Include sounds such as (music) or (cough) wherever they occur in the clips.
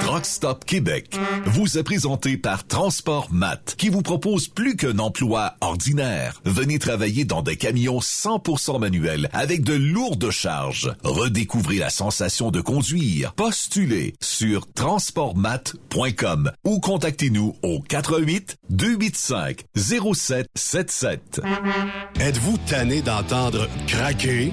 Truck Stop Québec vous est présenté par Transport Mat qui vous propose plus qu'un emploi ordinaire. Venez travailler dans des camions 100% manuels avec de lourdes charges. Redécouvrez la sensation de conduire. Postulez sur transportmat.com ou contactez-nous au 88 285 0777. Êtes-vous tanné d'entendre craquer,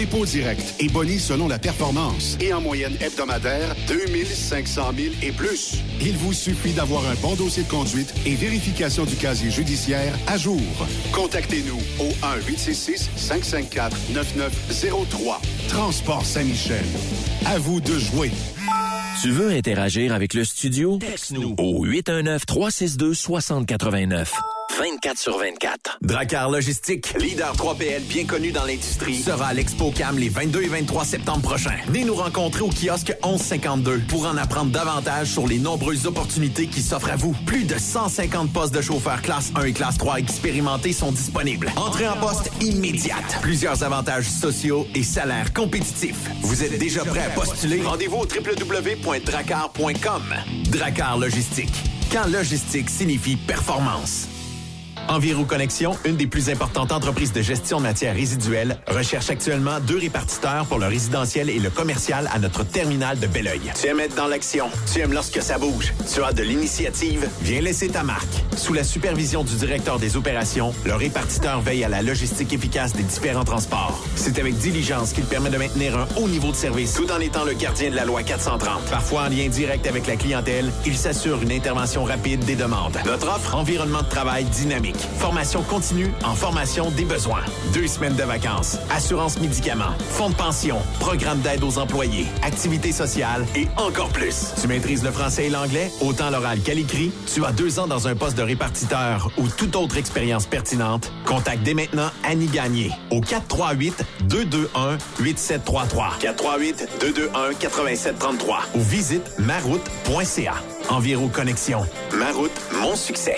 dépôt direct et boni selon la performance. Et en moyenne hebdomadaire, 2500 000 et plus. Il vous suffit d'avoir un bon dossier de conduite et vérification du casier judiciaire à jour. Contactez-nous au 1-866-554-9903. Transport Saint-Michel. À vous de jouer. Tu veux interagir avec le studio? Texte-nous au 819-362-6089. 24 sur 24. Dracar Logistique, leader 3PL bien connu dans l'industrie, sera à l'Expo Cam les 22 et 23 septembre prochains. Venez nous rencontrer au kiosque 1152 pour en apprendre davantage sur les nombreuses opportunités qui s'offrent à vous. Plus de 150 postes de chauffeurs classe 1 et classe 3 expérimentés sont disponibles. Entrée en poste immédiate. Plusieurs avantages sociaux et salaires compétitifs. Vous êtes déjà prêt à postuler? Rendez-vous au www.dracar.com. Dracar Logistique. Quand logistique signifie performance. Enviro Connexion, une des plus importantes entreprises de gestion de matières résiduelles, recherche actuellement deux répartiteurs pour le résidentiel et le commercial à notre terminal de Belleuil. Tu aimes être dans l'action, tu aimes lorsque ça bouge, tu as de l'initiative, viens laisser ta marque. Sous la supervision du directeur des opérations, le répartiteur veille à la logistique efficace des différents transports. C'est avec diligence qu'il permet de maintenir un haut niveau de service tout en étant le gardien de la loi 430. Parfois en lien direct avec la clientèle, il s'assure une intervention rapide des demandes. Notre offre, environnement de travail dynamique. Formation continue en formation des besoins. Deux semaines de vacances. Assurance médicaments. Fonds de pension. Programme d'aide aux employés. Activités sociales et encore plus. Tu maîtrises le français et l'anglais, autant l'oral qu'à l'écrit. Tu as deux ans dans un poste de répartiteur ou toute autre expérience pertinente. Contacte dès maintenant Annie Gagné au 438-221-8733. 438-221-8733 ou visite maroute.ca. Enviro Connexion. Maroute, mon succès.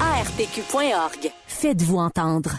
ARPQ.org. Faites-vous entendre.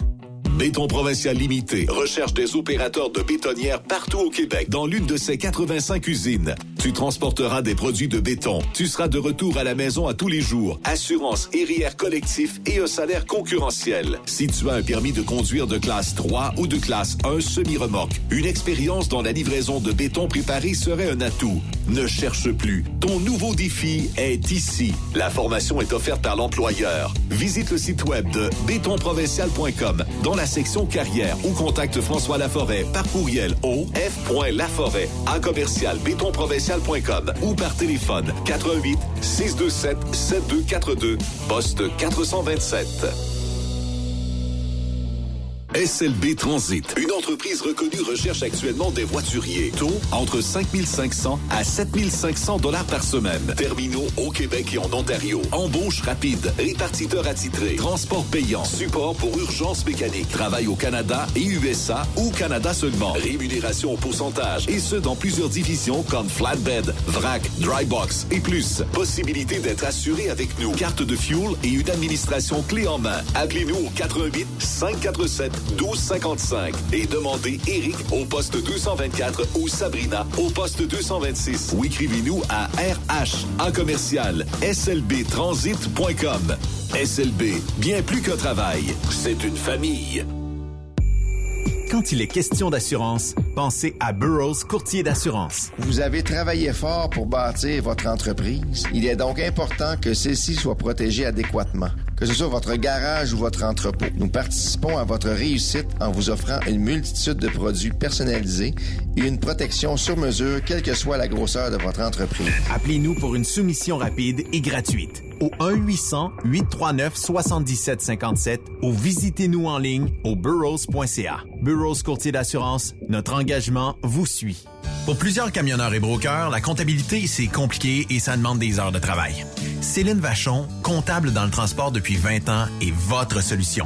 Béton Provincial Limité recherche des opérateurs de bétonnières partout au Québec dans l'une de ses 85 usines. Tu transporteras des produits de béton. Tu seras de retour à la maison à tous les jours. Assurance, RIR collectif et un salaire concurrentiel. Si tu as un permis de conduire de classe 3 ou de classe 1 semi-remorque, une expérience dans la livraison de béton préparé serait un atout. Ne cherche plus. Ton nouveau défi est ici. La formation est offerte par l'employeur. Visite le site web de bétonprovincial.com dans la section carrière ou contacte François Laforêt par courriel au f.laforêt à commercial bétonprovincial.com ou par téléphone 88 627 7242 poste 427. SLB Transit, une entreprise reconnue recherche actuellement des voituriers. Taux entre 5500 à 7500 dollars par semaine. Terminaux au Québec et en Ontario. Embauche rapide, répartiteur attitré, transport payant, support pour urgence mécanique, travail au Canada et USA ou Canada seulement. Rémunération au pourcentage et ce dans plusieurs divisions comme flatbed, vrac, dry box et plus. Possibilité d'être assuré avec nous. Carte de fuel et une administration clé en main. Appelez-nous au 88 547 1255 et demandez Eric au poste 224 ou Sabrina au poste 226 ou écrivez-nous à RH en commercial slbtransit.com. SLB, bien plus qu'un travail, c'est une famille. Quand il est question d'assurance, pensez à Burroughs Courtier d'assurance. Vous avez travaillé fort pour bâtir votre entreprise. Il est donc important que celle-ci soit protégée adéquatement. Que ce soit votre garage ou votre entrepôt, nous participons à votre réussite en vous offrant une multitude de produits personnalisés et une protection sur mesure, quelle que soit la grosseur de votre entreprise. Appelez-nous pour une soumission rapide et gratuite au 1-800-839-7757 ou visitez-nous en ligne au burrows.ca. Burrows Courtier d'assurance, notre engagement vous suit. Pour plusieurs camionneurs et brokers, la comptabilité, c'est compliqué et ça demande des heures de travail. Céline Vachon, comptable dans le transport depuis 20 ans, est votre solution.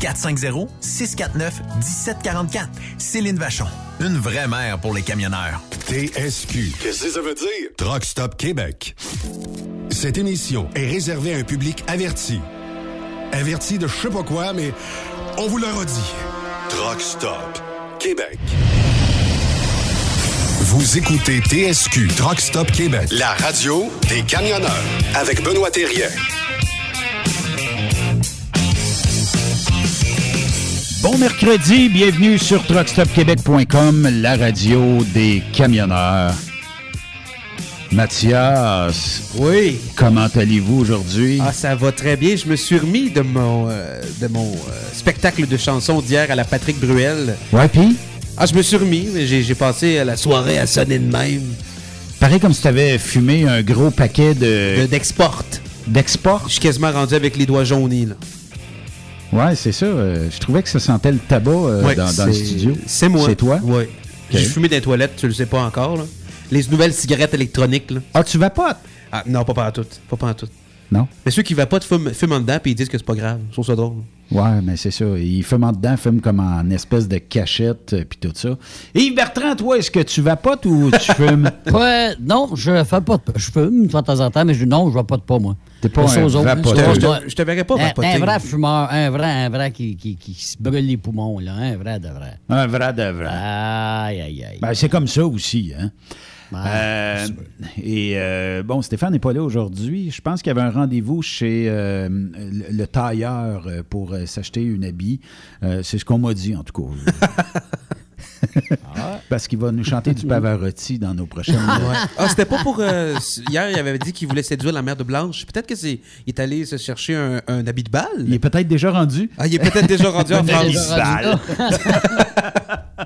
450-649-1744. Céline Vachon. Une vraie mère pour les camionneurs. TSQ. Qu'est-ce que ça veut dire? Truck Stop Québec. Cette émission est réservée à un public averti. Averti de je sais pas quoi, mais on vous le redit. Truck Stop Québec. Vous écoutez TSQ Truck Stop Québec, la radio des camionneurs avec Benoît Thérien. Bon mercredi, bienvenue sur truckstopquebec.com, la radio des camionneurs. Mathias, Oui. comment allez-vous aujourd'hui? Ah, ça va très bien. Je me suis remis de mon, euh, de mon euh, spectacle de chansons d'hier à la Patrick Bruel. Ouais, puis, Ah, je me suis remis. J'ai j'ai passé la soirée à sonner de même. pareil comme si tu avais fumé un gros paquet De- de D'export. d'export. Je suis quasiment rendu avec les doigts jaunis. Là. Ouais, c'est ça. euh, je trouvais que ça sentait le tabac euh, Ouais, dans, dans le c'est- studio. C'est moi. C'est toi? Oui. J'ai fumé dans les toilettes, tu le sais pas encore. Là. Les nouvelles cigarettes électroniques. Là. Ah, tu vapotes? Ah, non, pas par tout. Pas par tout. Non? Mais ceux qui vapotent fument, fument en dedans puis ils disent que c'est pas grave. Je trouve ça drôle. Ouais, mais c'est ça. Il fume en dedans, fume comme en espèce de cachette, euh, puis tout ça. Yves Bertrand, toi, est-ce que tu vapotes ou tu (laughs) fumes? Ouais, non, je fais pas de. Je fume de temps en temps, mais je, non, je vapote pas, moi. T'es pas un aux autres. vapoteur. Je te- Je te- je te verrais pas un, vapoter. un vrai fumeur, un vrai, un vrai qui, qui, qui se brûle les poumons, là. Un vrai de vrai. Un vrai de vrai. Aïe, aïe, aïe. Ben, c'est comme ça aussi, hein? Euh, et euh, bon, Stéphane n'est pas là aujourd'hui. Je pense qu'il y avait un rendez-vous chez euh, le, le tailleur pour s'acheter une habit. Euh, c'est ce qu'on m'a dit, en tout cas. (laughs) Parce qu'il va nous chanter du Pavarotti dans nos prochaines. Ouais. Ah, c'était pas pour. euh, hier, il avait dit qu'il voulait séduire la mère de Blanche. Peut-être que c'est. Il est allé se chercher un, un habit de balle. Il est peut-être déjà rendu. Ah, il est peut-être déjà rendu en Un habit France. de balle. (laughs)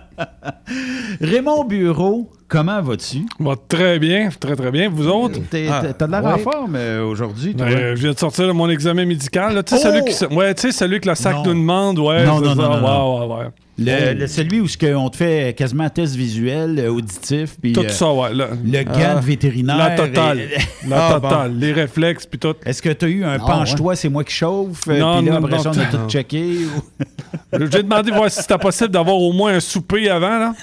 Raymond Bureau, comment vas-tu? Va très bien, très très bien. Vous autres? Ah, T'as de l'air en ouais. forme euh, aujourd'hui. Euh, je viens de sortir de mon examen médical. là. Tu sais, Oh! celui, qui, ouais, tu sais, celui que la SAC Non. nous demande. Ouais, Non, c'est non, ça. non, non, Ouais, ouais, ouais. Le, le- celui où ce que on te fait quasiment un test visuel, euh, auditif, puis Tout euh, ça, ouais. Le, le gant Ah. vétérinaire. La totale. et- (laughs) La Ah, totale. Les réflexes, puis tout. Est-ce que tu as eu un Ah, penche-toi, c'est moi qui chauffe, euh, Non, puis là, non, après non, ça, on a tout checké? ou- (laughs) J'ai demandé voir si c'était possible d'avoir au moins un souper avant, là. (laughs)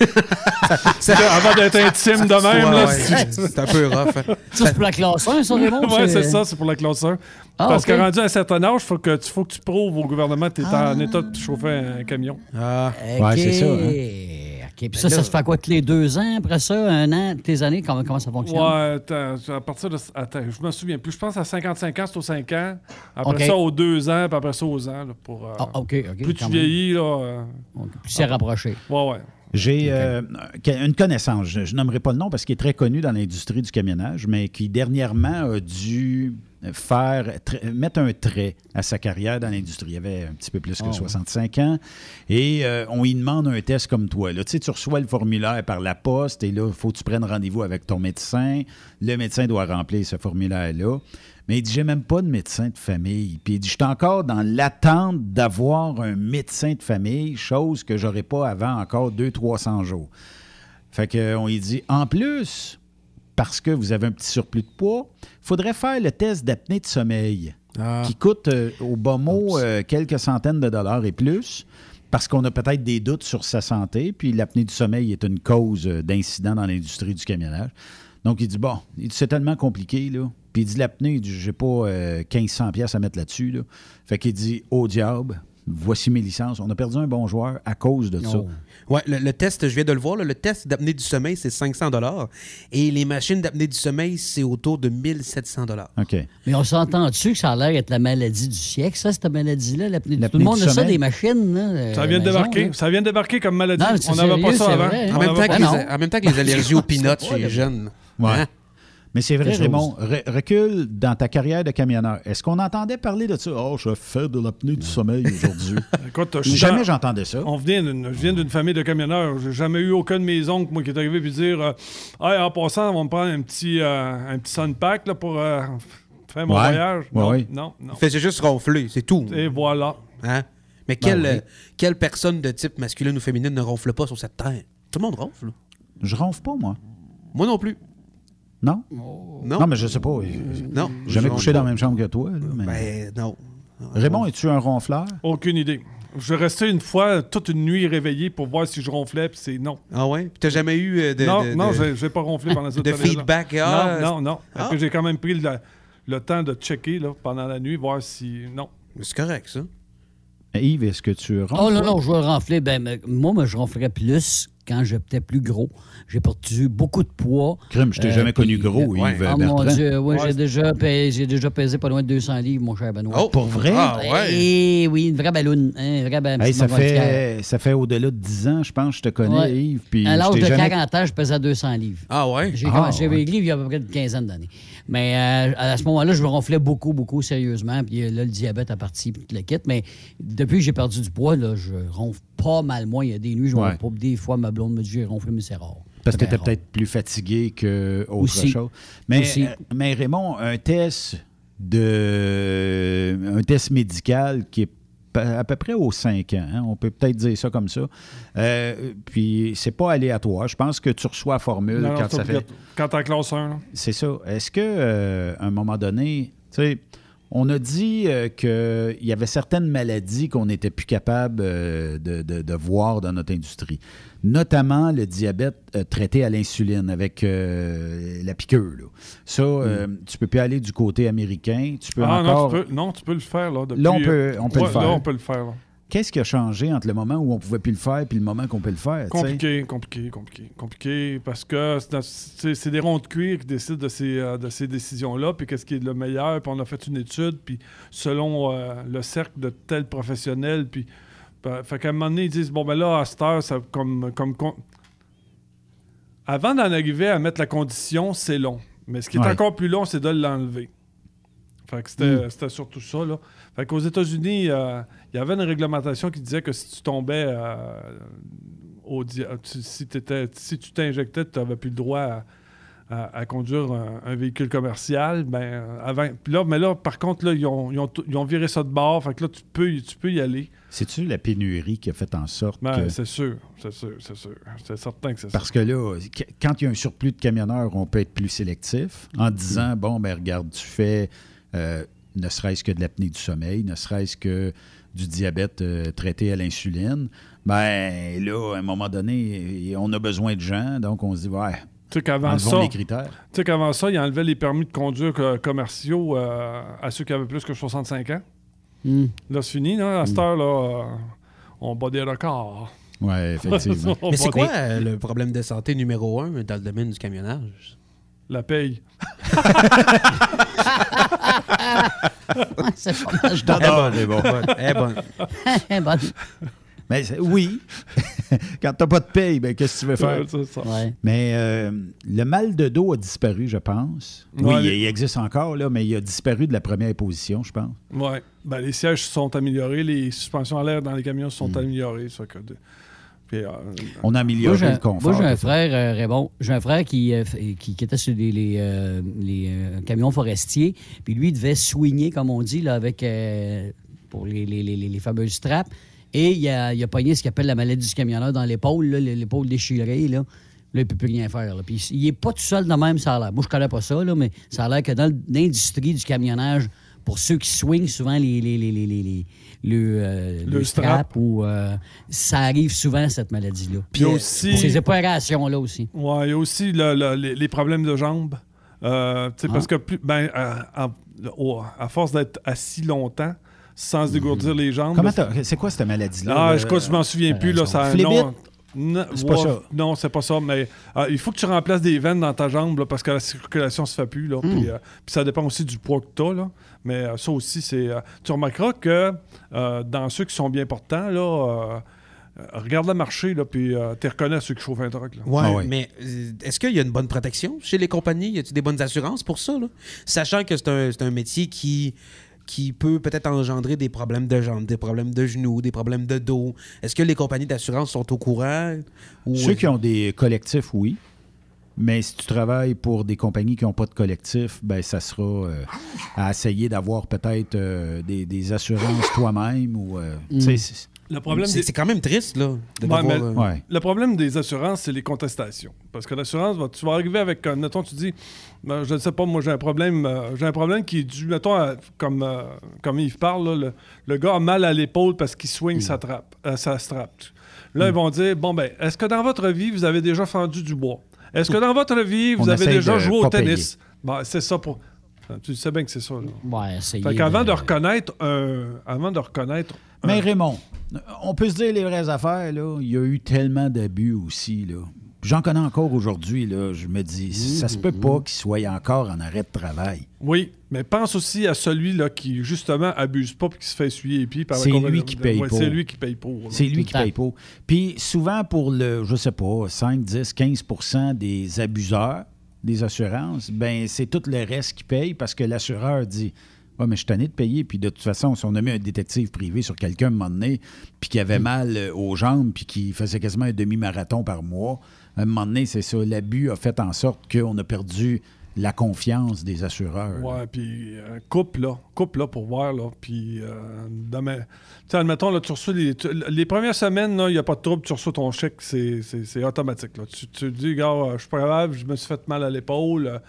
avant d'être intime de même, là. Ouais, ouais. C'est un peu rough. hein. Ça, c'est pour la classe 1, ça, Raymond? Ouais, c'est ça, c'est pour la classe 1. Ah, Parce ok. que rendu à un certain âge, il faut que, tu- faut que tu prouves au gouvernement que tu es Ah. en état de chauffer un camion. Ah. OK. Ouais, c'est ça, hein. OK. Puis Ben ça, là- ça se fait quoi, tous les deux ans après ça, un an, tes années, comment, comment ça fonctionne? Ouais, attends, à partir de. Attends, je me souviens plus. Je pense à 55 ans, c'est aux 5 ans. Après ça, aux 2 ans, puis après ça, aux ans. là, pour, euh, Ah, OK, OK. plus tu vieillis, là. euh, Plus c'est rapproché. Ouais, ouais. J'ai euh, une connaissance, je, je nommerai pas le nom parce qu'il est très connu dans l'industrie du camionnage, mais qui dernièrement a dû faire mettre un trait à sa carrière dans l'industrie. Il avait un petit peu plus que Oh, ouais. 65 ans et euh, on lui demande un test comme toi. Là. Tu sais, tu reçois le formulaire par la poste et là, il faut que tu prennes rendez-vous avec ton médecin. Le médecin doit remplir ce formulaire-là. Mais il dit, j'ai même pas de médecin de famille. Puis il dit, je suis encore dans l'attente d'avoir un médecin de famille, chose que j'aurais pas avant encore 200-300 jours. Fait qu'on lui dit, en plus, parce que vous avez un petit surplus de poids, il faudrait faire le test d'apnée de sommeil, Ah. qui coûte euh, au bas mot euh, quelques centaines de dollars et plus, parce qu'on a peut-être des doutes sur sa santé, puis l'apnée du sommeil est une cause euh, d'incident dans l'industrie du camionnage. Donc, il dit, bon, c'est tellement compliqué, là. Puis il dit, l'apnée, il dit, j'ai pas euh, 1500 pièces à mettre là-dessus, là. Fait qu'il dit, au diable, voici mes licences. On a perdu un bon joueur à cause de ça. Ouais, le, le test, je viens de le voir, là, le test d'apnée du sommeil, c'est 500 Et les machines d'apnée du sommeil, c'est autour de 1700 OK. Mais on s'entend dessus que ça a l'air d'être la maladie du siècle, ça, cette maladie-là? l'apnée- Tout L'apnée le monde du a ça, des machines. Là, euh, Ça vient de maison, débarquer. là. Ça vient de débarquer comme maladie. Non, On n'avait pas ça avant. vrai. En même, temps pas que les, non. en même temps que les allergies aux (laughs) peanuts C'est chez les jeunes. Ouais. Hein? Mais c'est vrai, Raymond, re- recule dans ta carrière de camionneur. Est-ce qu'on entendait parler de ça? Oh, je fais de l'apnée du sommeil aujourd'hui. (laughs) Écoute, je- Jamais j'entendais ça. On vient d'une, je viens d'une famille de camionneurs. J'ai jamais eu aucun de mes oncles, moi, qui est arrivé puis dire euh, Hey, en passant, on va me prendre un petit, euh, un petit sunpack là, pour euh, faire mon Ouais. voyage. Ouais, non, ouais. non, non. Il faisait juste ronfler, c'est tout. Et voilà. Hein? Mais quelle, Ben oui. euh, quelle personne de type masculin ou féminin ne ronfle pas sur cette terre? Tout le monde ronfle. Je ronfle pas, moi. Moi non plus. Non? Non. Non, mais je sais pas. Non. J'ai jamais couché dans la même chambre que toi. là, mais- Ben, non. Raymond, es-tu un ronfleur? Aucune idée. Je restais une fois toute une nuit réveillé pour voir si je ronflais, puis c'est non. Ah ouais? Puis t'as jamais eu euh, de, non, de- non, de- j'ai, pas ronflé pendant cette (laughs) de feedback, ah, non, non, non. ah. Après, j'ai quand même pris le, le temps de checker là, pendant la nuit, voir si. Non. C'est correct, ça. Yves, est-ce que tu ronfles? Oh non, non, je vais ronfler. Ben, moi, je ronflerais plus quand j'étais plus gros. J'ai perdu beaucoup de poids. Crime, je t'ai Euh, jamais connu puis, gros, euh, Yves Oh mon Bertrand. Dieu, ouais, Ouais, j'ai déjà, pesé- j'ai déjà pesé pas loin de 200 livres, mon cher Benoît. Oh, Pour vrai? Ah ouais. Eh oui, une vraie balloune. Hein, une vraie ba- Hey, petite ça, fait, ça fait au-delà de 10 ans, je pense, je te connais, Ouais. Yves. Puis À je l'âge de jamais- 40 ans, je pesais 200 livres. Ah ouais? J'ai Ah, commencé ouais. avec livres il y a à peu près une quinzaine d'années. Mais euh, à ce moment-là, je me ronflais beaucoup, beaucoup sérieusement. Puis là, le diabète a parti, puis tout le kit. Mais depuis que j'ai perdu du poids, là, je ronfle pas mal moins. Il y a des nuits, je Ouais. Des fois, ma blonde me dit j'ai ronflé, mais c'est rare. Parce que tu étais peut-être plus fatigué que autre Aussi. chose. Mais, Aussi. euh, mais Raymond, un test de un test médical qui est à peu près aux 5 ans, hein, on peut peut-être dire ça comme ça. Euh, puis c'est pas aléatoire. Je pense que tu reçois la formule Non, quand ça fait. Quand t'es en classe 1, là. C'est ça. Est-ce que euh, à un moment donné, tu sais, on a dit euh, qu'il y avait certaines maladies qu'on n'était plus capable euh, de, de- de voir dans notre industrie, notamment le diabète euh, traité à l'insuline avec euh, la piqûre. là. Ça, euh, tu peux plus aller du côté américain. Tu peux ah encore. non, tu peux, non, tu peux le faire. Là, depuis, Là, on peut- on peut le faire. Là, on peut le faire. là. Qu'est-ce qui a changé entre le moment où on pouvait plus le faire et le moment qu'on peut le faire? Compliqué, compliqué, compliqué, compliqué, parce que c'est des ronds de cuir qui décident de ces, euh, de ces décisions-là, puis qu'est-ce qui est le meilleur, puis on a fait une étude, puis selon euh, le cercle de tels professionnels, puis ben, fait qu'à un moment donné, ils disent, bon, ben là, à cette heure, ça, comme, comme, avant d'en arriver à mettre la condition, c'est long, mais ce qui est Ouais. encore plus long, c'est de l'enlever. Fait que c'était c'était surtout ça, là. Fait qu'aux États-Unis, euh, il y avait une réglementation qui disait que si tu tombais euh, au si, si tu t'injectais, tu n'avais plus le droit à, à, à conduire un, un véhicule commercial, ben, avant, puis là, mais là, par contre, là, ils, ont, ils ont t- ils ont viré ça de bord. Fait que là, tu peux, y- tu peux y aller. C'est-tu la pénurie qui a fait en sorte Ben, que... C'est sûr, c'est sûr, c'est sûr. C'est certain que c'est ça. Parce que là, qu- quand il y a un surplus de camionneurs, on peut être plus sélectif en disant bon, ben regarde, tu fais euh, ne serait-ce que de l'apnée du sommeil, ne serait-ce que du diabète euh, traité à l'insuline. Ben là, à un moment donné, on a besoin de gens, donc on se dit ouais. Tu sais qu'avant ça, les critères. Tu sais qu'avant ça, ils enlevaient les permis de conduire euh, commerciaux euh, à ceux qui avaient plus que 65 ans. Hmm. Là, c'est fini, là. À cette heure, là, euh, on bat des records. Ouais, (laughs) effectivement. Mais c'est quoi euh, le problème de santé numéro un dans le domaine du camionnage? La paye. c'est pas mal. Je t'adore, c'est bon. Eh bon. (laughs) Eh, bonne. Mais c'est- oui, (laughs) quand t'as pas de paye, ben qu'est-ce que tu veux faire? Ouais, c'est ça. Ouais. Mais euh, le mal de dos a disparu, je pense. Oui, il, il existe encore, là, mais il a disparu de la première position, je pense. Ouais. Ben, les sièges se sont améliorés, les suspensions à l'air dans les camions se sont Hmm. améliorées. ça que de- Puis, euh, On a Moi, amélioré le confort. moi, j'ai un frère, euh, Raymond, j'ai un frère qui, euh, qui, qui était sur les, les, euh, les, euh, camions forestiers, puis lui, il devait soigner, comme on dit, là, avec, euh, pour les, les, les, les fameuses straps, et il a, il a pogné ce qu'il appelle la maladie du camionneur dans l'épaule, là, l'épaule déchirée, là. Là, il ne peut plus rien faire. là. Puis il n'est pas tout seul de même, ça a l'air. Moi, je connais pas ça, là, mais ça a l'air que dans l'industrie du camionnage, pour ceux qui swingent souvent les, les, les, les, les, les- le, euh, Le le strap. strap, ou, euh, ça arrive souvent, cette maladie-là. Puis Puis aussi- Ces opérations-là aussi. Ouais, il y a aussi le- le- les, les problèmes de jambes. Euh, tu sais, Ah. Parce que plus, ben, à, à- au- à force d'être assis longtemps, sans se dégourdir les jambes. Comment là, t'as- c'est quoi cette maladie-là? Ah, là? je crois que je m'en souviens plus. Là, ça, non, non, C'est pas ça. Non, c'est pas ça. Mais euh, il faut que tu remplaces des veines dans ta jambe là, parce que la circulation se fait plus. Là, Hmm. puis, euh, puis ça dépend aussi du poids que tu as. Là. Mais euh, ça aussi, c'est. euh, tu remarqueras que euh, dans ceux qui sont bien portants, là, regarde le marché, là, puis euh, tu reconnais ceux qui chauffent un truck. Là. Ouais, Ah ouais. mais est-ce qu'il y a une bonne protection chez les compagnies? Y a-t-il des bonnes assurances pour ça? là? Sachant que c'est un, c'est un métier qui, qui peut peut-être engendrer des problèmes de jambes, des problèmes de genoux, des problèmes de dos. Est-ce que les compagnies d'assurance sont au courant? Ou- Ceux qui ont des collectifs, oui. Mais si tu travailles pour des compagnies qui n'ont pas de collectif, ben ça sera euh, à essayer d'avoir peut-être euh, des, des assurances toi-même ou euh, c'est- Le problème C'est des- c'est quand même triste, là. de Ouais, devoir, mais euh, ouais. Le problème des assurances, c'est les contestations. Parce que l'assurance, va- tu vas arriver avec, euh, mettons, tu dis, ben, je ne sais pas, moi j'ai un problème, euh, j'ai un problème qui est dû, mettons, à- comme, euh, comme Yves parle, là, le, le gars a mal à l'épaule parce qu'il swing sa trappe, euh, sa strap. Là, ils vont dire, bon ben, est-ce que dans votre vie, vous avez déjà fendu du bois? Est-ce que dans votre vie, vous On avez déjà joué au tennis? Ben, c'est ça pour... Tu sais bien que c'est ça. Là. Ouais, essayez Fait qu'avant de- de reconnaître un... Avant de reconnaître... un- Mais Raymond, on peut se dire les vraies affaires, là. Il y a eu tellement d'abus aussi, là. J'en connais encore aujourd'hui, là. Je me dis, ça se peut pas qu'il soit encore en arrêt de travail. Oui, mais pense aussi à celui là qui justement abuse pas et qui se fait essuyer les pieds par la C'est lui qui paye pour. C'est lui qui paye pour. C'est lui qui paye pour. Puis souvent, pour le, je sais pas, 5, 10, 15% des abuseurs des assurances, ben c'est tout le reste qui paye parce que l'assureur dit Ouais, mais je suis tanné de payer. Puis de toute façon, si on a mis un détective privé sur quelqu'un à un moment donné, puis qui avait mal euh, aux jambes, puis qui faisait quasiment un demi-marathon par mois, à un moment donné, c'est ça. L'abus a fait en sorte qu'on a perdu la confiance des assureurs. Ouais, puis euh, coupe là, coupe là pour voir là, puis euh, tu sais, admettons là, tu reçois les, tu- les premières semaines il y a pas de trouble, tu reçois ton chèque, c'est, automatique là. Tu, tu te dis, gars, euh, je suis pas grave, je me suis fait mal à l'épaule.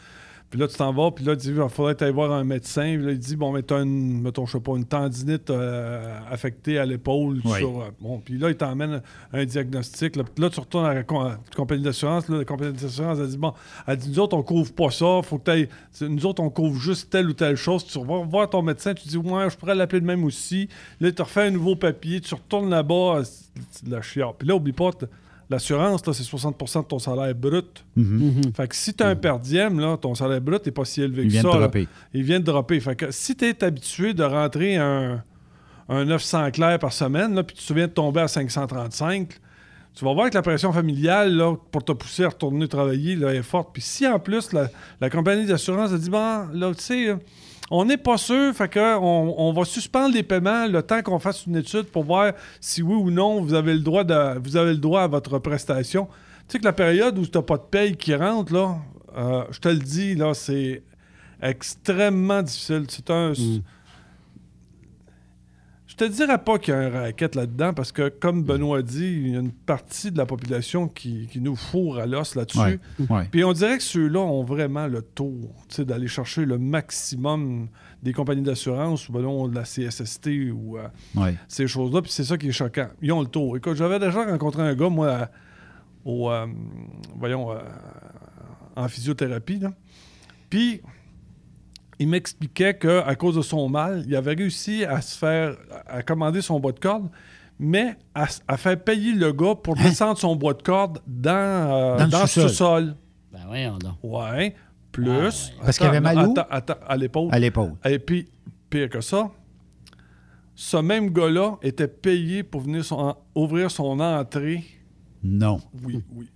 Puis là, tu t'en vas, puis là, tu dis, il faudrait que tu voir un médecin. Puis là, il dit, bon, mais t'as une, mettons, je sais pas, une tendinite euh, affectée à l'épaule. Oui. sur, euh, bon, puis là, il t'emmène un diagnostic. Là, Puis là, tu retournes à la com- compagnie d'assurance. Là, la compagnie d'assurance, elle dit, bon, elle dit, nous autres, on couvre pas ça. Faut que Nous autres, on couvre juste telle ou telle chose. Tu vas voir ton médecin, tu dis, ouais, je pourrais l'appeler de même aussi. Là, tu refais un nouveau papier, tu retournes là-bas, c'est de la chiard. Puis là, oublie pas, l'assurance, là, c'est 60% de ton salaire brut. Mhm. Fait que si tu as un perdième, là, ton salaire brut n'est pas si élevé Il que vient ça. de là. dropper. Il vient de dropper. Fait que si tu es habitué de rentrer un, un 900 clair par semaine, là, puis tu te souviens de tomber à 535, tu vas voir que la pression familiale là, pour te pousser à retourner travailler là, est forte. Puis si en plus la, la compagnie d'assurance a dit Bon, là, tu sais, on n'est pas sûr, fait que on, va suspendre les paiements le temps qu'on fasse une étude pour voir si oui ou non vous avez le droit de vous avez le droit à votre prestation. Tu sais que la période où tu n'as pas de paye qui rentre, là, euh, je te le dis, là, c'est extrêmement difficile. C'est un. Te dirais pas qu'il y a un racket là-dedans parce que, comme Benoît a dit, il y a une partie de la population qui, qui nous fourre à l'os là-dessus. Ouais. Puis on dirait que ceux-là ont vraiment le tour tu sais, d'aller chercher le maximum des compagnies d'assurance ou ben non, de la CSST ou euh, Ouais. ces choses-là. Puis c'est ça qui est choquant. Ils ont le tour. Écoute, j'avais déjà rencontré un gars, moi, au, euh, voyons, euh, en physiothérapie. Là. Puis il m'expliquait qu'à cause de son mal, il avait réussi à se faire, à commander son bois de corde, mais à, faire payer le gars pour descendre son bois de corde dans, euh, Dans le dans le sous-sol. Ben voyons donc. Ouais. Plus. Parce qu'il avait mal non, où? attends, attends, à l'épaule. À l'épaule. Et puis, pire que ça, ce même gars-là était payé pour venir son- ouvrir son entrée. Non. Oui, oui.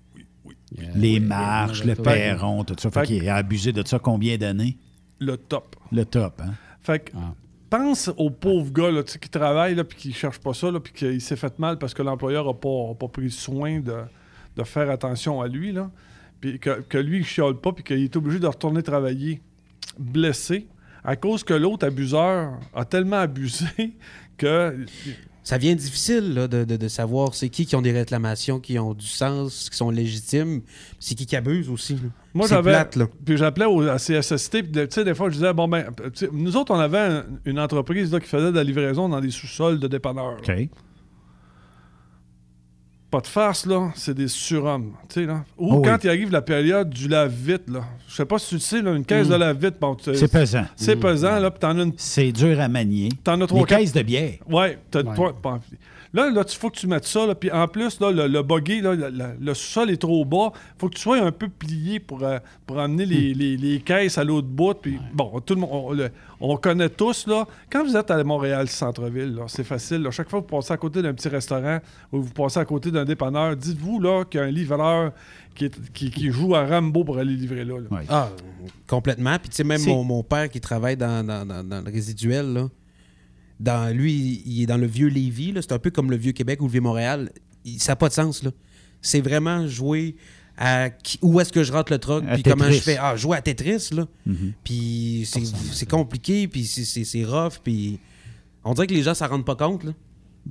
Les marches, le perron, tout ça. Fait Fait- qu'il a abusé de ça combien d'années? Le top. Le top, hein? Fait que, pense au pauvre gars là, tu sais, qui travaille là, puis qui cherche pas ça, là, puis qu'il s'est fait mal parce que l'employeur n'a pas, a pas pris soin de, de faire attention à lui. Là. Puis que, que lui, il chiale pas, puis qu'il est obligé de retourner travailler blessé à cause que l'autre abuseur a tellement abusé (laughs) que. Ça devient difficile là, de, de- de savoir c'est qui qui ont des réclamations qui ont du sens, qui sont légitimes, c'est qui qui abuse aussi. là. Moi, C'est j'avais. plate, là. Puis j'appelais au, à CSST, puis tu sais, des fois, je disais, bon, ben, nous autres, on avait un- une entreprise là, qui faisait de la livraison dans des sous-sols de dépanneurs. là. OK. Pas de farce, là, c'est des surhommes. Tu sais, là. Ou Oh quand oui. il arrive la période du lave-vite, là. Je sais pas si tu le sais, là, une caisse Mm. de lave-vite, bon, tu- C'est pesant. C'est Mm. pesant, là, puis t'en as une. C'est dur à manier. T'en as trois Les quatre- caisses de bière. Ouais, t'as Ouais. Là, là, il faut que tu mettes ça, là, puis en plus, là, le, le buggy, là, le, le- le sol est trop bas. faut que tu sois un peu plié pour, euh, pour amener Hmm. les, les- les caisses à l'autre bout. Puis, bon, tout le monde, on, le- on connaît tous, là. Quand vous êtes à Montréal centre-ville, là, c'est facile. là. Chaque fois que vous passez à côté d'un petit restaurant ou vous passez à côté d'un dépanneur, dites-vous, là, qu'il y a un livreur qui, est- qui- qui joue à Rambo pour aller livrer là. là. Ah, complètement. Puis tu sais, même mon, mon père qui travaille dans, dans- dans- dans le résiduel, là, dans, lui, il est dans le vieux Lévis. C'est un peu comme le vieux Québec ou le vieux Montréal. Il- ça n'a pas de sens. là. C'est vraiment jouer à qui- où est-ce que je rentre le truck, À puis comment je fais. Ah, jouer à Tetris, là. Mhm. Puis c'est compliqué, puis c'est- rough, puis on dirait que les gens ne s'en rendent pas compte. Là.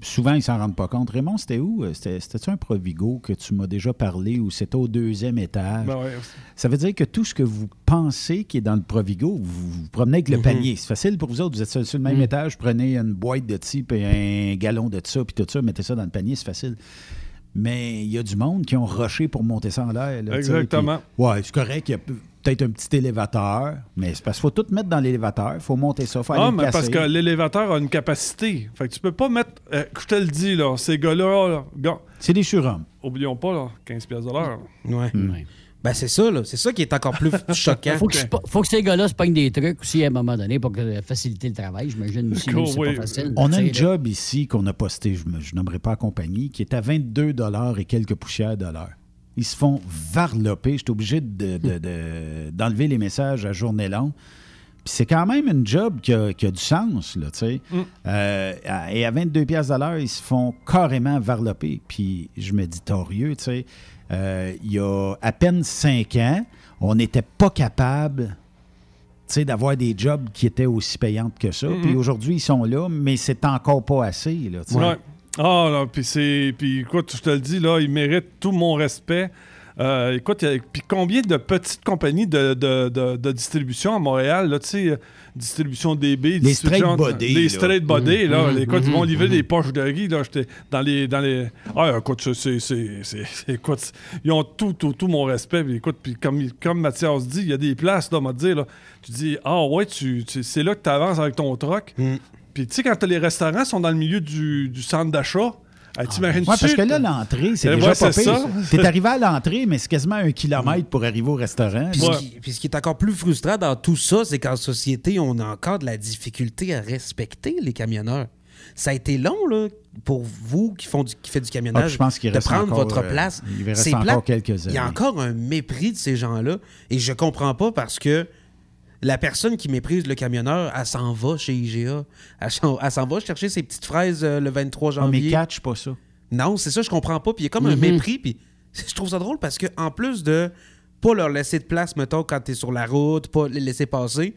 Souvent, ils s'en rendent pas compte. Raymond, c'était où? Euh, C'était- C'était-tu un Provigo que tu m'as déjà parlé ou c'était au deuxième étage? Ben ouais. Ça veut dire que tout ce que vous pensez qui est dans le Provigo, vous vous promenez avec le Mhm. panier. C'est facile pour vous autres. Vous êtes sur, sur le même Mhm. étage, prenez une boîte de type et un galon de ça, puis tout ça, mettez ça dans le panier, c'est facile. Mais il y a du monde qui ont rushé pour monter ça en l'air. Exactement. puis- ouais, c'est correct. Il y a peut-être un petit élévateur, mais c'est parce qu'il faut tout mettre dans l'élévateur. Il faut monter ça, il faut aller Ah, le mais parce placer. que l'élévateur a une capacité. Fait que tu peux pas mettre. euh, je te le dis, là, ces gars-là, là, gars, C'est des surhommes. oublions pas, là, 15 pièces de l'heure. Ouais. Ben, c'est ça, là. C'est ça qui est encore plus (laughs) choquant. Faut que, je- faut que ces gars-là se pognent des trucs aussi à un moment donné pour que- faciliter le travail. J'imagine aussi, Cool, c'est oui. pas facile. On a une là. job ici qu'on a posté, je ne nommerai pas la compagnie, qui est à 22 et quelques poussières de l'heure. Ils se font varloper. J'étais obligé de- de- de- d'enlever les messages à journée longue. Puis c'est quand même une job qui a, qui a du sens, là, tu sais. Mm. Euh, à- et à 22 pièces de l'heure, ils se font carrément varloper. Puis je me dis, torieux, tu sais. Euh, il y a à peine cinq ans, on n'était pas capable tu sais, d'avoir des jobs qui étaient aussi payantes que ça. Mhm. Puis aujourd'hui, ils sont là, mais c'est encore pas assez. Là, tu sais. Ouais. Ah, là, puis c'est. Puis écoute, je te le dis, là, il mérite tout mon respect. Euh, écoute, puis combien de petites compagnies de, de- de- de distribution à Montréal, là, tu sais, euh, distribution DB, Les straight distribution- body, Les straight body, Mhm, là. mhm, écoute, ils vont mhm, livrer des poches de riz, là. J'étais dans les. Dans les... Ah, écoute, c'est- (laughs) Écoute, ils ont tout, tout, tout mon respect. Puis écoute, puis comme, comme Mathias dit, il y a des places, là, on va te dire, là. Tu dis, ah, ouais, tu, tu- c'est là que tu avances avec ton truck. Puis tu sais, quand les restaurants sont dans le milieu du, du centre d'achat, hey, t'imagines Ouais, parce que là, l'entrée, c'est Eh déjà ouais, pas pire. T'es arrivé à l'entrée, mais c'est quasiment un kilomètre pour arriver au restaurant. Puis, ce qui, puis ce qui est encore plus frustrant dans tout ça, c'est qu'en société, on a encore de la difficulté à respecter les camionneurs. Ça a été long, là, pour vous qui, font du, qui fait du Ah, camionnage, je pense de reste prendre encore, votre euh, place. il reste C'est encore plate. quelques Il y a années. encore un mépris de ces gens-là. Et je comprends pas parce que la personne qui méprise le camionneur, elle s'en va chez IGA. Elle s'en elle s'en va chercher ses petites fraises euh, le 23 Ah, mais janvier. catch pas ça. Non, c'est ça, je comprends pas. Puis il y a comme un Mhm. mépris. Puis je trouve ça drôle parce que en plus de pas leur laisser de place, mettons, quand t'es sur la route, pas les laisser passer.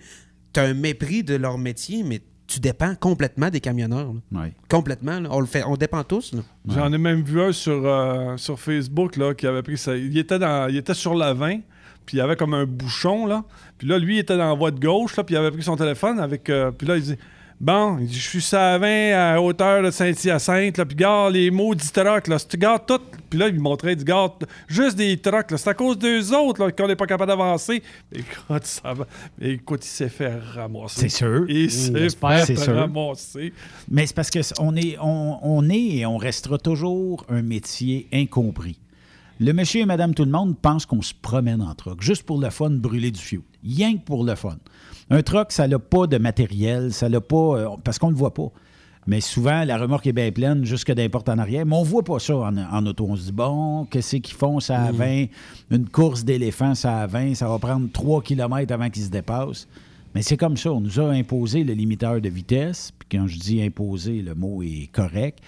T'as un mépris de leur métier, mais tu dépends complètement des camionneurs. là. Ouais. Complètement. là. On le fait, on dépend tous. là. J'en ai même vu un sur, euh, sur Facebook là, qui avait pris ça. Il était, dans, il était sur la 20, puis il y avait comme un bouchon. Là. Puis là, lui, il était dans la voie de gauche, là, puis il avait pris son téléphone avec. euh, puis là, il dit Bon, il dit, je suis 20 à hauteur de Saint-Hyacinthe, là, puis garde les maudits trucks, là. Si tu gardes tout? Puis là, il me montrait, il dit Garde juste des trucks, là. C'est à cause d'eux autres là, qu'on n'est pas capable d'avancer. Écoute, ça va. Écoute, il s'est fait ramasser. C'est sûr. Il s'est fait sûr. ramasser. Mais c'est parce qu'on est, on, on est et on restera toujours un métier incompris. Le monsieur et madame tout le monde pensent qu'on se promène en truck, juste pour le fun, brûler du fioul. Rien que pour le fun. Un truck, ça n'a pas de matériel, ça n'a pas. euh, parce qu'on ne le voit pas. Mais souvent, la remorque est bien pleine jusque d'un porte en arrière. Mais on ne voit pas ça en, en auto. On se dit, bon, qu'est-ce qu'ils font, ça à 20? Une course d'éléphant, ça à 20, ça va prendre 3 km avant qu'ils se dépassent. Mais c'est comme ça. On nous a imposé le limiteur de vitesse. Puis quand je dis imposer, le mot est correct.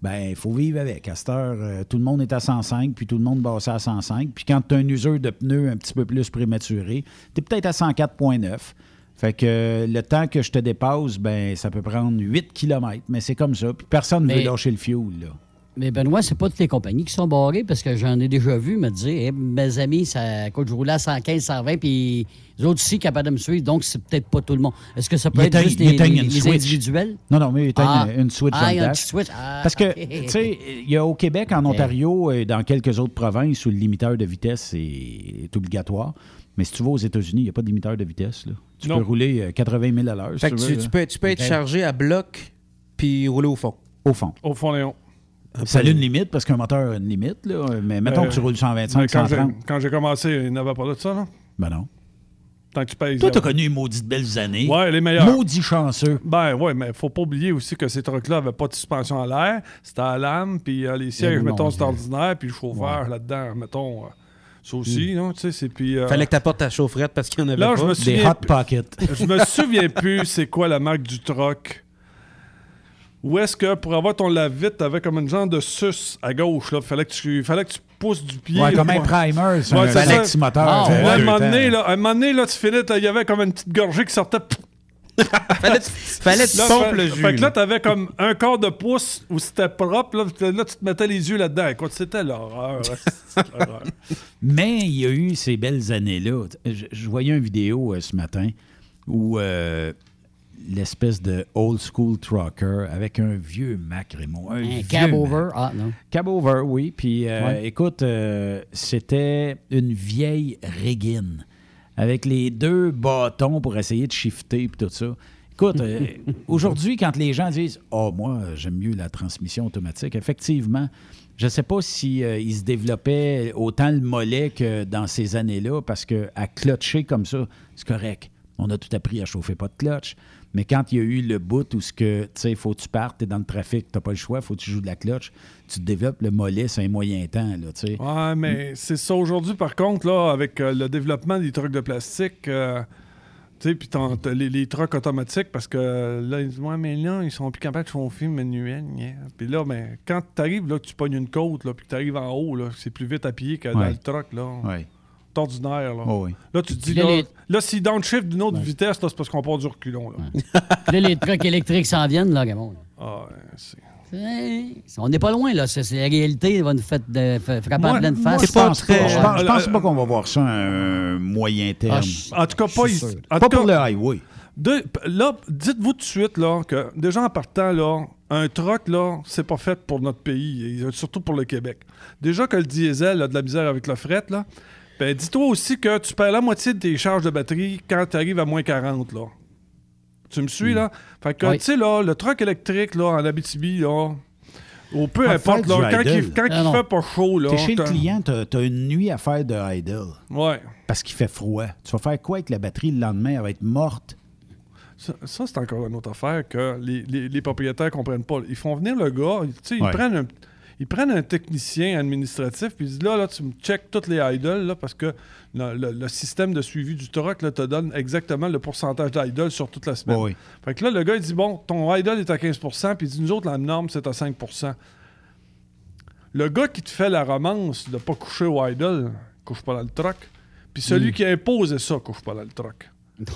Ben, il faut vivre avec. À cette heure, euh, tout le monde est à 105, puis tout le monde basse à 105. Puis quand tu as un usure de pneus un petit peu plus prématuré, tu es peut-être à 104,9. Fait que euh, le temps que je te dépasse, ben, ça peut prendre 8 km. Mais c'est comme ça. Puis personne ne veut lâcher le fioul, là. Mais Benoît, c'est pas toutes les compagnies qui sont barrées parce que j'en ai déjà vu me dire Eh, mes amis, ça écoute, je roulais à 115, 120, puis les autres aussi capables de me suivre, donc c'est peut-être pas tout le monde. Est-ce que ça peut Il être juste les, les- individuels? Non, non, mais il éteigne Ah. une switch Ah, dans il y a le un dash. petit switch. Ah, Parce que, tu (laughs) sais, il y a au Québec, en Ontario et dans quelques autres provinces où le limiteur de vitesse est, est obligatoire. Mais si tu vas aux États-Unis, il n'y a pas de limiteur de vitesse. Là. Tu Non. peux rouler euh, 80 000 à l'heure. si Fait que tu, tu, peux, tu peux être chargé à bloc puis rouler au fond. Au fond. Au fond, Léon. Ça a une limite parce qu'un moteur a une limite. Là. Mais mettons Euh, que tu roules mais 125, quand j'ai- 130. Quand j'ai commencé, il n'y avait pas de ça, là. Ben non. Tant que tu payes. Toi, t'as connu les maudites belles années. Ouais, les meilleurs. Maudit chanceux. Ben ouais, mais faut pas oublier aussi que ces trucks-là n'avaient pas de suspension à l'air. C'était à lame, puis euh, les sièges, non, mettons, je- c'est ordinaire, puis le chauffeur là-dedans, mettons, euh, ça aussi, non, tu sais, c'est puis... euh, Fallait que t'apportes ta chaufferette parce qu'il y en avait Là, pas. je me souviens... pockets. je me souviens plus c'est quoi la marque du truck. Où est-ce que pour avoir ton lave-vite, t'avais comme une genre de sus à gauche, là? Fallait que tu, fallait que tu pousses du pied. Ouais, comme un primer, c'est Ouais, un. Alex moteur. Ah, ouais, à un moment donné, là, à un moment donné, là, tu finis, il y avait comme une petite gorgée qui sortait. fallait, (laughs) fallait que tu pompes le jus. Fait que là, t'avais comme un quart de pouce où c'était propre. Là, là, tu te mettais les yeux là-dedans. Écoute, c'était l'horreur. (laughs) Mais il y a eu ces belles années-là. Je, je voyais une vidéo euh, ce matin où euh, l'espèce de old school trucker avec un vieux Mac Raymond. Un, Un vieux cab Mac. over. Ah, non. Cab over, oui. Puis euh, Ouais. écoute, euh, c'était une vieille régine avec les deux bâtons pour essayer de shifter et tout ça. Écoute, euh, (laughs) aujourd'hui, quand les gens disent Oh, moi, j'aime mieux la transmission automatique, effectivement, je ne sais pas si euh, il se développait autant le mollet que dans ces années-là, parce que à clutcher comme ça, c'est correct. On a tout appris à chauffer pas de clutch. Mais quand il y a eu le bout où ce que, tu sais, faut que tu partes, tu es dans le trafic, tu pas le choix, faut que tu joues de la clutch, tu développes le mollet, c'est un moyen temps, là, tu sais. Ouais, mais c'est ça aujourd'hui, par contre, là, avec euh, le développement des trucks de plastique, euh, tu sais, puis t'as les, les trucks automatiques, parce que là, ils disent, ouais, mais là, ils sont plus capables de chauffer manuel. gna. Puis là, ben, quand t'arrives, là, que tu pognes une côte, là, puis que t'arrives en haut, là, c'est plus vite à pied que dans le truck, là. Ouais. Ordinaire, là. Oh oui. Là, tu te dis, là, là, les- là, s'ils downshift d'une autre vitesse, là, c'est parce qu'on part du reculon, là. Là, les trucks électriques s'en viennent, là, Raymond. Ah, ouais, c'est... On n'est pas loin, là. C'est la réalité, va nous faire de, frapper en pleine face. je pense pas. Je pense, je pense Euh, pas qu'on va voir ça à un moyen terme. Ah, je- En tout cas, pas, ici- en pas tout pour le highway. De- là, dites-vous tout de suite là, que déjà en partant, là, un truck, là, c'est pas fait pour notre pays, et surtout pour le Québec. Déjà que le diesel a de la misère avec le fret, là, ben dis-toi aussi que tu perds la moitié de tes charges de batterie quand tu arrives à moins 40, là. Tu me suis, là? Fait que, Oui. tu sais, là, le truck électrique, là, en Abitibi, là, ou peu importe, là, quand, il, quand Ah, il non. fait pas chaud, là... T'es chez le client, t'as as une nuit à faire de idle Ouais. parce qu'il fait froid. Tu vas faire quoi avec la batterie le lendemain? Elle va être morte. Ça, ça, c'est encore une autre affaire que les, les- les propriétaires comprennent pas. Ils font venir le gars, tu sais, ils, Ouais. prennent un, ils prennent un technicien administratif, puis ils disent là, là, tu me checkes toutes les idoles, là, parce que le, le- le système de suivi du truck là, te donne exactement le pourcentage d'idoles sur toute la semaine. Oui. Fait que là, le gars, il dit bon, ton idle est à 15 puis il dit nous autres, la norme, c'est à 5% Le gars qui te fait la romance de pas coucher au idle, couche pas dans le truck, puis celui Mm. qui a imposé ça couche pas dans le truck. (laughs)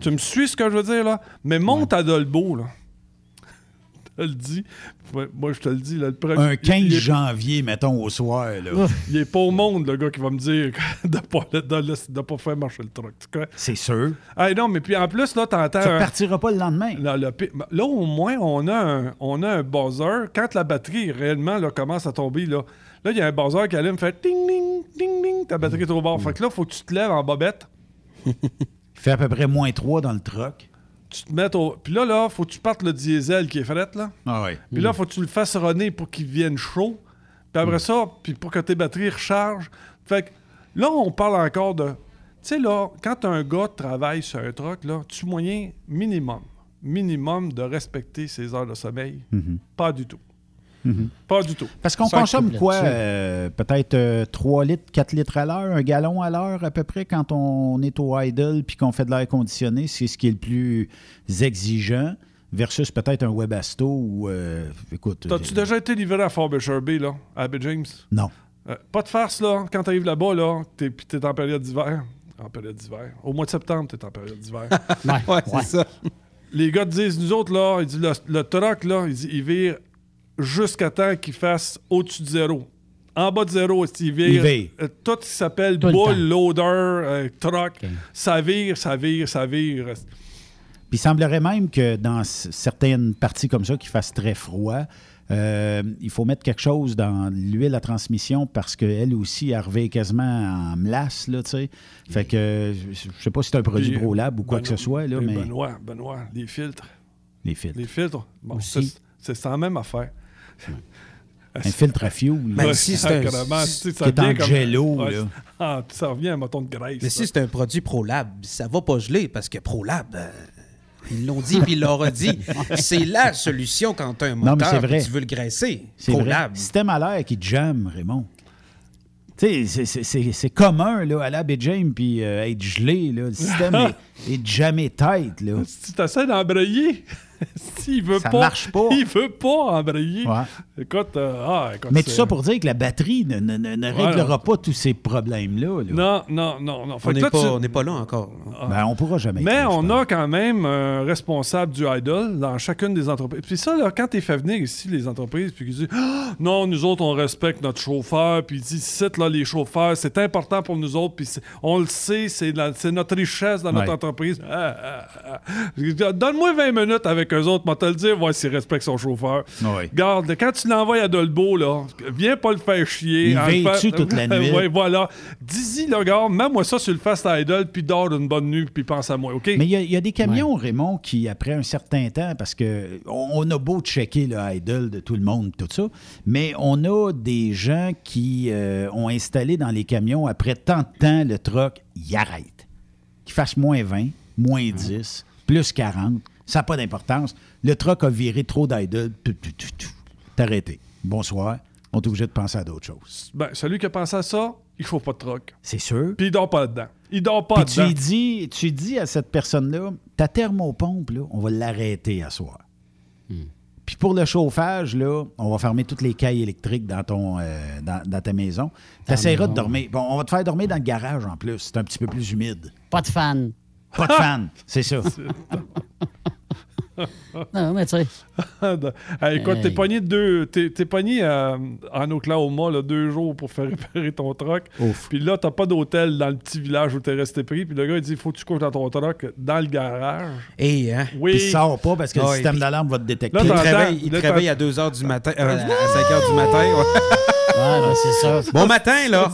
tu me suis ce que je veux dire, là? Mais monte à Dolbeau, là. Je te le dis. Moi, je te le dis. Là, le premier- Un 15 il est- janvier, mettons, au soir. Là. Il est pas au monde, le gars qui va me dire (laughs) de pas, de, de pas faire marcher le comprends? C'est sûr. Ah non, mais puis en plus, là, t'entends... Tu un- repartiras pas le lendemain. Là, le là, au moins, on a un, on a un buzzer. Quand la batterie, réellement, là, commence à tomber, là, là, il y a un buzzer qui allume, fait ding, ding, ding, ding, ta batterie est au bord. Fait que là, faut que tu te lèves en bobette. (laughs) Il fait à peu près moins 3 dans le truck. Tu te mettes au... Puis là, là, faut que tu partes le diesel qui est fret, là. Ah ouais. Puis là, faut que tu le fasses runner pour qu'il vienne chaud. Puis après ça, puis pour que tes batteries rechargent. Fait que là, on parle encore de... Tu sais, là, quand un gars travaille sur un truck, là, tu moyen minimum, minimum de respecter ses heures de sommeil? Mhm. Pas du tout. Mhm. Pas du tout. Parce qu'on consomme quoi? euh, Peut-être euh, 3 litres, 4 litres à l'heure, un gallon à l'heure à peu près quand on est au idle puis qu'on fait de l'air conditionné. C'est ce qui est le plus exigeant versus peut-être un Webasto ou... euh, écoute... T'as-tu déjà été livré à Frobisher Bay, là, à Abbey James? Non. Euh, pas de farce, là. Quand t'arrives là-bas, là, t'es, puis t'es en période d'hiver. En période d'hiver. Au mois de septembre, t'es en période d'hiver. (laughs) Ouais, ouais, c'est ça. Les gars te disent, nous autres, là, ils disent, le, le truck, là, ils, disent, il vire jusqu'à temps qu'il fasse au-dessus de zéro. En bas de zéro, il vire? Il vire. euh, tout ce qui s'appelle boule, loader, euh, truck, ça vire, ça vire, ça vire. Puis il semblerait même que dans certaines parties comme ça qui fassent très froid, euh, il faut mettre quelque chose dans l'huile à transmission parce qu'elle aussi, elle revient quasiment en melasse, là, tu sais. Fait que je sais pas si c'est un produit ProLab ou quoi Benoît- que ce soit, là, mais Benoît, Benoît, les filtres. les filtres. Les filtres. Bon, c'est la même affaire. Un filtre à fioul. Ben, là. si c'est un- si- ça qui est en vient comme- là. (laughs) Ah, ça revient à un moton de graisse. Mais ça. si c'est un produit ProLab, ça va pas geler parce que ProLab, euh, ils l'ont dit puis ils l'ont redit. (laughs) C'est la solution quand tu as un Non, mais moteur vrai. tu veux le graisser. C'est. ProLab. Système à l'air qui jamme, Raymond. Tu sais, c'est- commun, là, à Baie James puis euh, être gelé, là. Le système (laughs) est, est jamais tête, là. Si tu essaies d'embrayer, s'il veut Ça pas. marche pas. Il veut pas embrayer. Ouais. Écoute, euh, ah, écoute, Mais tout ça pour dire que la batterie ne, ne- ne- ne réglera non. pas tous ces problèmes-là. là. Non, non, non, On n'est pas, tu- là encore. Ben, on pourra jamais. Mais on a quand même un responsable du idle dans chacune des entreprises. Puis ça, là, quand tu fait venir ici les entreprises, puis qu'ils disent Ah, non, nous autres, on respecte notre chauffeur, puis ils disent Cite, là, les chauffeurs, c'est important pour nous autres, puis on le sait, c'est notre richesse dans notre Ouais. entreprise. Ah, ah, ah. Donne-moi 20 minutes avec eux autres, te le dire, voir s'ils respectent son chauffeur. Ouais. Garde, quand tu l'envoies à Dolbeau, là, viens pas le faire chier. Il veille dessus toute la (laughs) nuit? ouais, voilà. Dis-y, là, gars, mets-moi ça sur le fast idle, puis dors une bonne nuit, puis pense à moi, OK? Mais il y, a- il y a des camions, Raymond, qui, après un certain temps, parce que on, on a beau checker le idle de tout le monde, tout ça, mais on a des gens qui euh, ont installé dans les camions, après tant de temps, le truck, il arrête. Qu'il fasse moins 20, moins 10, plus 40, ça n'a pas d'importance. Le truck a viré trop d'idle. T'as arrêté. Bonsoir. On est obligé de penser à d'autres choses. Ben, celui qui a pensé à ça, il chauffe pas de troc. C'est sûr. Puis il dort pas là-dedans. Il dort pas Puis tu dedans. lui dis, tu dis à cette personne-là, ta thermopompe, là, on va l'arrêter à soir. Puis pour le chauffage, là, on va fermer toutes les cailles électriques dans, ton, euh, dans, dans ta maison. Tu essaieras de dormir. Bon, on va te faire dormir dans le garage en plus. C'est un petit peu plus humide. Pas de fan. Pas de fan, c'est ça. (laughs) (laughs) Non, mais tu sais. (laughs) Hey, écoute, t'es pogné, deux, t'es, t'es pogné euh, en Oklahoma là, deux jours pour faire réparer ton truck. Puis là, t'as pas d'hôtel dans le petit village où t'es resté pris. Puis le gars, il dit faut que tu couches dans ton truck dans le garage. Et, hein? Oui. Puis sors pas parce que le système d'alarme va te détecter. Là, Il réveille, il à 2 h du matin, euh, à 5 h du matin. ouais. (laughs) Ouais, c'est ça. Bon matin, là!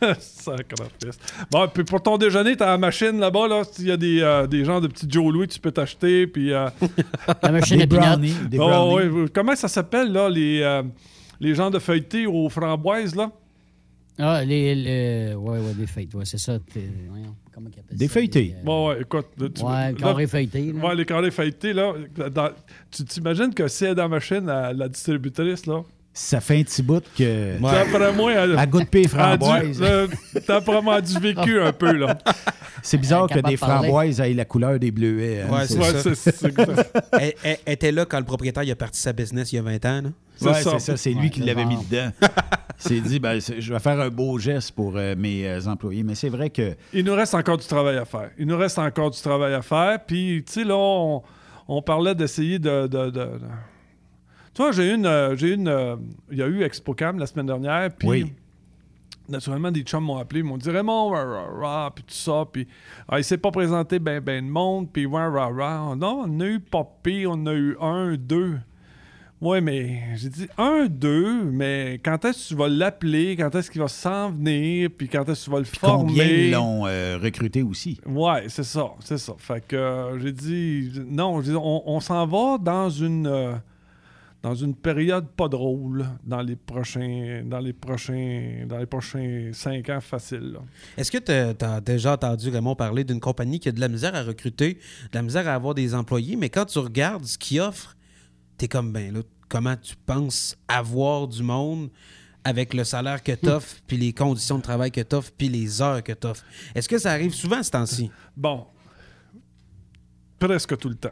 (laughs) Sacrifice. Bon, puis pour ton déjeuner, t'as la machine là-bas. Là, S'il y a des, euh, des gens de petits Joe Louis, tu peux t'acheter. Puis. euh, (laughs) La machine Des à brownies. Des oh, brownies. ouais, ouais. comment ça s'appelle, là, les, euh, les gens de feuilleté aux framboises, là? Ah, les, les- ouais, ouais, des feuilles, ouais, c'est ça. comment Des ça, feuilletés. les, euh, Bon, ouais, écoute. là, tu- Ouais, le carré feuilleté. là. Ouais, les carrés feuilletés, là. dans- tu t'imagines que si elle est dans la machine, la, la distributrice, là, Ça fait un petit bout que. D'après moi, elle- à goût de framboise. euh, T'as vraiment du vécu un peu, là. C'est bizarre que des de framboises aient la couleur des bleuets. hein, Ouais, c'est c'est- ça. elle, elle- elle était là quand le propriétaire il a parti sa business il y a 20 ans. là. Ouais, c'est ça, c'est lui Ouais, qui l'avait mis dedans. (laughs) Il s'est dit, ben, c'est- je vais faire un beau geste pour euh, mes euh, employés. Mais c'est vrai que Il nous reste encore du travail à faire. Il nous reste encore du travail à faire. Puis, tu sais, là, on, on parlait d'essayer de. de- de- vois, j'ai eu une. euh, j'ai une euh, il y a eu ExpoCam la semaine dernière. Puis, Oui. naturellement, des chums m'ont appelé. Ils m'ont dit Raymond, rah, rah, rah, puis tout ça. Puis, ah, il s'est pas présenté ben, ben de monde. Puis, rah, rah, rah. Non, on a eu pas pire. On a eu un, deux. Ouais, mais j'ai dit un, deux, mais quand est-ce que tu vas l'appeler? Quand est-ce qu'il va s'en venir? Puis quand est-ce que tu vas le former? combien ils l'ont euh, recruté aussi? Ouais, c'est ça, c'est ça. Fait que euh, j'ai dit non, dit, on, on s'en va dans une euh, dans une période pas drôle dans les prochains dans les prochains dans les prochains cinq ans faciles. Est-ce que tu as, déjà entendu Raymond parler d'une compagnie qui a de la misère à recruter, de la misère à avoir des employés, mais quand tu regardes ce qu'ils offrent, tu es comme, ben là, comment tu penses avoir du monde avec le salaire que tu offres, (laughs) puis les conditions de travail que tu offres, puis les heures que tu offres? Est-ce que ça arrive souvent ce temps-ci? Bon, presque tout le temps.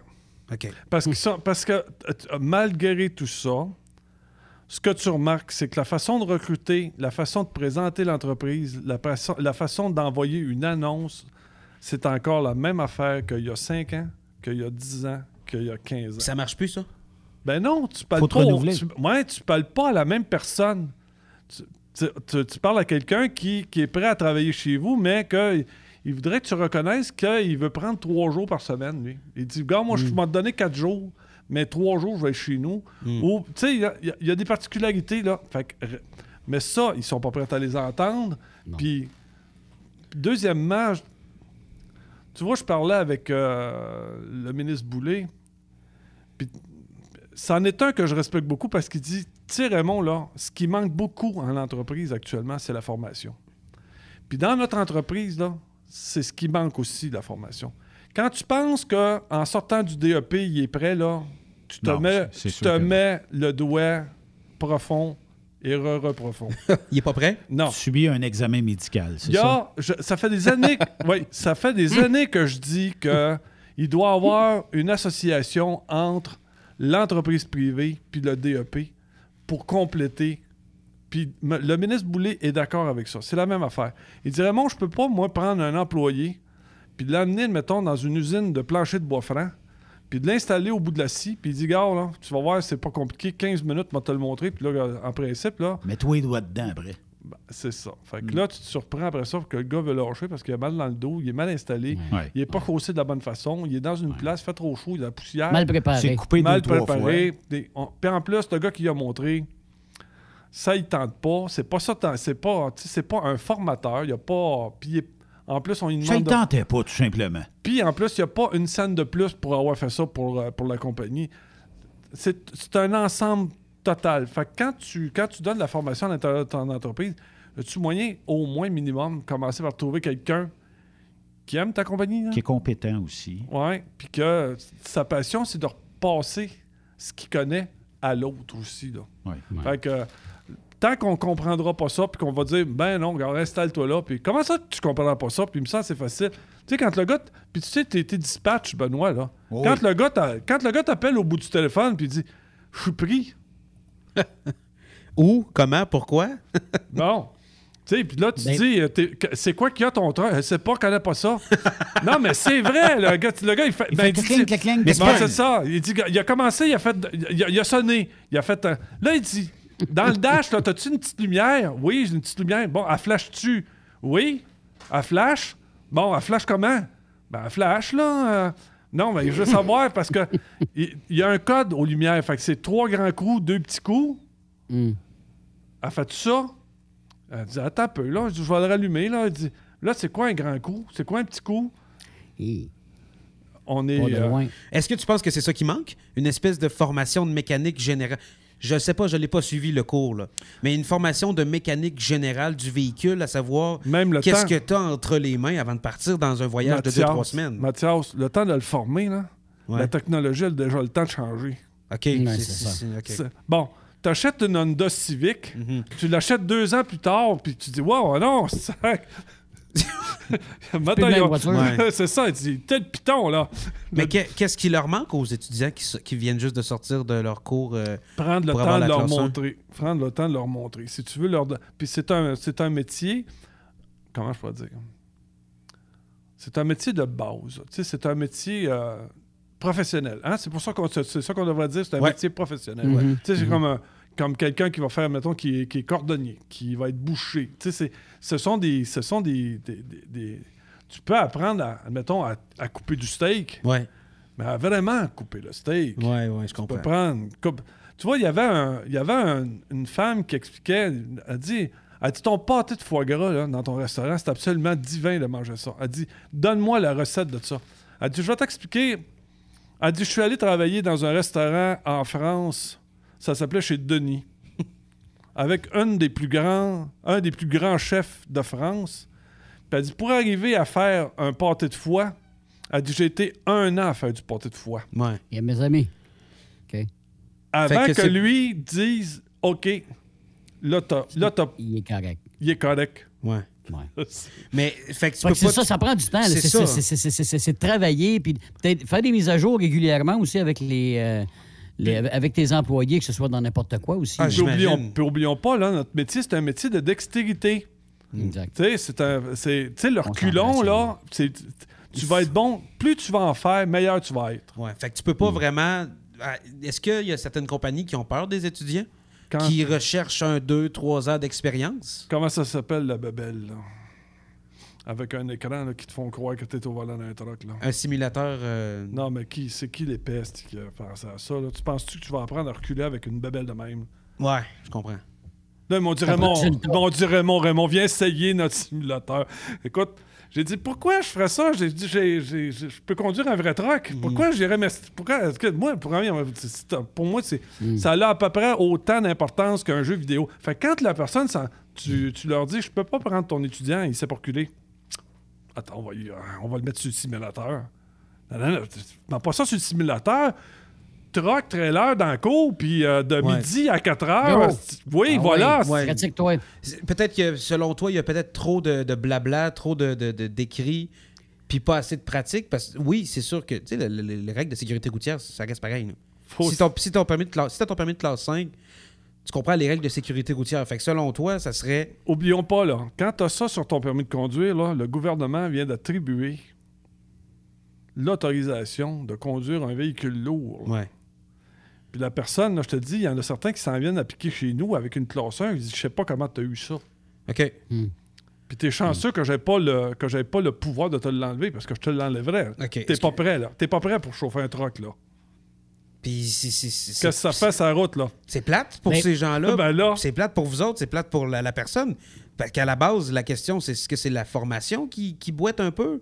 Parce que, ça- parce que euh, malgré tout ça, ce que tu remarques, c'est que la façon de recruter, la façon de présenter l'entreprise, la, façon- la façon d'envoyer une annonce, c'est encore la même affaire qu'il y a 5 ans, qu'il y a 10 ans, qu'il y a 15 ans. Ça marche plus, ça? Ben non, tu parles Faut pas. Tu, ouais, tu parles pas à la même personne. Tu, tu- tu- tu parles à quelqu'un qui, qui est prêt à travailler chez vous, mais que il voudrait que tu reconnaisses qu'il veut prendre trois jours par semaine, lui. Il dit, gars, moi, je Mm. m'en donner quatre jours, mais trois jours, je vais être chez nous. Mm. Ou, tu sais, il y a- y, y des particularités, là. Fait que, mais ça, ils sont pas prêts à les entendre. Puis, deuxièmement, je- tu vois, je parlais avec euh, le ministre Boulay, puis c'en est un que je respecte beaucoup parce qu'il dit, tu Raymond, là, ce qui manque beaucoup en entreprise actuellement, c'est la formation. Puis dans notre entreprise, là, c'est ce qui manque aussi, la formation. Quand tu penses qu'en sortant du DEP, il est prêt, là, tu te, Non, mets, tu te mets le doigt profond et re profond. (laughs) il est pas prêt? Non. Subit un examen médical, c'est ça? je- ça fait des années, que- (laughs) oui, ça fait des années que je dis que il doit y avoir une association entre l'entreprise privée puis le DEP pour compléter. Puis le ministre Boulay est d'accord avec ça. C'est la même affaire. Il dit Raymond, je peux pas moi prendre un employé puis l'amener, mettons, dans une usine de plancher de bois franc puis de l'installer au bout de la scie, puis il dit, gars, là, tu vas voir, c'est pas compliqué, 15 minutes, moi te le montrer, puis là, en principe, là, Mets-toi les doigts dedans après. ben, c'est ça. Fait Mm. que là, tu te surprends après ça que le gars veut lâcher parce qu'il a mal dans le dos, il est mal installé, Ouais. il est pas chaussé de la bonne façon, il est dans une place, fait trop chaud, il a la poussière. Mal préparé. C'est coupé mal deux, trois préparé. fois. Des- on- Puis en plus, le gars qui a montré, ça, il tente pas. C'est pas ça, c'est pas, tu c'est pas un formateur. Il y a pas. Puis il en plus, on lui Ça ne demande. de- tentait pas, tout simplement. Puis en plus, il n'y a pas une scène de plus pour avoir fait ça pour, euh, pour la compagnie. C'est un ensemble total. Fait que quand tu, quand tu donnes la formation à l'intérieur de ton entreprise, as-tu moyen, au moins minimum, commencer par trouver quelqu'un qui aime ta compagnie? là? Qui est compétent aussi. Ouais, puis que sa passion, c'est de repasser ce qu'il connaît à l'autre aussi. Là. Ouais. Fait que tant qu'on comprendra pas ça, puis qu'on va dire, ben non, regarde, installe-toi là, puis comment ça tu comprendras pas ça, puis il me semble c'est facile. Tu sais, quand le gars, puis tu sais, t'es t'es dispatch, Benoît, là. Oh quand, oui. le gars quand le gars t'appelle au bout du téléphone, puis dit, je suis pris. (laughs) Où? Comment? Pourquoi? (laughs) Bon. Tu sais, puis là, tu Ben- dis, euh, c'est quoi qu'il y a ton train? Je sais pas, connais pas ça. (laughs) non, mais c'est vrai, le gars, le gars, il fait. Il ben, fait cling, cling, cling, Mais c'est ça. Il, dit, il a commencé, il a fait. Il a, il a sonné. Il a fait. un- Là, il dit, dans le dash, là, t'as-tu une petite lumière? Oui, j'ai une petite lumière. Bon, elle flash-tu? Oui. Elle flash? Bon, elle flash comment? Ben, elle flash, là. euh, Non, mais je veux savoir parce que il y a un code aux lumières. Fait que c'est trois grands coups, deux petits coups. Hmm. Elle fait ça? Elle dit, attends un peu, là, je dis, je vais le rallumer, là. Elle dit, là, c'est quoi un grand coup? C'est quoi un petit coup? On est. Euh, loin. Est-ce que tu penses que c'est ça qui manque? Une espèce de formation de mécanique générale? Je sais pas, je l'ai pas suivi le cours, là. mais une formation de mécanique générale du véhicule, à savoir Même le qu'est-ce temps. que tu as entre les mains avant de partir dans un voyage de 2-3 semaines. Mathias, le temps de le former, là, Ouais. la technologie a déjà le temps de changer. OK. C'est- c'est ça. c'est- OK. C'est- Bon, tu t'achètes une Honda Civic, Mhm. tu l'achètes deux ans plus tard, puis tu dis, wow, non, (laughs) sac. (laughs) Ouais. (laughs) c'est ça, tel piton, là. Mais que- qu'est-ce qui leur manque aux étudiants qui, viennent juste de sortir de leur cours? euh, prendre le temps de leur montrer. Prendre le temps de leur montrer. Si tu veux leur. Puis c'est un, c'est un métier. Comment je peux dire? C'est un métier de base. Tu sais, c'est un métier euh, professionnel. Hein? C'est pour ça qu'on c'est ça qu'on devrait dire. C'est un Ouais. métier professionnel. Mhm. Tu sais, c'est Mhm. comme un- comme quelqu'un qui va faire, mettons, qui est, qui est cordonnier, qui va être boucher. Tu sais, c'est- ce sont des. Ce sont des, des- des- des- tu peux apprendre, à, admettons, à, à couper du steak, Ouais, mais à vraiment couper le steak. ouais, ouais, je Tu peux comprends. prendre. une coupe- Tu vois, il y avait, un- il y avait un- une femme qui expliquait. Elle dit Elle dit Ton pâté de foie gras là, dans ton restaurant, c'est absolument divin de manger ça. Elle dit Donne-moi la recette de ça. Elle dit Je vais t'expliquer. Elle dit Je suis allé travailler dans un restaurant en France. Ça s'appelait chez Denis. (laughs) Avec un des plus grands, un des plus grands chefs de France. Puis elle dit Pour arriver à faire un pâté de foie, elle dit J'ai été un an à faire du pâté de foie Ouais. Il y a mes amis. OK. avant que, lui dise OK, là, t'as, là t'as- Il est correct. il est correct. Ouais. Ouais. (laughs) Mais, fait que tu Fait peux que c'est pas. ça, ça prend du temps. C'est C'est ça. c'est- c'est- c'est- c'est- c'est- c'est de travailler, puis peut-être faire des mises à jour régulièrement aussi avec les, euh, les- avec tes employés, que ce soit dans n'importe quoi aussi. Ah, oublions, puis oublions pas, là, notre métier, c'est un métier de dextérité. Exact. Tu sais, c'est un. c'est- Tu sais, le reculon, là, c'est, tu vas être bon. Plus tu vas en faire, meilleur tu vas être. Ouais. Fait que tu peux pas vraiment. Ah, Est-ce qu'il y a certaines compagnies qui ont peur des étudiants? Quand- Qui recherchent un, deux, trois ans d'expérience? Comment ça s'appelle, la bebelle, là? Avec un écran là, qui te font croire que t'es au volant d'un truck, là. Un simulateur. euh, Non, mais qui, c'est qui les pestes qui a pensé à ça, là? Tu penses-tu que tu vas apprendre à reculer avec une bebelle de même? Ouais, je comprends. Là, mon dit Ça Raymond, mon dit Raymond, Raymond, viens essayer notre simulateur. Écoute, j'ai dit pourquoi je ferais ça? J'ai dit je peux conduire un vrai truck. Mm. Pourquoi j'irais Pourquoi est-ce que moi, pour, pour moi, c'est Mm. ça a à peu près autant d'importance qu'un jeu vidéo. Fait que quand la personne, tu, tu leur dis je peux pas prendre ton étudiant, il sait pas reculer. Attends, on va, y- on va le mettre sur le simulateur. Non, non, non, pas ça sur le simulateur. Truck, trailer dans le cours, puis euh, de Ouais. midi à 4 heures. Oui, Ah voilà. ouais, Ouais. Peut-être que, selon toi, il y a peut-être trop de, de blabla, trop de, de- de- d'écrits, puis pas assez de pratique. Parce que oui, c'est sûr que tu sais, le- le- les règles de sécurité routière, ça reste pareil. Faut- Si ton, si ton permis de classe, si t'as ton permis de classe 5, tu comprends les règles de sécurité routière. Fait que selon toi, ça serait. Oublions pas, là, quand tu as ça sur ton permis de conduire, là, le gouvernement vient d'attribuer l'autorisation de conduire un véhicule lourd. là. Ouais. Puis la personne, là, je te dis, il y en a certains qui s'en viennent appliquer chez nous avec une classe 1. Ils disent, je sais pas comment tu as eu ça. OK. Puis t'es chanceux que j'ai pas le que j'ai pas le pouvoir de te l'enlever parce que je te l'enlèverais. OK. T'es pas prêt, là. T'es pas prêt pour chauffer un truck, là. Puis Qu'est-ce que ça fait sa route, là? C'est plate pour ces gens-là. Ah, ben là. C'est plate pour vous autres, c'est plate pour la, la personne. Parce qu'à la base, la question, c'est est-ce que c'est la formation qui, qui boite un peu?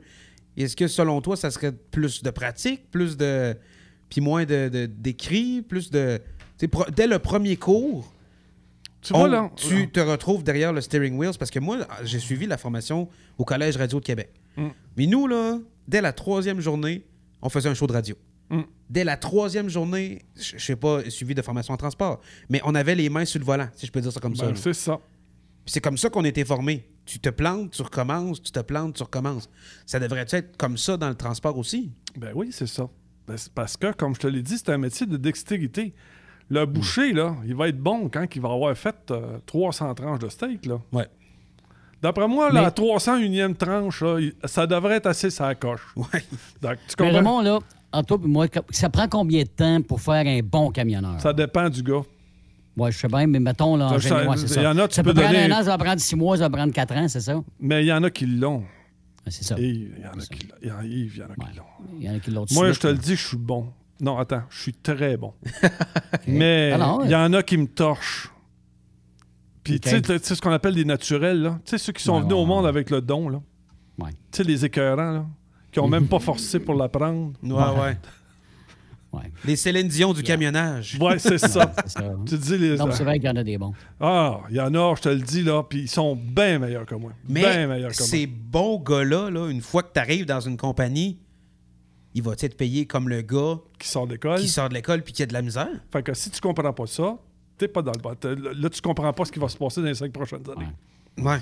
Est-ce que selon toi, ça serait plus de pratique, plus de. puis moins de, d'écrit, plus de. pro- dès le premier cours, Tu on- vois, là? tu te retrouves derrière le steering wheels parce que moi, j'ai suivi la formation au Collège Radio de Québec. Mm. Mais nous, là, dès la troisième journée, on faisait un show de radio. Mm. Dès la troisième journée, je sais pas, suivi de formation en transport, mais on avait les mains sur le volant, si je peux dire ça comme ça. Ben, là. c'est ça. Puis c'est comme ça qu'on était formés. Tu te plantes, tu recommences, tu te plantes, tu recommences. Ça devrait être comme ça dans le transport aussi? Ben oui, c'est ça. Ben, parce que, comme je te l'ai dit, c'est un métier de dextérité. Le boucher, là, il va être bon quand il va avoir fait euh, 300 tranches de steak, là. Ouais. D'après moi, Mais- la 301e tranche, là, ça devrait être assez sa coche. Ouais. Donc, tu Mais comprends? Raymond, là, entre toi et moi, ça prend combien de temps pour faire un bon camionneur? Ça dépend du gars. Ouais, je sais bien, mais mettons, là, en général, c'est ça. y en a, tu ça peux peut prendre donner- un an, ça va prendre six mois, ça va prendre quatre ans, c'est ça? Mais il y en a qui l'ont. C'est ça. Il y en a qui l'ont. Il y en a- en qui l'ont. Il y en a qui l'ont Moi, je te le dis, je suis bon. Non, attends, je suis très bon. (laughs) Mais Ah ouais. il y en a qui me torchent. Puis, tu sais, tu sais ce qu'on appelle des naturels, là? Tu sais, ceux qui sont Ouais, venus ouais, au monde avec le don, là? Tu sais, les écœurants, là? Qui ont même pas forcé pour l'apprendre. Ouais, ouais. Ouais. Les Céline Dion du camionnage. Ouais, c'est ça. Tu dis les. Non, c'est vrai qu'il y en a des bons. Ah, il y en a, je te le dis, là. Puis ils sont bien meilleurs que moi. Mais bien meilleurs que moi. ces bons gars-là, là, une fois que tu arrives dans une compagnie, il va te payer comme le gars Qui sort d'école. qui sort de l'école puis qui a de la misère. Fait que si tu comprends pas ça, t'es pas dans le bon. t'es- Là, tu comprends pas ce qui va se passer dans les cinq prochaines années. Ouais.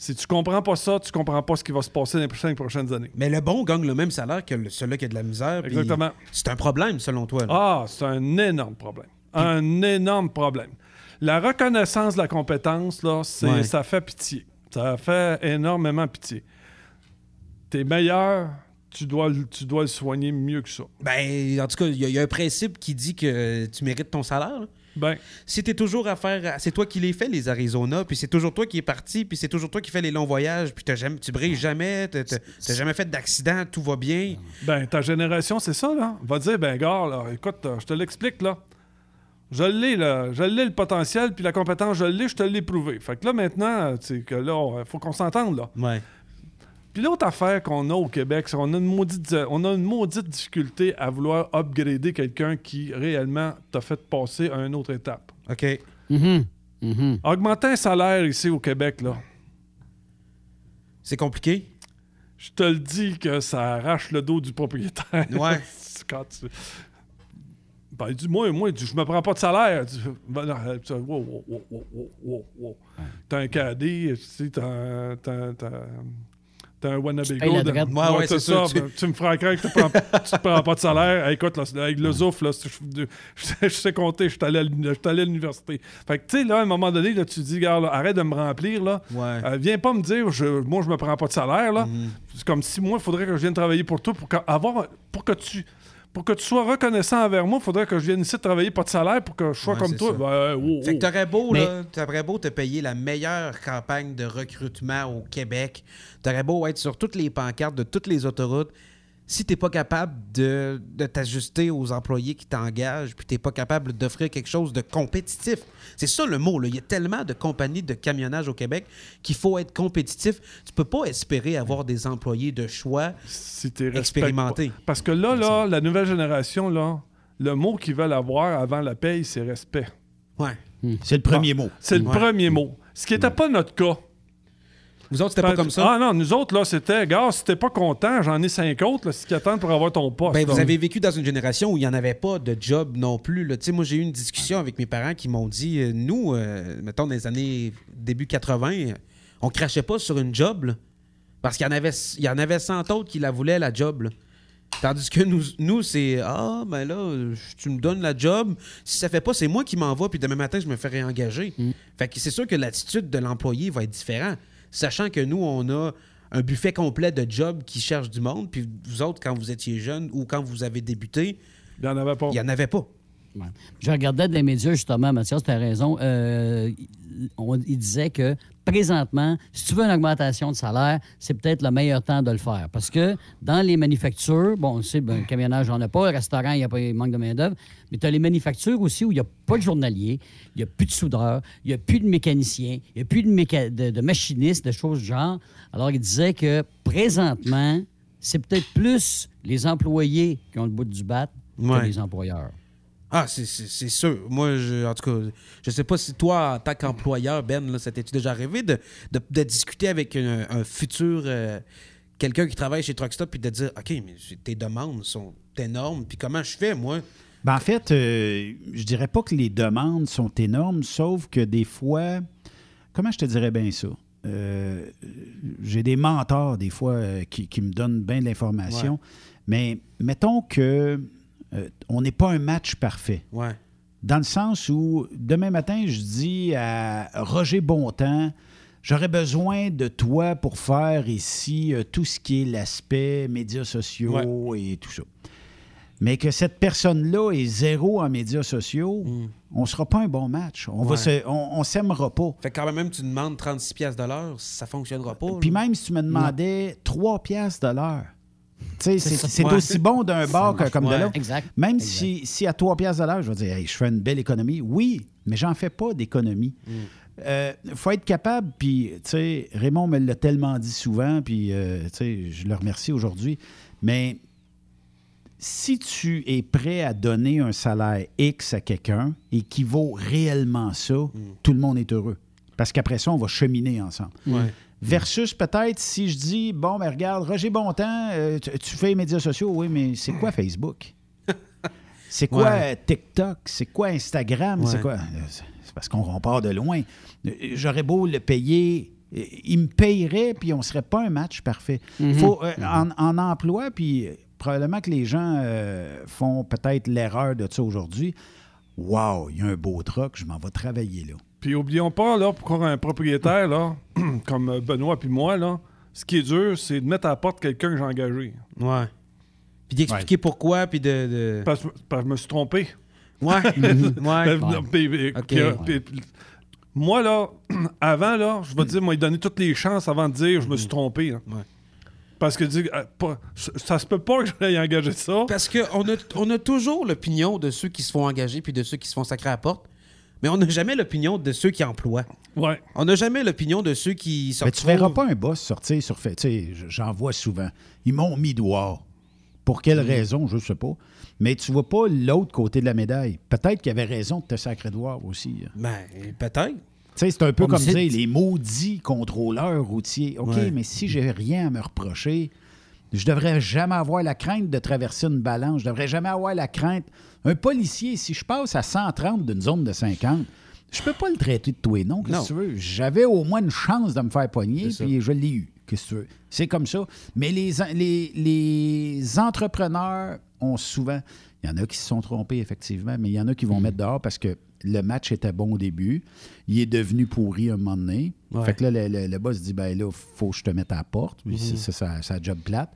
Si tu comprends pas ça, tu comprends pas ce qui va se passer dans les cinq prochaines années. Mais le bon gagne le même salaire que le- celui qui a de la misère. Exactement. C'est un problème, selon toi. là. Ah, c'est un énorme problème. Un énorme problème. La reconnaissance de la compétence, là, c'est- Ouais. ça fait pitié. Ça fait énormément pitié. T'es meilleur, tu dois, le- tu dois le soigner mieux que ça. Ben, en tout cas, il y, a- il y a un principe qui dit que tu mérites ton salaire. là. Ben, Si t'es toujours à faire. C'est toi qui les fais, les Arizona, puis c'est toujours toi qui es parti, puis c'est toujours toi qui fais les longs voyages, puis jamais, tu brilles jamais, t'as jamais fait d'accident, tout va bien. ben, ta génération, c'est ça, là. Va dire, ben, gars, là, écoute, euh, je te l'explique, là. Je l'ai, là. Je l'ai, le potentiel, puis la compétence, je l'ai, je te l'ai prouvé. Fait que là, maintenant, c'est que là, il faut qu'on s'entende, là. Ouais. Puis l'autre affaire qu'on a au Québec, c'est qu'on a une maudite, on a une maudite difficulté à vouloir upgrader quelqu'un qui réellement t'a fait passer à une autre étape. OK. Mhm. Mhm. Augmenter un salaire ici au Québec, là, C'est compliqué? je te le dis que ça arrache le dos du propriétaire. Ouais. (laughs) Quand tu... Ben, dis moi, moi, je me prends pas de salaire. Dis, ben, non, euh, tu- wow, wow, wow, wow, wow, wow, wow. T'as un cadet, tu sais, t'as un... T'as, t'as- t'as un Wannabe payes la Gold. drette. Ouais, ouais, c'est ça, ça. tu- ben, Tu... me feras craindre que tu prends, tu te prends pas de salaire. Hey, écoute, là, avec le zouf, là, je, je- je sais compter, je suis allé à l'université. Fait que, tu sais, là, à un moment donné, là, tu dis, gars, là, arrête de me remplir, là. Ouais. Euh, viens pas me dire, je- moi, je me prends pas de salaire, là. C'est comme si moi, il faudrait que je vienne travailler pour toi, pour que, avoir, pour que tu... Pour que tu sois reconnaissant envers moi, il faudrait que je vienne ici travailler pas de salaire pour que je sois Ouais, comme toi. Ben, wow, Fait que t'aurais beau, Mais- là, t'aurais beau te payer la meilleure campagne de recrutement au Québec, t'aurais beau être sur toutes les pancartes de toutes les autoroutes, si t'es pas capable de, de t'ajuster aux employés qui t'engagent, puis t'es pas capable d'offrir quelque chose de compétitif. C'est ça le mot, là. Il y a tellement de compagnies de camionnage au Québec qu'il faut être compétitif. Tu peux pas espérer avoir des employés de choix si expérimentés. pas. Parce que là, là, la nouvelle génération, là, le mot qu'ils veulent avoir avant la paye, c'est respect. Ouais. C'est le premier mot. C'est le Ouais. premier mot. Ce qui n'était pas notre cas. Vous autres, c'était pas comme ça? Ah non, nous autres, là, c'était, gars, si t'es pas content, j'en ai cinq autres, là, si qui attendent pour avoir ton poste. Ben, vous avez vécu dans une génération où il n'y en avait pas de job non plus. là. Tu sais, Moi, j'ai eu une discussion avec mes parents qui m'ont dit euh, nous, euh, mettons, dans les années début 80, euh, on crachait pas sur une job. là. parce qu'il y en avait il y en avait 100 autres qui la voulaient, la job. là. Tandis que nous, nous c'est Ah, ben là, tu me donnes la job. Si ça fait pas, c'est moi qui m'envoie, puis demain matin, je me fais réengager. Fait que c'est sûr que l'attitude de l'employé va être différente. Sachant que nous, on a un buffet complet de jobs qui cherchent du monde, puis vous autres, quand vous étiez jeunes ou quand vous avez débuté, il n'y en avait pas. Il n'y en avait pas. Ouais. Je regardais dans les médias, justement, Mathias, tu as raison. Euh, on- il disait que présentement, si tu veux une augmentation de salaire, c'est peut-être le meilleur temps de le faire. Parce que dans les manufactures, bon, on sait, ben, camionnage, j'en ai pas, restaurant, il y a pas il manque de main-d'œuvre, mais tu as les manufactures aussi où il n'y a pas de journalier, il n'y a plus de soudeurs, il n'y a plus de mécaniciens, il n'y a plus de, méca- de, de machinistes, de choses du genre. Alors, il disait que présentement, c'est peut-être plus les employés qui ont le bout du bat Ouais. que les employeurs. Ah, c'est- sûr. Moi, je, en tout cas, je sais pas si toi, en tant qu'employeur, Ben, là, ça t'est-tu déjà arrivé de, de- de discuter avec un, un futur, euh, quelqu'un qui travaille chez Truckstop, puis de dire, OK, mais tes demandes sont énormes, puis comment je fais, moi? Ben, en fait, euh, je dirais pas que les demandes sont énormes, sauf que des fois, comment je te dirais bien ça? Euh, J'ai des mentors, des fois, qui, qui me donnent bien de l'information. Ouais. Mais mettons que euh, on n'est pas un match parfait. Ouais. Dans le sens où, demain matin, je dis à Roger Bontemps, j'aurais besoin de toi pour faire ici euh, tout ce qui est l'aspect médias sociaux et tout ça. Mais que cette personne-là est zéro en médias sociaux, on ne sera pas un bon match. On Ouais. va se, on, on s'aimera pas. Fait que quand même, tu demandes 36 pièces de l'heure, ça fonctionnera pas. Puis même si tu me demandais 3 piastres de l'heure, C'est Ouais. aussi bon d'un bar que comme de l'autre. Exact. Même Exact. si, si à 3 piastres de l'heure, je vais dire, Hey, je fais une belle économie. Oui, mais j'en fais pas d'économie. Il faut être capable, puis, tu sais, Raymond me l'a tellement dit souvent, puis, euh, tu sais, je le remercie aujourd'hui, mais si tu es prêt à donner un salaire X à quelqu'un et qui vaut réellement ça, tout le monde est heureux. Parce qu'après ça, on va cheminer ensemble. Ouais. Versus peut-être si je dis, bon, mais regarde, Roger Bontemps, euh, tu, tu fais les médias sociaux, oui, mais c'est quoi (laughs) Facebook? C'est quoi Ouais. TikTok? C'est quoi Instagram? C'est quoi? Euh, C'est parce qu'on on part de loin. Euh, J'aurais beau le payer. Il me payerait, puis on serait pas un match parfait. Mhm. Faut, euh, en, en emploi, puis probablement que les gens euh, font peut-être l'erreur de ça aujourd'hui. Wow, il y a un beau truck, je m'en vais travailler là. Puis oublions pas, là, pour un propriétaire, là, (clears throat) comme Benoît puis moi, là, ce qui est dur, c'est de mettre à la porte quelqu'un que j'ai engagé. Ouais. Puis d'expliquer pourquoi, puis de. de- Parce, parce que je me suis trompé. Ouais. (laughs) ouais. Ouais. moi, là, (clears throat) avant, là, je vais te dire, moi, il donné toutes les chances avant de dire je me suis trompé. là. Parce que dire, euh, pas- ça se peut pas que j'aille engager ça. Parce qu'on a, on a toujours l'opinion de ceux qui se font engager puis de ceux qui se font sacrer à la porte, mais on n'a jamais l'opinion de ceux qui emploient. Ouais. On n'a jamais l'opinion de ceux qui se Mais tu verras pas un boss sortir sur fait. J'en vois souvent. Ils m'ont mis dehors. Pour quelle raison, je ne sais pas. Mais tu vois pas l'autre côté de la médaille. Peut-être qu'il y avait raison de te sacrer dehors aussi. Ben, peut-être. Tu sais, c'est un peu Comme dire les maudits contrôleurs routiers. OK, Ouais. mais si j'ai rien à me reprocher, je devrais jamais avoir la crainte de traverser une balance. Je devrais jamais avoir la crainte. Un policier, si je passe à 130 d'une zone de 50, je peux pas le traiter de tout et non. Qu'est-ce que tu veux? J'avais au moins une chance de me faire ça. puis je l'ai eu. Qu'est-ce que tu veux? C'est comme ça. Mais les, les, les entrepreneurs ont souvent. Il y en a qui se sont trompés, effectivement, mais il y en a qui vont mettre dehors parce que le match était bon au début. Il est devenu pourri un moment donné. Ouais. Fait que là, le, le- le boss dit ben là, faut que je te mette à la porte. Puis Mhm. c'est ça, ça, ça job plate.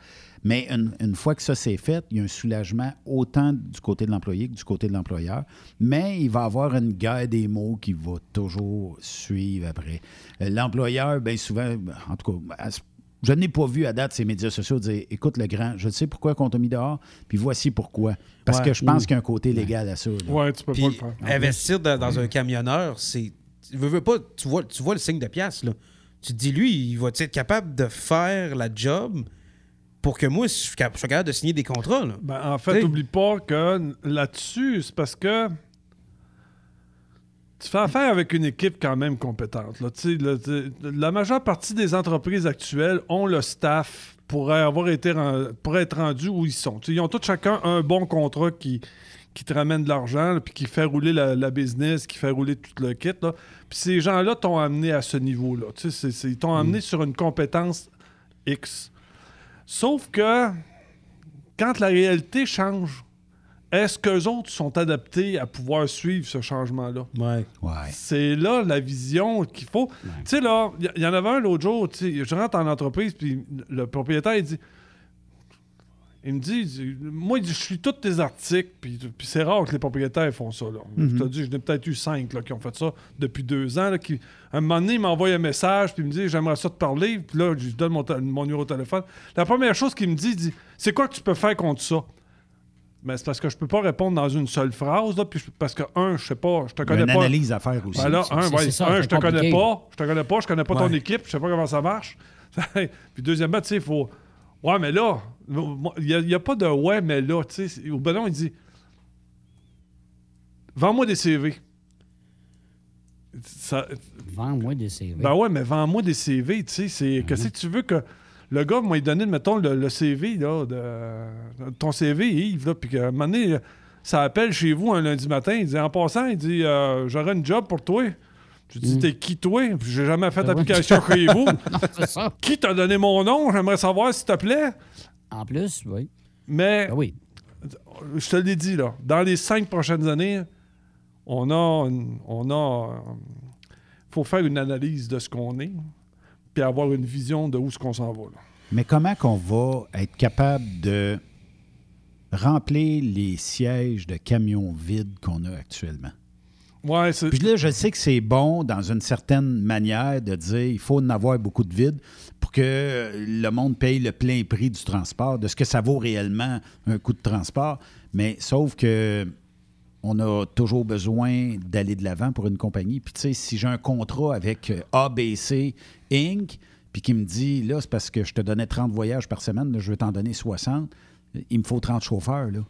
Mais une, une fois que ça c'est fait, il y a un soulagement autant du côté de l'employé que du côté de l'employeur. Mais il va y avoir une guerre des mots qui va toujours suivre après. Euh, L'employeur, bien souvent, en tout cas, à ce- je n'ai pas vu à date ces médias sociaux dire écoute, le grand, je sais pourquoi qu'on t'a mis dehors, puis voici pourquoi. Parce Ouais. que je pense qu'il y a un côté légal à ça. Ouais, tu peux Puis pas le faire. investir dans, dans un camionneur, c'est. Tu veux, veux pas, tu vois, tu vois le signe de pièce, là. Tu te dis, lui, il va être capable de faire la job pour que moi, je sois capable de signer des contrats, là. Ben, en fait, n'oublie pas que là-dessus, c'est parce que tu fais affaire avec une équipe quand même compétente. là. Le- la majeure partie des entreprises actuelles ont le staff pour avoir été pour être rendus où ils sont. Ils ont tous chacun un bon contrat qui, qui te ramène de l'argent, puis qui fait rouler la, la business, qui fait rouler tout le kit. là. Puis ces gens-là t'ont amené à ce niveau-là. Ils t'ont amené sur une compétence X. Sauf que quand la réalité change, est-ce qu'eux autres sont adaptés à pouvoir suivre ce changement-là? Ouais. C'est là la vision qu'il faut. Tu sais, là, il y, y en avait un l'autre jour, tu sais, je rentre en entreprise, puis le propriétaire, il dit. Il me dit, moi, je suis tous tes articles, puis, puis c'est rare que les propriétaires font ça. Là. Mhm. Je te dis, j'en ai peut-être eu cinq là, qui ont fait ça depuis deux ans. Là, qui, un moment donné, il m'envoie un message, puis il me dit, j'aimerais ça te parler. Puis là, je lui donne mon, numéro de téléphone. La première chose qu'il me dit, il dit, c'est quoi que tu peux faire contre ça? Mais c'est parce que je peux pas répondre dans une seule phrase, là, puis parce que, un, je sais pas, je te Il y a connais une pas. analyse à faire aussi. Ben là, un, ouais, ça, un, je te connais pas, je te connais pas, je connais pas ton équipe, je sais pas comment ça marche. (laughs) puis deuxièmement, tu sais, il faut. Ouais, mais là, il n'y a, pas de ouais, mais là, tu sais. Au Benon, il dit Vends-moi des CV. Ça- Vends-moi des CV. ben ouais, mais vends-moi des CV, tu sais. c'est Qu'est-ce que tu veux que. Le gars m'a donné, mettons, le, le CV, là, de, ton CV, Yves, là, puis qu'à un moment donné, ça appelle chez vous un lundi matin, il dit, en passant, il dit, euh, j'aurais une job pour toi. Je dis, t'es qui, toi? J'ai jamais fait ouais. d'application chez vous. (laughs) Non, ça. Qui t'a donné mon nom? J'aimerais savoir, s'il te plaît. En plus, oui. Mais, Ben oui. je te l'ai dit, là, dans les cinq prochaines années, on a. une- on a. faut faire une analyse de ce qu'on est, puis avoir une vision de où ce qu'on s'en va. là. Mais comment qu'on va être capable de remplir les sièges de camions vides qu'on a actuellement? Puis là, je sais que c'est bon, dans une certaine manière, de dire il faut en avoir beaucoup de vide pour que le monde paye le plein prix du transport, de ce que ça vaut réellement un coût de transport. Mais sauf que on a toujours besoin d'aller de l'avant pour une compagnie. Puis tu sais, si j'ai un contrat avec ABC Inc., puis qui me dit, là, c'est parce que je te donnais 30 voyages par semaine, je vais t'en donner 60, il me faut 30 chauffeurs, là.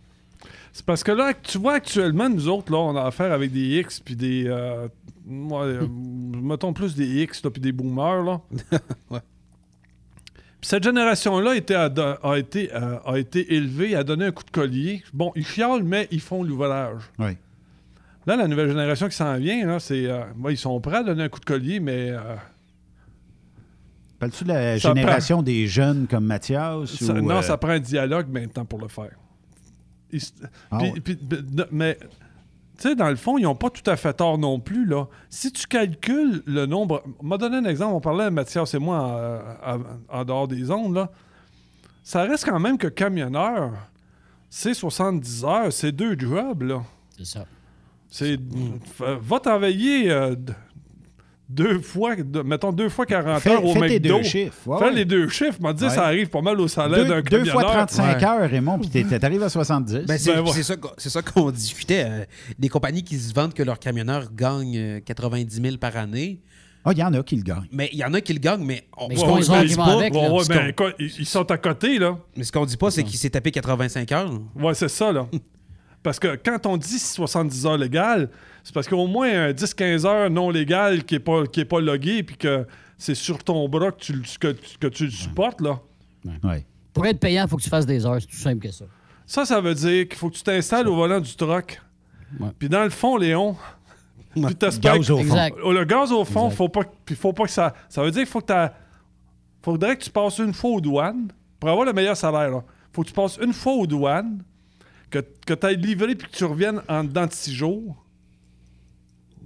C'est parce que là, tu vois, actuellement, nous autres, là, on a affaire avec des X puis des. Euh, moi, euh, mettons plus des X puis des boomers, là. (laughs) Ouais. Cette génération-là a, été, euh, a été élevée, a donné un coup de collier. Bon, ils chialent, mais ils font l'ouvrage. Oui. Là, la nouvelle génération qui s'en vient, là, c'est, euh, ouais, ils sont prêts à donner un coup de collier, mais Parles-tu de la Ça génération des jeunes comme Mathias? ça- ou, non, ça prend un dialogue maintenant pour le faire. Ils Ah puis- ouais. puis- de- mais, tu sais, dans le fond, ils n'ont pas tout à fait tort non plus. Là. Si tu calcules le nombre. M'a donné un exemple, on parlait, Mathias et moi, en, en- en dehors des ondes, là. Ça reste quand même que camionneur, c'est 70 heures, c'est deux jobs, là. C'est ça. C'est. Va travailler euh, deux fois, mettons deux fois 40 Fais- heures au fais McDo. deux chiffres, ouais, Fais ouais. les deux chiffres. M'a dit, Ouais. ça arrive pas mal au salaire d'un deux, deux camionneur. fois 35 Ouais. heures, Raymond, puis t'es- t'arrives à 70. Ben, c'est Ben, ouais. c'est ça, qu'on- c'est ça qu'on discutait. euh, des compagnies qui se vantent que leurs camionneurs gagnent euh, 90 000 par année. Ah, il y en a qui le gagnent. Mais il y en a qui le gagnent, mais on Mais ce qu'on dit pas- avec, Ouais, là. ouais, ce ben, ils sont à côté, là. mais ce qu'on dit pas, c'est qu'il s'est tapé 85 heures. Ouais, c'est ça, là. (laughs) Parce que quand on dit 70 heures légales, c'est parce qu'au moins un 10-15 heures non légales qui n'est pas, qui est pas logué puis que c'est sur ton bras que tu, le- que, tu- que tu le supportes, là. Ouais. Pour être payant, il faut que tu fasses des heures. C'est tout simple que ça. Ça, ça veut dire qu'il faut que tu t'installes au volant du truck. Puis dans le fond, Léon, puis t'espères Gaz au que- fond. Exact. Oh, Le gaz au fond, Exact. faut pas, puis faut pas que ça. Ça veut dire qu'il faut que t'as- faudrait que tu passes une fois aux douanes pour avoir le meilleur salaire. Là. Faut que tu passes une fois aux douanes, que, que tu ailles livré puis que tu reviennes en dedans de six jours.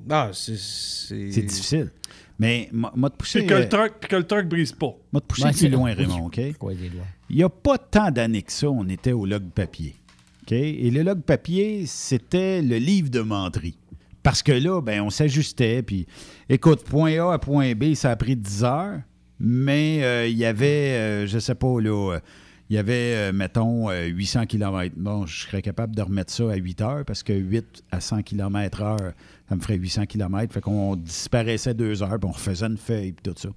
Ah, c'est. Difficile. Mais moi, te pousser, Puis que, le euh, truck, puis que le truck brise pas. moi, te pousser Ouais, plus loin, Raymond, OK? (laughs) Il n'y a pas tant d'années que ça, on était au log papier. OK? Et le log papier, c'était le livre de menterie. Parce que là, ben, on s'ajustait. Puis, écoute, point A à point B, ça a pris 10 heures. Mais euh, il y avait, euh, je sais pas, là, euh, il y avait, euh, mettons, euh, 800 km. Bon, je serais capable de remettre ça à 8 heures parce que 8 à 100 km heure, ça me ferait 800 km. Fait qu'on disparaissait deux heures, puis on refaisait une feuille, puis tout ça.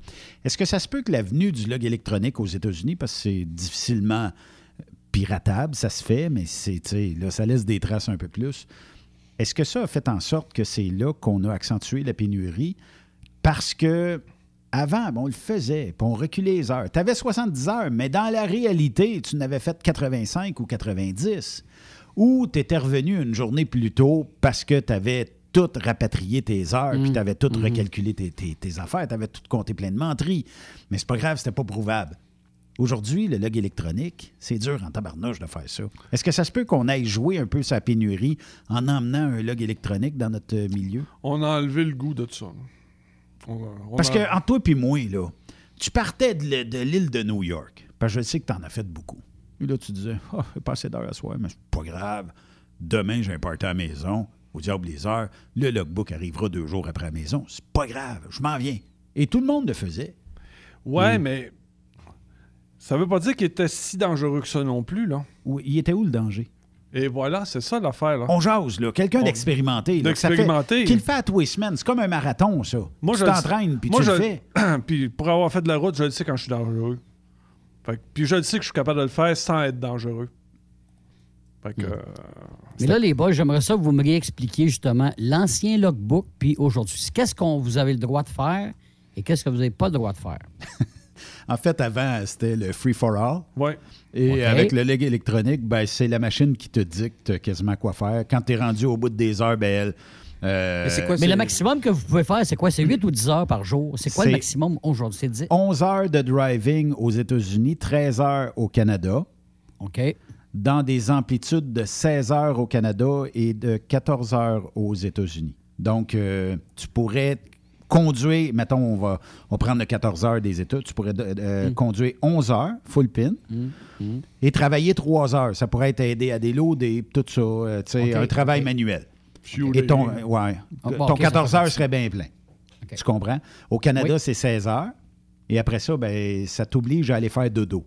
Est-ce que ça se peut que l'avenue du log électronique aux États-Unis, parce que c'est difficilement piratable, ça se fait, mais c'est, là, ça laisse des traces un peu plus. Est-ce que ça a fait en sorte que c'est là qu'on a accentué la pénurie? Parce que avant, on le faisait, puis on reculait les heures. Tu avais 70 heures, mais dans la réalité, tu n'avais fait 85 ou 90. Ou tu étais revenu une journée plus tôt parce que tu avais tout rapatrié tes heures, puis tu avais tout recalculé tes, tes- tes affaires, tu avais tout compté plein de menteries. Mais c'est pas grave, c'était pas prouvable. Aujourd'hui, le log électronique, c'est dur en tabarnouche de faire ça. Est-ce que ça se peut qu'on aille jouer un peu sa pénurie en emmenant un log électronique dans notre milieu? On a enlevé le goût de ça. là. On a- on Parce a- que entre toi et moi, là, tu partais de l'île- de l'île de New York. Parce que je sais que tu en as fait beaucoup. Et là, tu disais, ah, j'ai pas assez d'heures à soir, mais c'est pas grave. Demain, j'ai un party à la maison. Au diable les heures. Le logbook arrivera deux jours après la maison. C'est pas grave. Je m'en viens. Et tout le monde le faisait. Ouais, mais ça veut pas dire qu'il était si dangereux que ça non plus, là. Oui, il était où le danger? Et voilà, c'est ça l'affaire. On jase, là. Quelqu'un d'expérimenté. D'expérimenté. Qui le fait à tous les semaines. C'est comme un marathon, ça. Moi, tu t'entraînes, puis tu je- le fais. (clears throat) puis pour avoir fait de la route, je le sais quand je suis dangereux. Fait que- puis je le sais que je suis capable de le faire sans être dangereux. Fait que, euh, Mais là, les boys, j'aimerais ça que vous me réexpliquiez justement l'ancien logbook, puis aujourd'hui. Qu'est-ce qu'on vous avez le droit de faire et qu'est-ce que vous n'avez pas le droit de faire? (laughs) En fait, avant, c'était le free for all. Ouais. Et avec le leg électronique, ben, c'est la machine qui te dicte quasiment quoi faire. Quand tu es rendu au bout des heures, ben, elle. euh, Mais c'est quoi, Mais le maximum que vous pouvez faire, c'est quoi? C'est 8 ou 10 heures par jour? C'est quoi le maximum aujourd'hui? C'est 10? 11 heures de driving aux États-Unis, 13 heures au Canada, OK. Dans des amplitudes de 16 heures au Canada et de 14 heures aux États-Unis. Donc, euh, tu pourrais conduire, mettons, on va, on va prendre le 14 heures des États, tu pourrais euh, conduire 11 heures, full pin, et travailler 3 heures. Ça pourrait être aider à déloader, tout ça, euh, tu sais, un travail manuel. Et ton, euh, ouais, bon, ton OK, ça 14 fait heures serait bien plein. Tu comprends? Au Canada, Oui. c'est 16 heures. Et après ça, ben, ça t'oblige à aller faire dodo.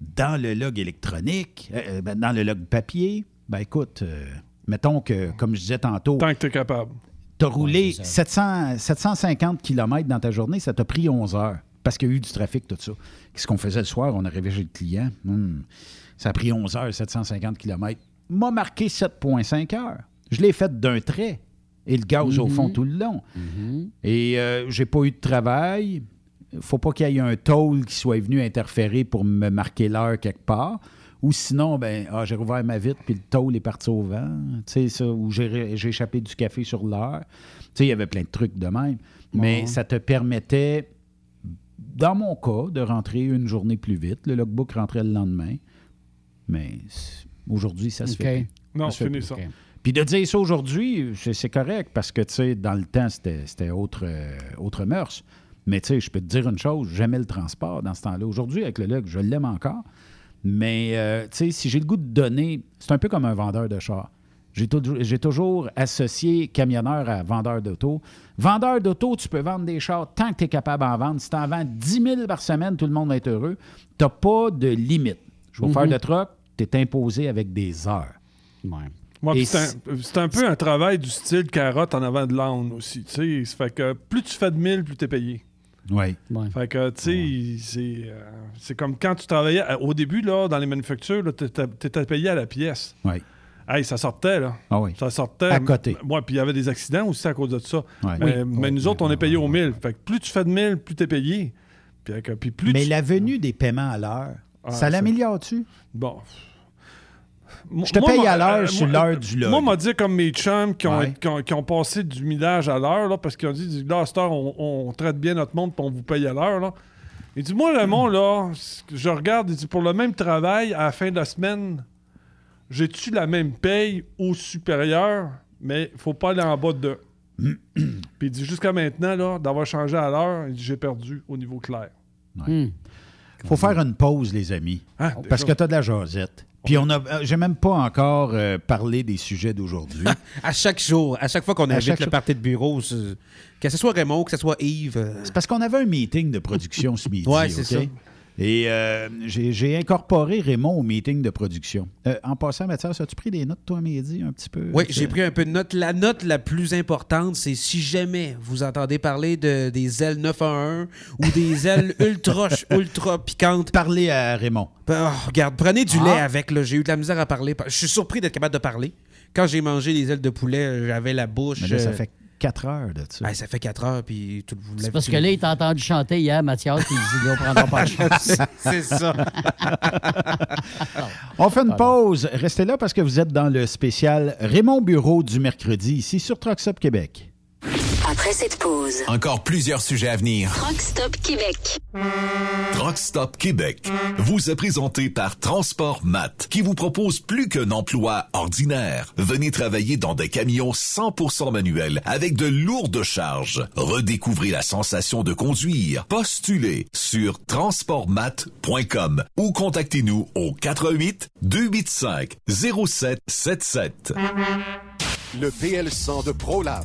Dans le log électronique, euh, euh, ben, dans le log papier, ben écoute, euh, mettons que, comme je disais tantôt, tant que tu es capable. tu as roulé c'est ça. 700, 750 km dans ta journée, ça t'a pris 11 heures. Parce qu'il y a eu du trafic, tout ça. Qu'est-ce qu'on faisait le soir? On arrivait chez le client. Hmm, ça a pris 11 heures, 750 km. M'a marqué 7,5 heures. Je l'ai fait d'un trait. Et le gaz au fond tout le long. Et euh, j'ai pas eu de travail. Faut pas qu'il y ait un toll qui soit venu interférer pour me marquer l'heure quelque part. Ou sinon, ben, ah, j'ai rouvert ma vitre, puis le toll est parti au vent. Tu sais, ça, ou j'ai j'ai échappé du café sur l'heure. Tu sais, il y avait plein de trucs de même. Mais Ouais. ça te permettait, dans mon cas, de rentrer une journée plus vite. Le logbook rentrait le lendemain. Mais aujourd'hui, ça se fait. Non, se fait fini ça. Puis de dire ça aujourd'hui, c'est c'est correct parce que, tu sais, dans le temps, c'était c'était autre, euh, autre mœurs. Mais, tu sais, je peux te dire une chose, j'aimais le transport dans ce temps-là. Aujourd'hui, avec le log, je l'aime encore. Mais, euh, tu sais, si j'ai le goût de donner, c'est un peu comme un vendeur de char. J'ai tou- j'ai toujours associé camionneur à vendeur d'auto. Vendeur d'auto, tu peux vendre des chars tant que tu es capable d'en vendre. Si tu en vends 10 000 par semaine, tout le monde va être heureux. Tu n'as pas de limite. Je vais Mhm. faire de truck, tu es imposé avec des heures. Puis c'est un, peu un travail du style carotte en avant de l'âne aussi. Tu sais, ça fait que plus tu fais de 1000, plus tu es payé. Oui. Fait que, tu sais, c'est, euh, c'est comme quand tu travaillais à- au début, là, dans les manufactures, tu étais payé à la pièce. Oui. Hey, ça sortait, là. Ah oui. Ça sortait. À côté. Ouais, puis il y avait des accidents aussi à cause de ça. Ouais. Mais, Oui. mais nous autres, on est payé au 1000. Fait que plus tu fais de 1000, plus tu es payé. Puis, avec- puis plus Mais tu- la venue des paiements à l'heure, Ah, ça ça- l'améliore-tu? Bon. Je te Moi, paye moi, à l'heure euh, sur moi, l'heure du log. Moi, m'a dit comme mes chums qui ont, Ouais. qui ont, qui ont passé du millage à l'heure, là, parce qu'ils ont dit, là, à cette heure, on, on traite bien notre monde puis on vous paye à l'heure. Là. Il dit, moi, le monde, là, je regarde, il dit, pour le même travail, à la fin de la semaine, j'ai-tu la même paye ou supérieure, mais il faut pas aller en bas de deux. (clears throat) puis il dit, jusqu'à maintenant, là, d'avoir changé à l'heure, il dit, j'ai perdu au niveau clair. Il faut faire une pause, les amis. Ah, parce déjà. que tu as de la jasette. Puis on a, euh, j'ai même pas encore euh, parlé des sujets d'aujourd'hui. (laughs) À chaque jour, à chaque fois qu'on invite le party de bureau, que ce soit Raymond, que ce soit Yves. euh, C'est parce qu'on avait un meeting de production ce midi. Ouais, c'est ça. Et euh, j'ai incorporé Raymond au meeting de production. Euh, en passant, Mathias, as-tu pris des notes, toi, midi, un petit peu? Oui, j'ai pris un peu de notes. La note la plus importante, c'est si jamais vous entendez parler de, des ailes 911 ou des (laughs) ailes ultra, ultra piquantes. Parlez à Raymond. Oh, regarde, prenez du Ah. lait avec. J'ai eu de la misère à parler. Je suis surpris d'être capable de parler. Quand j'ai mangé les ailes de poulet, j'avais la bouche. Mais là, ça euh, fait 4 heures de ça. hey, ça fait 4 heures, puis tout vous C'est parce que là, il t'a entendu chanter hier, Mathias, puis il dit, là, on prendra pas (laughs) de chance. C'est ça. (laughs) On fait une pause. Restez là parce que vous êtes dans le spécial Raymond Bureau du mercredi, ici sur Trucks Up Québec. Après cette pause, Encore plusieurs sujets à venir. Truck Stop Québec. Truck Stop Québec vous est présenté par Transport Mat qui vous propose plus qu'un emploi ordinaire. Venez travailler dans des camions 100% manuels avec de lourdes charges. Redécouvrez la sensation de conduire. Postulez sur transportmat.com ou contactez-nous au 88 285 0777. Le PL100 de ProLab.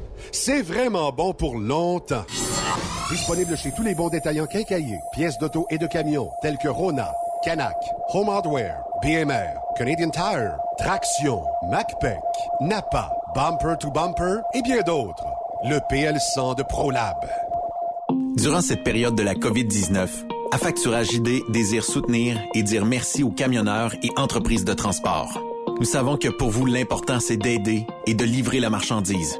c'est vraiment bon pour longtemps. Disponible chez tous les bons détaillants quincaillés, pièces d'auto et de camions, tels que Rona, Canac, Home Hardware, BMR, Canadian Tire, Traction, MacPac, Napa, Bumper to Bumper et bien d'autres. Le PL100 de ProLab. Durant cette période de la COVID-19, Affacturage ID désire soutenir et dire merci aux camionneurs et entreprises de transport. Nous savons que pour vous, l'important, c'est d'aider et de livrer la marchandise.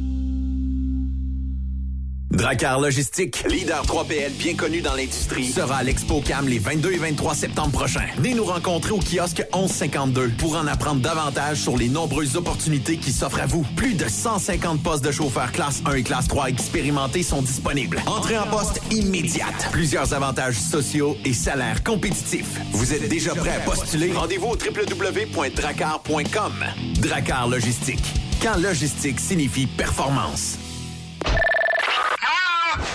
Dracar Logistique, leader 3PL bien connu dans l'industrie, sera à l'Expo Cam les 22 et 23 septembre prochains. Venez nous rencontrer au kiosque 1152 pour en apprendre davantage sur les nombreuses opportunités qui s'offrent à vous. Plus de 150 postes de chauffeurs classe 1 et classe 3 expérimentés sont disponibles. Entrée en poste immédiate. Plusieurs avantages sociaux et salaires compétitifs. Vous êtes déjà prêt à postuler? Rendez-vous au www.dracar.com. Dracar Logistique. Quand logistique signifie performance.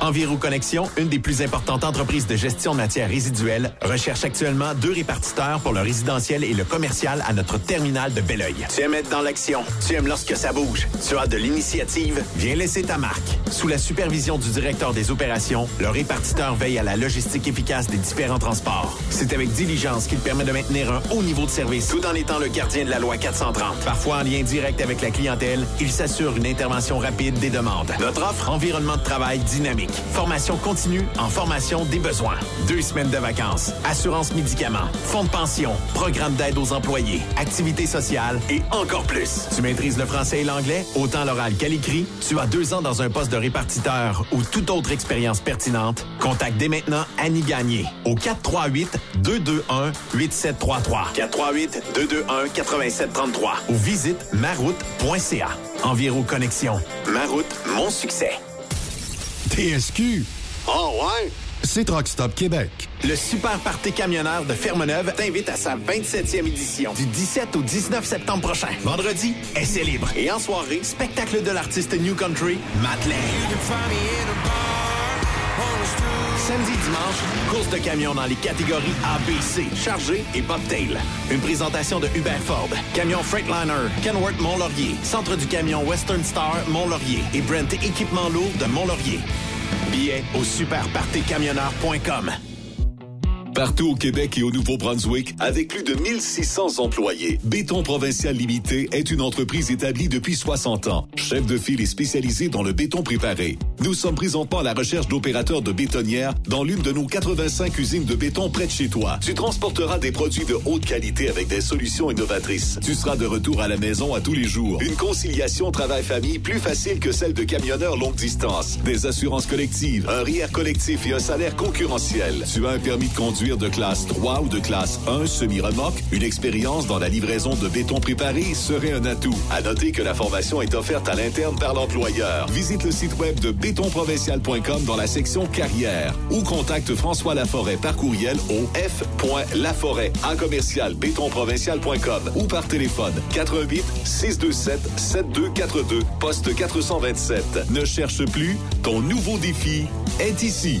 Enviro Connexion, une des plus importantes entreprises de gestion de matières résiduelles, recherche actuellement deux répartiteurs pour le résidentiel et le commercial à notre terminal de Belleuil. Tu aimes être dans l'action, tu aimes lorsque ça bouge, tu as de l'initiative, viens laisser ta marque. Sous la supervision du directeur des opérations, le répartiteur veille à la logistique efficace des différents transports. C'est avec diligence qu'il permet de maintenir un haut niveau de service tout en étant le gardien de la loi 430. Parfois en lien direct avec la clientèle, il s'assure une intervention rapide des demandes. Notre offre, environnement de travail dynamique. Formation continue en formation des besoins. Deux semaines de vacances. Assurance médicaments. Fonds de pension. Programme d'aide aux employés. Activités sociales et encore plus. Tu maîtrises le français et l'anglais, autant l'oral qu'à l'écrit. Tu as deux ans dans un poste de répartiteur ou toute autre expérience pertinente? Contacte dès maintenant Annie Gagné au 438-221-8733. 438-221-8733 ou visite maroute.ca. Enviro Connexion. Maroute, mon succès. TSQ. Oh ouais? C'est Truck Stop Québec. Le Super Party Camionneur de Fermeneuve t'invite à sa 27e édition du 17 au 19 septembre prochain. Vendredi, essai libre. Et en soirée, spectacle de l'artiste New Country, Matt Lang. Samedi dimanche, course de camions dans les catégories A, B, C, chargé et bobtail. Une présentation de Hubert Ford, Camion Freightliner, Kenworth Mont-Laurier, Centre du camion Western Star Mont-Laurier et Brent Équipement lourd de Mont-Laurier. Billets au superpartycamionneur.com. Partout au Québec et au Nouveau-Brunswick, avec plus de 1600 employés, Béton Provincial Limité est une entreprise établie depuis 60 ans. Chef de file et spécialisé dans le béton préparé. Nous sommes présentement à la recherche d'opérateurs de bétonnières dans l'une de nos 85 usines de béton près de chez toi. Tu transporteras des produits de haute qualité avec des solutions innovatrices. Tu seras de retour à la maison à tous les jours. Une conciliation travail-famille plus facile que celle de camionneurs longue distance. Des assurances collectives, un RIER collectif et un salaire concurrentiel. Tu as un permis de conduire de classe 3 ou de classe 1 semi-remorque, une expérience dans la livraison de béton préparé serait un atout. À noter que la formation est offerte à l'interne par l'employeur. Visite le site web de bétonprovincial.com dans la section carrière ou contacte François Laforêt par courriel au f.laforêt en commercial bétonprovincial.com ou par téléphone 88 627 7242 poste 427. Ne cherche plus, ton nouveau défi est ici.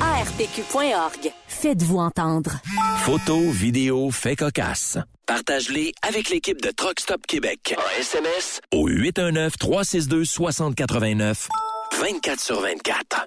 ARPQ.org. Faites-vous entendre. Photos, vidéos, faits cocasse. Partage-les avec l'équipe de Truck Stop Québec. En SMS au 819-362-6089. 24 sur 24.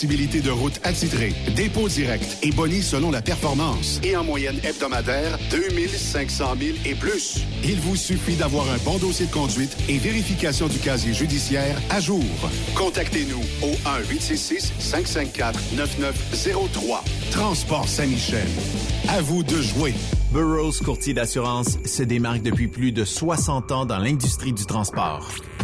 possibilité de route attitrée, dépôt direct et boni selon la performance. Et en moyenne hebdomadaire, 2500 000 et plus. Il vous suffit d'avoir un bon dossier de conduite et vérification du casier judiciaire à jour. Contactez-nous au 1-866-554-9903. Transport Saint-Michel. À vous de jouer. Burroughs Courtier d'assurance se démarque depuis plus de 60 ans dans l'industrie du transport.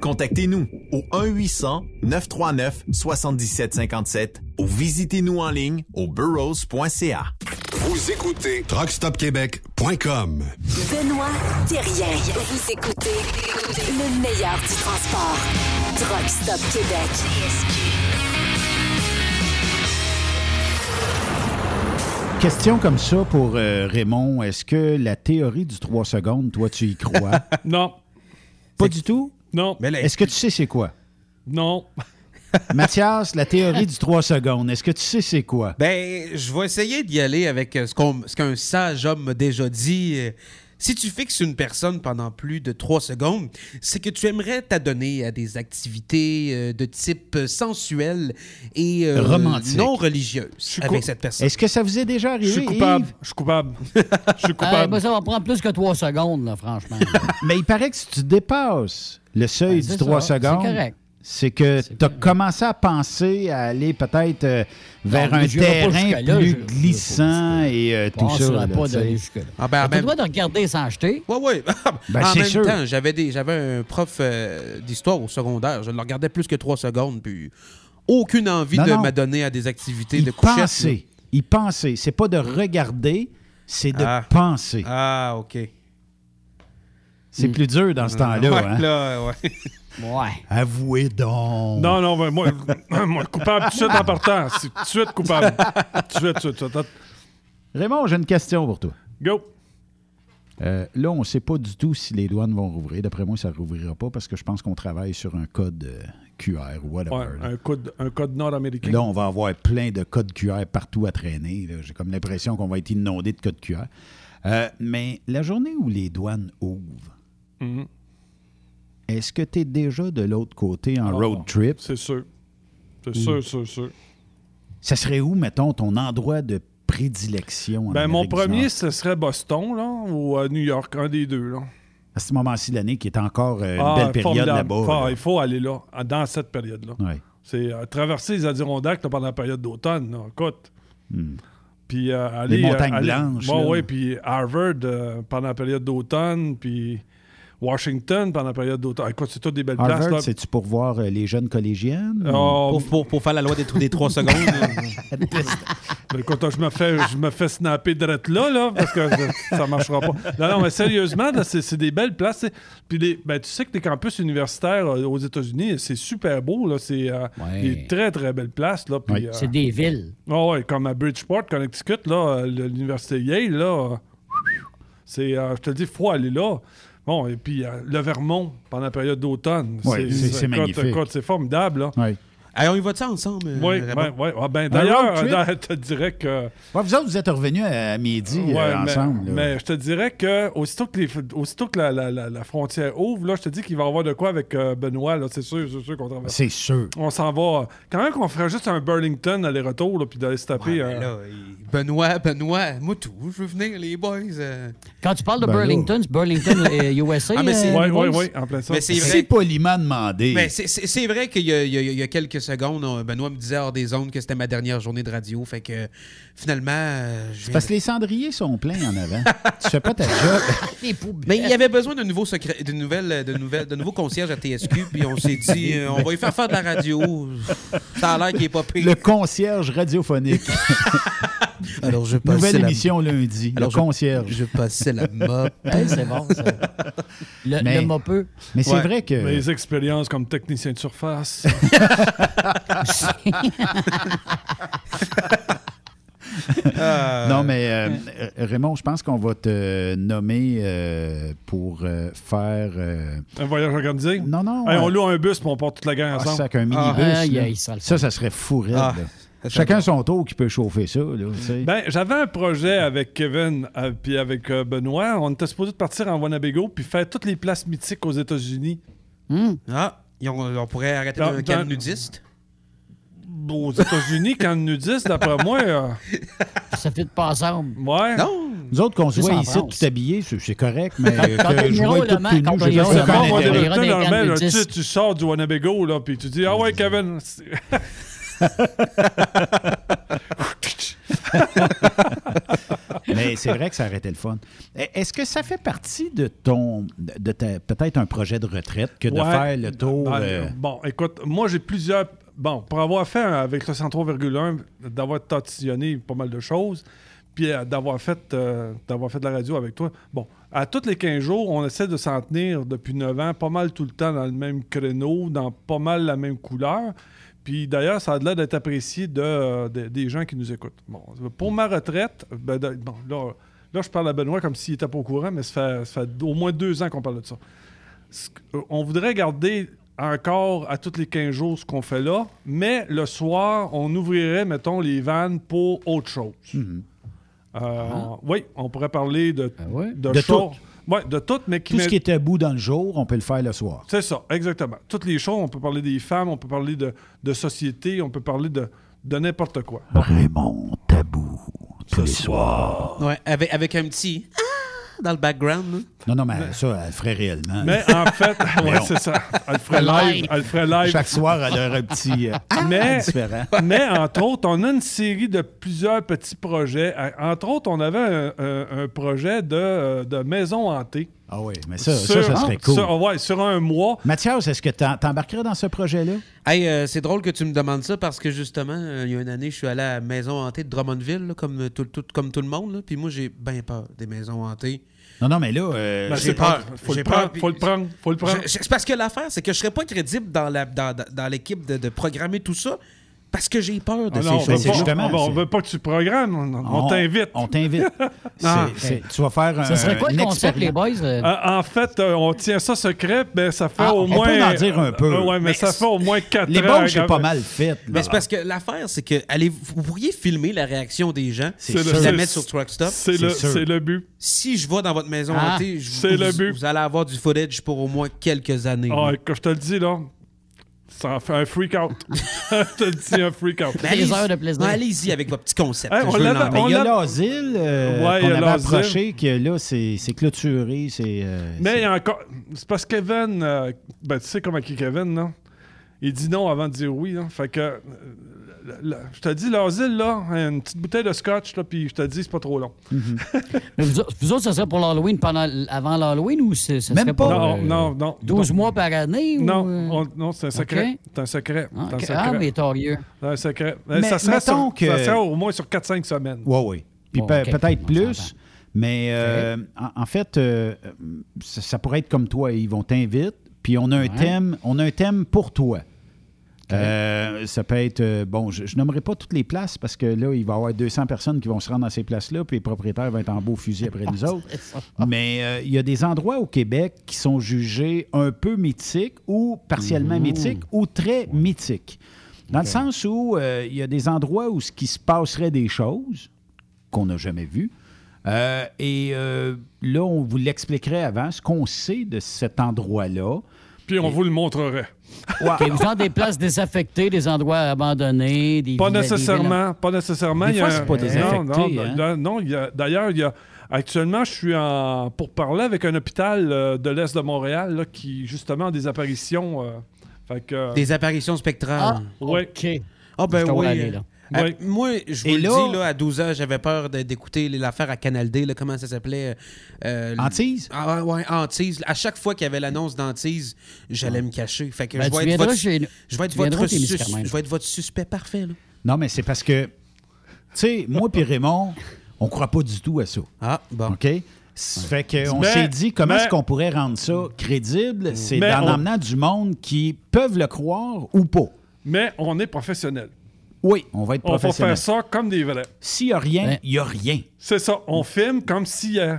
Contactez-nous au 1-800-939-7757 ou visitez-nous en ligne au burrows.ca. Vous écoutez TruckStopQuébec.com. Benoît Thérien. Vous écoutez le meilleur du transport. Truck Stop Québec. Question comme ça pour euh, Raymond. Est-ce que la théorie du 3 secondes, toi, tu y crois? (laughs) non. Pas du tout? Non. Est-ce que tu sais c'est quoi? Non. (laughs) Mathias, la théorie du 3 secondes, est-ce que tu sais c'est quoi? Ben, je vais essayer d'y aller avec euh, ce qu'on- ce qu'un sage homme m'a déjà dit. Euh, Si tu fixes une personne pendant plus de trois secondes, c'est que tu aimerais t'adonner à des activités euh, de type sensuel et euh, Romantique. non religieuses avec cette personne. Est-ce que ça vous est déjà arrivé? Je suis coupable. Yves? Je suis coupable. (laughs) Je suis ben, ça va prendre plus que trois secondes, là, franchement. (laughs) Mais il paraît que si tu dépasses le seuil Ben, du 3 ça, c'est secondes, correct. C'est que tu as commencé à penser à aller peut-être euh, vers Non, un terrain plus je- glissant et euh, tout ça. là, pas d'aller jusque-là. Ah, ben, T'as ben- le droit de regarder sans acheter. Oui, oui. (laughs) Ben, en c'est même sûr. temps, j'avais des- j'avais un prof euh, d'histoire au secondaire. Je le regardais plus que trois secondes, puis aucune envie Non, de non. m'adonner à des activités Il de couchette. pensait. Il pensait. C'est pas de regarder, c'est de Ah. penser. Ah, OK. C'est plus dur dans ce temps-là. Ouais, hein? là, ouais. Ouais. Avouez donc. Non, non, ben, moi, (coughs) moi, coupable tout de suite en partant. C'est tout de suite coupable. Tout de suite, tout de suite. Raymond, j'ai une question pour toi. Go. Euh, là, on ne sait pas du tout si les douanes vont rouvrir. D'après moi, ça ne rouvrira pas parce que je pense qu'on travaille sur un code euh, QR ou whatever. Ouais, un code, un code nord-américain. Là, on va avoir plein de codes QR partout à traîner. J'ai comme l'impression qu'on va être inondé de codes QR. Euh, mais la journée où les douanes ouvrent, Mhm. est-ce que tu es déjà de l'autre côté en Ah, road trip? C'est sûr. C'est Mm. sûr, sûr, sûr. Ça serait où, mettons, ton endroit de prédilection? en Ben, mon Amérique premier, ce serait Boston, là, ou euh, New York, un des deux, là. À ce moment-ci de l'année, qui est encore euh, une Ah, belle période là-bas. Là. Il faut aller là, dans cette période-là. Ouais. C'est euh, traverser les Adirondacks là, pendant la période d'automne, écoute. Hmm. Puis euh, aller... Les montagnes aller- blanches, Bon, oui, puis Harvard pendant la période d'automne, puis Washington pendant la période d'automne. Écoute, c'est toutes des belles places. Harvard, là. c'est-tu pour voir euh, les jeunes collégiennes? Oh, Pour, pour- pour faire la loi des, des trois secondes. (laughs) Ben, écoute, je me fais, je me fais snapper direct là, là, parce que ça marchera pas. Non, non, mais sérieusement, là, c'est, c'est des belles places. Puis les, ben, tu sais que les campus universitaires euh, aux États-Unis, c'est super beau. Là, c'est euh, Ouais. des très, très belles places. Là, puis, Ouais. euh, C'est des villes. ah ouais, comme à Bridgeport, Connecticut, l'université Yale, là, euh, c'est, euh, je te le dis, il faut aller là. Bon, et puis euh, le Vermont pendant la période d'automne. Ouais, c'est- magnifique. c'est formidable. Là. Ouais. Allez, on y va de ça ensemble? euh, Oui, oui, oui. ben, Un D'ailleurs, (laughs) je te dirais que. Ouais, vous autres, vous êtes revenus à midi euh, Ouais, mais- ensemble. Mais, je te dirais que aussitôt que, les, aussitôt que la, la- la- la frontière ouvre, là, je te dis qu'il va y avoir de quoi avec euh, Benoît. C'est sûr, c'est sûr qu'on travaille. C'est sûr. On s'en va. Quand même qu'on ferait juste un Burlington aller-retour, là, puis d'aller se taper. Ouais, mais euh, là, il- Benoît, Benoît, moi tout, je veux venir, les boys. euh. Quand tu parles de Ben. Burlington, c'est Burlington (laughs) USA. Ah, mais euh, Oui, oui, oui, en plein ça. Mais c'est poliment demandé. Ben, c'est- vrai qu'il y, y a quelques secondes, on- Benoît me disait hors des ondes que c'était ma dernière journée de radio. Fait que finalement, euh, je C'est parce que les cendriers sont pleins en avant. (laughs) tu fais pas ta job. (laughs) Les poubelles. Mais il y avait besoin de nouveaux secrets, de nouvelles, de nouvelles, de nouveaux concierges à TSQ, puis on s'est dit, (laughs) euh, on va lui faire faire de la radio. Ça a l'air qu'il est pas pire. Le concierge radiophonique. Alors je Nouvelle émission lundi. Alors, le je- concierge. Je passais la mop. (laughs) Hey, c'est bon, ça. Le, Mais- le mopeux. Mais c'est Ouais. vrai que. Mes expériences comme technicien de surface. (laughs) Non, mais euh, euh, Raymond, je pense qu'on va te nommer euh, pour euh, faire. euh, un voyage organisé? Non, non. Hey, on euh, loue un bus, puis on part toute la gang ah, ensemble. ça, avec un minibus. Ah, ça ça, serait fou raide, Ah, Chacun son tour qui peut chauffer ça. Là. Ben, j'avais un projet avec Kevin euh, puis avec euh, Benoît. On était supposé de partir en Winnebago puis faire toutes les places mythiques aux États-Unis. Ah, ils ont- on pourrait arrêter Dans- un camp dans- nudiste. Aux États-Unis, quand nudiste, d'après (laughs) moi. euh, Ça fait de pas ensemble. ouais. Non. Nous autres, qu'on se voit ici tout habillé, c'est correct, mais que je vois tout nu, j'ai pas tu le sors du Winnebago, là, puis tu dis Ah ouais, Kevin. (laughs) Mais c'est vrai que ça aurait été le fun. E- Est-ce que ça fait partie de ton, de ta- peut-être un projet de retraite que de faire le tour? Ben, euh, Bon, écoute, moi, j'ai plusieurs. Bon, pour avoir fait avec le 103,1, d'avoir tatillonné pas mal de choses, puis euh, d'avoir fait, euh, d'avoir fait de la radio avec toi. Bon, à tous les 15 jours, on essaie de s'en tenir depuis 9 ans, pas mal tout le temps dans le même créneau, dans pas mal la même couleur. Puis d'ailleurs, ça a l'air d'être apprécié de, euh, de- des gens qui nous écoutent. Bon, pour ma retraite, ben, de- bon, là, là, je parle à Benoît comme s'il était pas au courant, mais ça fait, ça fait au moins deux ans qu'on parle de ça. Euh, on voudrait garder encore à tous les 15 jours ce qu'on fait là, mais le soir, on ouvrirait, mettons, les vannes pour autre chose. Mhm. Euh, Oui, on pourrait parler de, ouais? de, De choses- tout. Ouais, de tout, mais qui tout ce qui est tabou dans le jour, on peut le faire le soir. C'est ça, exactement. Toutes les choses, on peut parler des femmes, on peut parler de, de société, on peut parler de, de n'importe quoi. Raymond Tabou, tous les soirs. Ouais, avec, avec un petit ah dans le background. là? Non, non, mais ça, elle le ferait réellement. Mais en fait, (laughs) ouais, c'est ça. Elle le ferait live. Elle le ferait live. Chaque soir, elle aurait un petit. euh, (laughs) ah, Mais- différent. (laughs) Mais entre autres, on a une série de plusieurs petits projets. À- Entre autres, on avait un, un- un projet de, euh, de maison hantée. Ah oui, mais ça, Sur- ça, ça serait cool. sur- ouais, sur un mois. Mathias, est-ce que t'en- t'embarquerais dans ce projet-là? Hey, euh, c'est drôle que tu me demandes ça parce que justement, euh, il y a une année, je suis allé à la maison hantée de Drummondville, là, comme, euh, tout, tout- comme tout le monde. là. Puis moi, j'ai bien peur des maisons hantées. Non, non, mais là. euh, Ben, j'ai c'est peur. pas- Faut J'ai le prendre. Faut le prendre. Faut le prendre. Je- je- C'est parce que l'affaire, c'est que je serais pas crédible dans la- dans, dans- dans l'équipe de, de programmer tout ça parce que j'ai peur de Ah ces non, on veut choses. justement, on veut- on c'est- veut pas que tu programmes. On, on on- t'invite. On t'invite. (laughs) Ah, Tu vas faire un. Ça serait quoi le concept, les boys? euh? Euh, en fait, euh, on tient ça secret, mais ça fait Ah, au on moins. peut en dire un peu. Euh, ouais, mais, Mais ça fait au moins 4 Les ans. bons, c'est quand pas mal fait. Mais c'est parce que l'affaire, c'est que allez, vous pourriez filmer la réaction des gens, le- la mettre sur Truck Stop. C'est le, le but. Si je vais dans votre maison Ah, hantée, je- c'est vous, le but. vous allez avoir du footage pour au moins quelques années. Ah, comme je te le dis, là, ça en fait un freak out. (laughs) (laughs) je te le dis, un freak out. Mais Des allez-y- heures de plaisir. Ouais, Allez-y avec votre petit concept. Hey, Je on veux l'avait- il y a l'a- l'asile euh, Ouais, il y qu'on a avait l'asile. approché, que là, c'est c'est clôturé. c'est euh, Mais il c'est- y a encore. C'est parce que Kevin. euh, ben, tu sais comment il est Kevin, là? Il dit non avant de dire oui, là. Fait que. euh, je te dis, l'asile, là, une petite bouteille de scotch, là, puis je te dis, c'est pas trop long. Mais Vous, autres- vous autres, ça serait pour l'Halloween pendant, avant l'Halloween ou c'est- ça Même serait pas. pour, non, euh, non, non. 12 mois par année? Non, ou, euh? on- non, c'est un secret. C'est un secret. Ah, C'est un ok. secret. Ah, mais torieux. C'est un secret. Mais ça, serait sur- que- ça serait au moins sur 4-5 semaines. Oui, oui. Puis Bon, pe- ok, peut-être plus. Mais euh, en, en fait, euh, ça, ça pourrait être comme toi. Ils vont t'inviter, puis on a un Ouais. thème. On a un thème pour toi. Euh, ça peut être, euh, bon, je, je nommerai pas toutes les places parce que là, il va y avoir 200 personnes qui vont se rendre dans ces places-là, puis les propriétaires vont être en beau fusil après nous (laughs) autres. Mais euh, il y a des endroits au Québec qui sont jugés un peu mythiques ou partiellement mythiques ou très mythiques. Dans le sens où euh, il y a des endroits où ce qui se passerait des choses qu'on n'a jamais vues. Euh, et euh, là, on vous l'expliquerait avant, ce qu'on sait de cet endroit-là. Puis on vous le montrerait. OK, genre des places désaffectées, des endroits abandonnés, des Pas nécessairement. Pas nécessairement. Des il y fois, c'est pas désaffecté, Non, non, hein? non, non, d'ailleurs, il y a. Actuellement, je suis en pour parler avec un hôpital euh, de l'Est de Montréal là, qui, justement, a des apparitions. euh, fait que, Des apparitions spectrales. Ouais. Ah, ben Je dois oui. aller, là. Euh, moi, je vous Et le là- dis, là, à 12 ans, j'avais peur de- d'écouter l'affaire à Canal D, là, comment ça s'appelait? euh, l- Antise? Ah, ouais, ouais, Antise. À chaque fois qu'il y avait l'annonce d'Antise, j'allais me cacher. Fait que Ben, je tu vais être viendras votre, chez nous. je vais être Tu votre viendras au sus- Témiscamingue. je vais être votre suspect parfait. Là. Non, mais c'est parce que, tu sais, moi et Raymond, on ne croit pas du tout à ça. Ah, bon. OK? Ça Fait qu'on Mais- s'est dit comment mais- est-ce qu'on pourrait rendre ça crédible? C'est Mais en on- emmenant du monde qui peuvent le croire ou pas. Mais on est professionnel. Oui, on va être On va professionnel. faire ça comme des vrais. S'il n'y a rien, Ouais. il n'y a rien. C'est ça. On filme comme si. euh,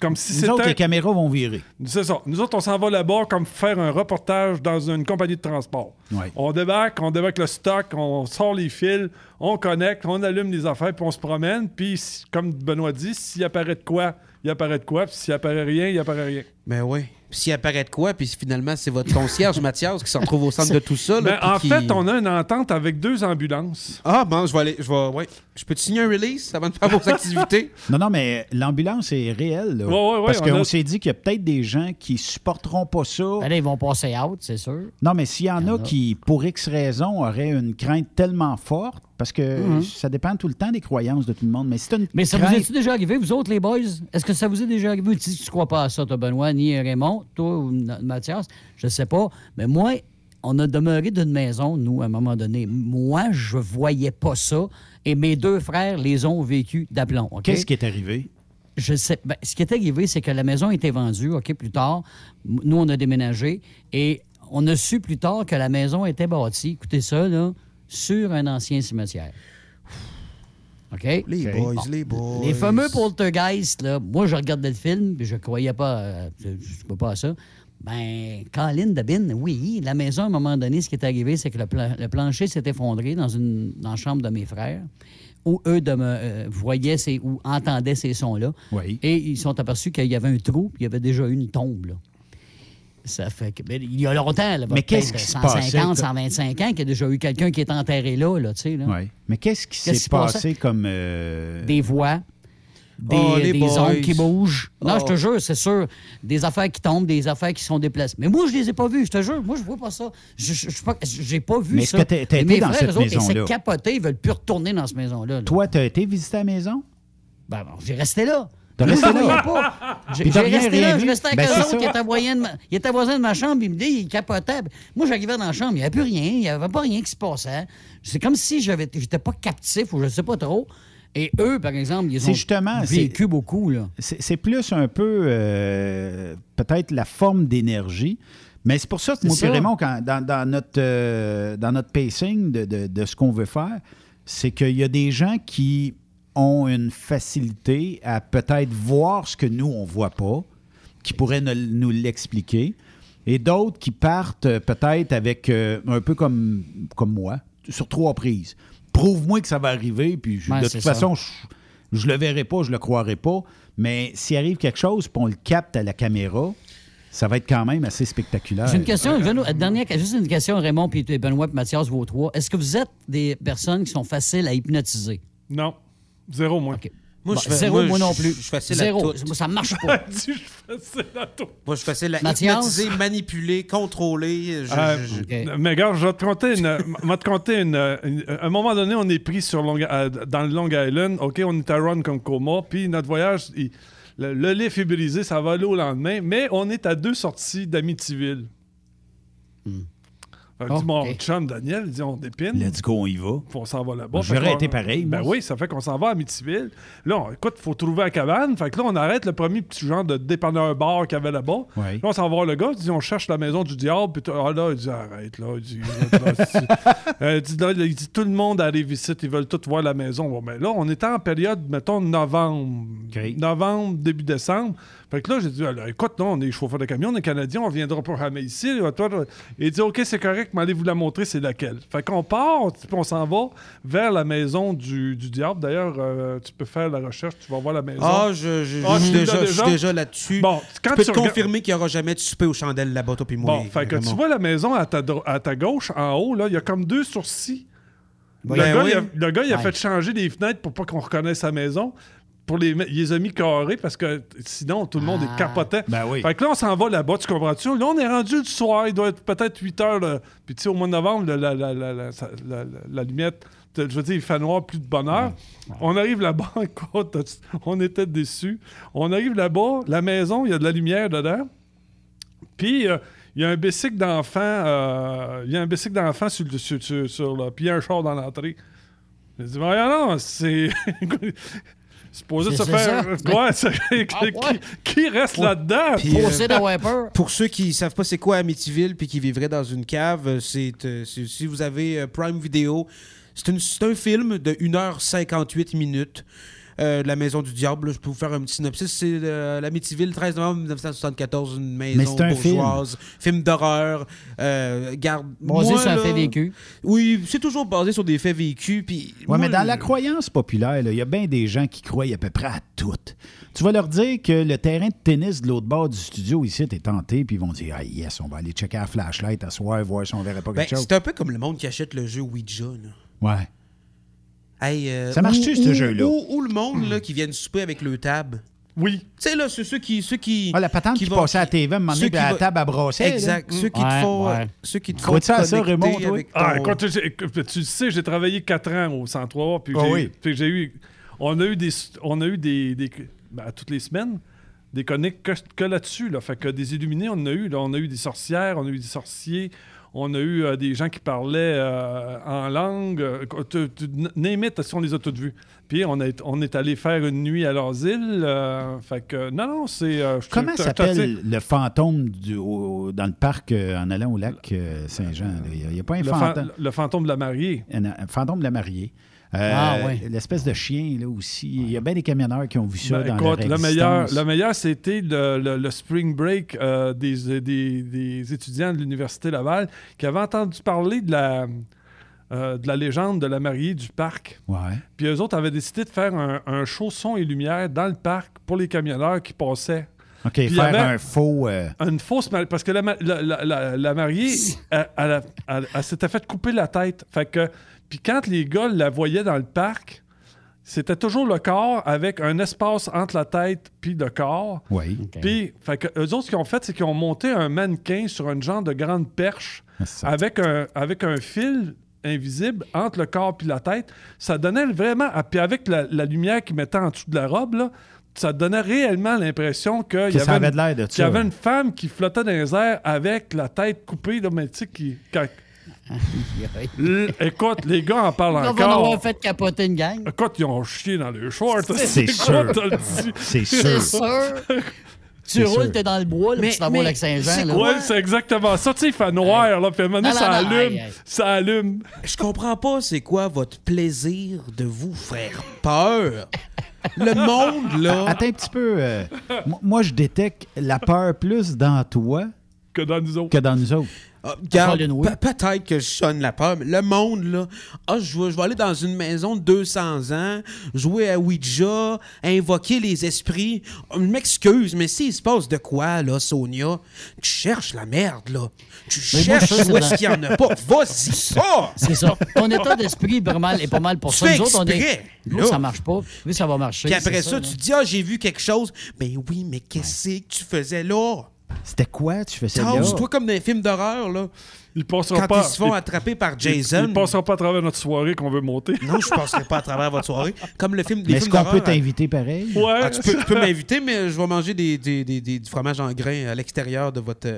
comme si Nous autres, les caméras vont virer. C'est ça. Nous autres, on s'en va là-bas comme faire un reportage dans une compagnie de transport. Ouais. On débarque, on débarque le stock, on sort les fils, on connecte, on allume les affaires, puis on se promène. Puis, comme Benoît dit, s'il apparaît de quoi, il apparaît de quoi. Puis s'il apparaît rien, il apparaît rien. Ben oui. Puis S'il apparaît de quoi, puis finalement, c'est votre concierge, (laughs) Mathias, qui s'en trouve au centre de tout ça. là, Mais puis en qui- fait, on a une entente avec deux ambulances. Ah, bon, je vais aller. Je vais. Ouais. Je peux te signer un release avant de faire vos activités? (laughs) Non, non, mais l'ambulance est réelle. Là, Ouais, ouais, ouais, parce on qu'on a- s'est dit qu'il y a peut-être des gens qui supporteront pas ça. Ben là, ils vont passer out, c'est sûr. Non, mais s'il y en Il y en a a. qui, pour X raison, auraient une crainte tellement forte, parce que Mhm. ça dépend tout le temps des croyances de tout le monde, mais c'est une Mais ça vous est-tu déjà arrivé, vous autres, les boys? Est-ce que ça vous est déjà arrivé? Tu tu crois pas à ça, toi, Benoît, ni Raymond, toi ou Mathias? Je sais pas. Mais moi, on a demeuré d'une maison, nous, à un moment donné. Moi, je voyais pas ça. Et mes deux frères les ont vécu d'aplomb. Qu'est-ce qui est arrivé? Je sais. ben, ce qui est arrivé, c'est que la maison a été vendue, OK, plus tard. Nous, on a déménagé et on a su plus tard que la maison était bâtie, écoutez ça, là, sur un ancien cimetière. OK? Les boys, Bon. les boys. Les fameux poltergeist, là, moi, je regardais le film, puis je croyais pas, euh, je, je crois pas à ça. Ben, Colin Dabin, oui, la maison, à un moment donné, ce qui est arrivé, c'est que le, plan- le plancher s'est effondré dans, une, dans la chambre de mes frères, où eux de me, euh, voyaient ces, ou entendaient ces sons-là. Oui. Et ils sont aperçus qu'il y avait un trou, puis il y avait déjà eu une tombe, là. Ça fait que. ben, il y a longtemps, là, Mais qu'est-ce qui se passait, 150, toi? 125 ans, qu'il y a déjà eu quelqu'un qui est enterré là, là, tu sais. là. Oui. Mais qu'est-ce qui s'est passé comme. euh, des voix, des, Oh, des ondes qui bougent. Non, Oh. je te jure, c'est sûr. Des affaires qui tombent, des affaires qui sont déplacées. Mais moi, je les ai pas vues, je te jure. Moi, je vois pas ça. Je suis pas- j'ai pas vu Mais est-ce ça. que t'as Et été mes dans frères, cette maison-là? s'est capotés, ils veulent plus retourner dans cette maison-là. là. Toi, tu as été visiter la maison? Ben, bon, j'ai resté là. Resté je là? pas. J'ai resté là, je restais avec eux autres, de il était voisin de ma chambre, il me dit, il capotait. Moi, j'arrivais dans la chambre, il n'y avait plus rien, il n'y avait pas rien qui se passait. C'est comme si j'avais, j'étais pas captif ou je sais pas trop. Et eux, par exemple, ils ont justement, vécu beaucoup. Là. C'est plus un peu euh, peut-être la forme d'énergie. Mais c'est pour ça que C'est moi ça. Raymond, quand- dans, dans notre, euh, dans notre pacing de, de- de ce qu'on veut faire, c'est qu'il y a des gens qui ont une facilité à peut-être voir ce que nous, on ne voit pas, qui pourraient ne- nous l'expliquer, et d'autres qui partent euh, peut-être avec euh, un peu comme, comme moi, sur trois prises. Prouve-moi que ça va arriver, puis je- Ouais, de toute ça. façon, je, je le verrai pas, je le croirai pas. Mais s'il arrive quelque chose, puis on le capte à la caméra, ça va être quand même assez spectaculaire. J'ai une question, je veux- dernière, juste une question, Raymond, puis Benoît, puis Mathias, vous trois. Est-ce que vous êtes des personnes qui sont faciles à hypnotiser? Non. Zéro, moi. Moi, Bon, je fais- zéro, moi, non je- plus. Je suis facile Zéro. (laughs) à tout. Moi, ça marche pas. Je fais ça dans ton- Moi, je suis facile à hypnotiser, manipuler, contrôler. Je- Euh, je- je- Mais regarde, je vais te conter une. (laughs) je te conter une, une- À un moment donné, on est pris sur Long- euh, dans le Long Island. OK, on est à Run comme coma. Puis notre voyage, il- le, le est brisé, ça va aller au lendemain. Mais on est à deux sorties d'Amityville. Fait que Oh, dit, mon ok. chum Daniel, il dit on dépine. Let's go, on y va. Puis on s'en va là-bas. J'aurais été pareil, Ben moi. oui, ça fait qu'on s'en va à Amityville. Là, on- écoute, il faut trouver la cabane. Fait que là, on arrête le premier petit genre de dépanneur bar qu'il y avait là-bas. Ouais. Là, on s'en va voir le gars. Il dit on cherche la maison du diable. Puis ah, là, il dit arrête, là. Il dit, là, (laughs) Euh, il dit, là, il dit, tout le monde arrive ici. Ils veulent tous voir la maison. Bon, ben là, on était en période, mettons, novembre. Novembre, début décembre. Fait que là, j'ai dit, Alors, écoute, non, on est chauffeur de camion, on est Canadien, on viendra pas ramer ici. là, toi, toi. Il dit, OK, c'est correct. Qui m'a allé vous la montrer, c'est laquelle? Fait qu'on part, on s'en va vers la maison du, du diable. D'ailleurs, euh, tu peux faire la recherche, tu vas voir la maison. Ah, je, je- Ah, je suis tu déjà, là-dessus. Bon, quand je peux tu te regardes- confirmer qu'il n'y aura jamais de souper aux chandelles là-bas, toi puis moi. Bon, fait que tu vois la maison à ta, dro- à ta gauche, en haut, là, il y a comme deux sourcils. Le, Ben gars, oui. il a, le gars, il a Ouais. fait changer les fenêtres pour pas qu'on reconnaisse sa maison. Pour les, les a mis carrés parce que sinon, tout le monde est capotait. Ben oui. Fait que là, on s'en va là-bas, tu comprends-tu? Là, on est rendu le soir, il doit être peut-être 8 heures. là. Puis, tu sais, au mois de novembre, la, la, la, la, la- ça- la- la- la lumière, je veux dire, il fait noir, plus de bonheur. On arrive là-bas, (laughs) écoute, on était déçus. On arrive là-bas, la maison, il y a de la lumière dedans. Puis, euh, il y a un bicycle d'enfant, euh, il y a un bicycle d'enfant sur, le- sur, sur, sur le- puis il y a un char dans l'entrée. J'ai dit, voyons, non, c'est. (laughs) Supposé se ça? (laughs) (laughs) Ouais, qui, reste là-dedans? Puis, euh, Pour ceux qui savent pas c'est quoi Amityville puis qui vivraient dans une cave, euh, c'est euh, c'est- si vous avez euh, Prime Video, c'est une- c'est un film de 1h58 minutes. Euh, de la Maison du Diable, là. je peux vous faire un petit synopsis. C'est euh, l'Amityville, 13 novembre 1974, une maison Mais un film. bourgeoise, film, d'horreur. euh, garde, Basé sur un fait vécu. Oui, c'est toujours basé sur des faits vécus. Puis Ouais, moi, mais dans le- la croyance populaire, il y a bien des gens qui croient à peu près à tout. Tu vas leur dire que le terrain de tennis de l'autre bord du studio ici est tenté, puis ils vont dire Ah yes, on va aller checker la flashlight à soir, voir si on verrait pas Ben, quelque chose. c'est un peu comme le monde qui achète le jeu Ouija. là. Ouais. Hey, euh, Ça marche-tu, ce jeu-là? Ou, le monde là, qui viennent souper avec le table? Oui. Tu sais, là, c'est ceux qui. Ceux qui Ah, la patente qui, vont- passait à la TV, à un moment donné, ceux puis qui à la table à brasser. là. Exact. Ceux qui Ouais, te font. ouais. euh, Ceux qui te font. Ça, connecter Raymond, toi? avec Ah, tu sais, j'ai travaillé quatre ans au 103, puis Ah j'ai oui. puis j'ai eu, on a eu des, on a eu des, des ben, toutes les semaines, des connects que, que là-dessus, là. Fait que des illuminés, on en a eu, là. On a eu des sorcières, on a eu des sorciers, on a eu euh, des gens qui parlaient euh, en langue, euh, name it, si on les a toutes vus. Puis on est, on est allé faire une nuit à leurs îles, fait que, non, non, c'est... Comment s'appelle le fantôme du, au- dans le parc en allant au lac Saint-Jean? Il n'y a, pas un le, fantôme? le fantôme de la mariée. Un, un fantôme de la mariée. Euh, Ah, ouais. L'espèce de chien, là aussi. Il y a bien des camionneurs qui ont vu ça Ben, dans écoute, leur le meilleur, le meilleur, c'était le, le- le spring break euh, des, des- des étudiants de l'Université Laval qui avaient entendu parler de la, euh, de la légende de la mariée du parc. Ouais. Puis eux autres avaient décidé de faire un, un show son et lumière dans le parc pour les camionneurs qui passaient. OK, Puis faire un faux... euh, Une fausse mariée. Parce que la, la- la- la- mariée, (laughs) elle, elle a- elle- elle s'était fait couper la tête. Fait que, puis quand les gars la voyaient dans le parc, c'était toujours le corps avec un espace entre la tête puis le corps. Oui. Puis, fait que eux autres, ce qu'ils ont fait, c'est qu'ils ont monté un mannequin sur une genre de grande perche avec un, avec un fil invisible entre le corps puis la tête. Ça donnait vraiment... ah, Puis avec la, la lumière qu'ils mettaient en dessous de la robe, là, ça donnait réellement l'impression qu'il y, avait avait une- de y avait une femme qui flottait dans les airs avec la tête coupée, là, mais tu sais, qui... quand- Écoute, les gars en parlent encore. avoir fait capoter une gang. Écoute, ils ont chié dans les shorts. C'est sûr. le. C'est sûr. sûr. Tu roules, t'es dans le bois, là, Mais- tu t'en vas au mais lac Saint-Jean. c'est là. Ouais, c'est exactement ça. Tu sais, il fait noir, là, puis à Non, ça non, allume. aïe, aïe. Ça allume. Je comprends pas c'est quoi votre plaisir de vous faire peur? Le monde, là. (laughs) Attends un petit peu. euh, mo- moi, je détecte la peur plus dans toi Que dans nous autres. que dans nous autres. Ah, regarde, peut-être que je sonne la peur, mais le monde, là, ah, je, vais, je vais aller dans une maison de 200 ans, jouer à Ouija, invoquer les esprits. Je m'excuse, mais s'il se passe de quoi, là, Sonia, tu cherches la merde, là. Tu Mais cherches ça, où est-ce qu'il y en a pas. Vas-y, (laughs) pas! C'est ça. Ton état d'esprit est pas mal, est pas mal pour Tu ça. fais Nous autres, on est. exprès, Nous, là. ça marche pas. Oui, ça va marcher. Puis après ça, là. tu dis, ah, j'ai vu quelque chose. Ben oui, mais qu'est-ce que tu faisais là? C'était quoi? Tu faisais là? Tasse-toi comme dans les films d'horreur, là. Ils passeront Quand pas. ils se font ils- attraper par ils- Jason. Ils passeront pas à travers notre soirée qu'on veut monter. Non, je passerai pas à travers votre soirée. Comme le film, Mais est-ce qu'on peut d'horreur, t'inviter pareil? Ouais. Ah, tu peux, tu peux m'inviter, mais je vais manger des, des- des- des- du fromage en grains à l'extérieur de votre.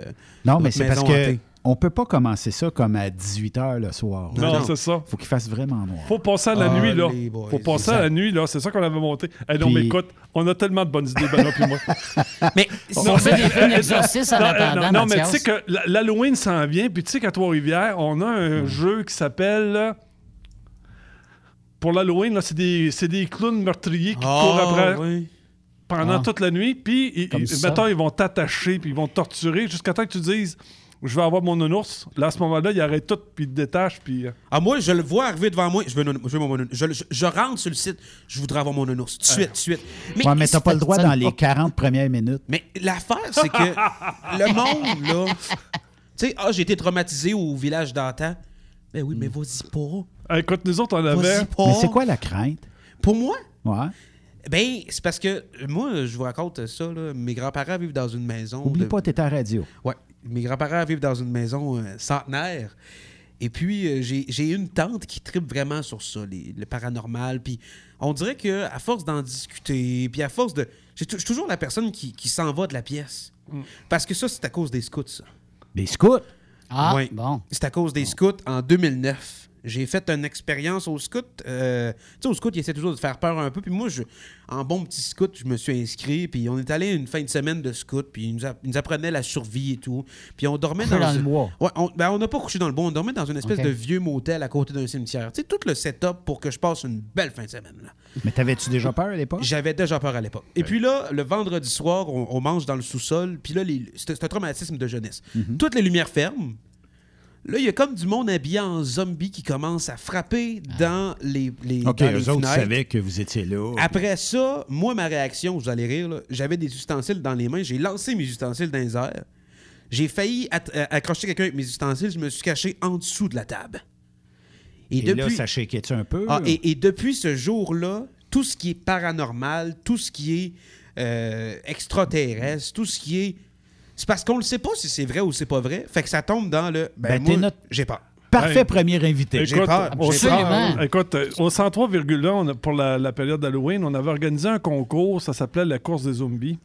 Non, mais c'est parce que hantée. On peut pas commencer ça comme à 18h le soir. Non, non. c'est ça. Faut qu'il fasse vraiment noir. Faut passer à la Ah, nuit, là. boys, Faut passer à la nuit, là. C'est ça qu'on avait monté. Eh non, Puis- mais écoute, on a tellement de bonnes idées, Benoît puis moi. (laughs) Mais On fait des films d'exorcisme en Non, euh, attendant, non, non, mais tu sais que l'Halloween s'en vient, puis tu sais qu'à Trois-Rivières, on a un jeu qui s'appelle. euh, Pour l'Halloween, là, c'est des, c'est des clowns meurtriers qui Ah, courent après oui. pendant Ah. toute la nuit, puis ils- mettons, ils vont t'attacher, puis ils vont te torturer jusqu'à temps que tu dises je vais avoir mon nounours. Là, à ce moment-là, il arrête tout, puis il détache, puis. euh, Ah, moi, je le vois arriver devant moi. Je veux, je veux mon nounours. Je, je- je rentre sur le site. Je voudrais avoir mon nounours. Tout de suite, tout de suite. ouais, mais t'as pas le droit ça- dans les 40 premières minutes. Mais l'affaire, c'est que le monde, là. Tu sais, ah, j'ai été traumatisé au village d'antan. Ben oui, mais vas-y pas. Écoute, nous autres, on avait. Vas-y pas. Mais c'est quoi la crainte? Pour moi, Ouais. ben, c'est parce que moi, je vous raconte ça, là. Mes grands-parents vivent dans une maison. Oublie de- pas, t'es à la radio. Ouais. Mes grands-parents vivent dans une maison euh, centenaire. Et puis, euh, j'ai j'ai une tante qui tripe vraiment sur ça, les- le paranormal. Puis, on dirait que à force d'en discuter, puis à force de. Je suis toujours la personne qui, qui s'en va de la pièce. Parce que ça, c'est à cause des scouts, ça. Des scouts? Ah, Oui. bon. C'est à cause des scouts en 2009. J'ai fait une expérience au scout. Euh, tu sais, au scout, ils essaient toujours de faire peur un peu. Puis moi, je, en bon petit scout, je me suis inscrit. Puis on est allé une fin de semaine de scout. Puis ils nous, ils nous apprenaient la survie et tout. Puis on dormait dans, dans le un- bois. Ouais, on ben, on n'a pas couché dans le bois. On dormait dans une espèce de vieux motel à côté d'un cimetière. Tu sais, tout le setup pour que je passe une belle fin de semaine. Là. Mais t'avais-tu déjà peur à l'époque? J'avais déjà peur à l'époque. Et puis là, le vendredi soir, on, on mange dans le sous-sol. Puis là, les- c'est c'est un traumatisme de jeunesse. Toutes les lumières ferment. Là, il y a comme du monde habillé en zombie qui commence à frapper dans les, les, OK, dans les eux autres fenêtres. savaient que vous étiez là. Après ça, moi, ma réaction, vous allez rire, là, j'avais des ustensiles dans les mains, j'ai lancé mes ustensiles dans les airs. J'ai failli at- euh, accrocher quelqu'un avec mes ustensiles, je me suis caché en dessous de la table. Et, là, ça shakeait-tu un peu? Ah, et, et depuis ce jour-là, tout ce qui est paranormal, tout ce qui est euh, extraterrestre, tout ce qui est. C'est parce qu'on ne sait pas si c'est vrai ou c'est pas vrai. Fait que ça tombe dans le. Ben, Ben, t'es moi, notre- j'ai peur. Parfait Hey. premier invité. J'ai Écoute, peur, au, j'ai cent- peur. écoute, euh, au 103,1, on a- pour la, la période d'Halloween, on avait organisé un concours, ça s'appelait la course des zombies.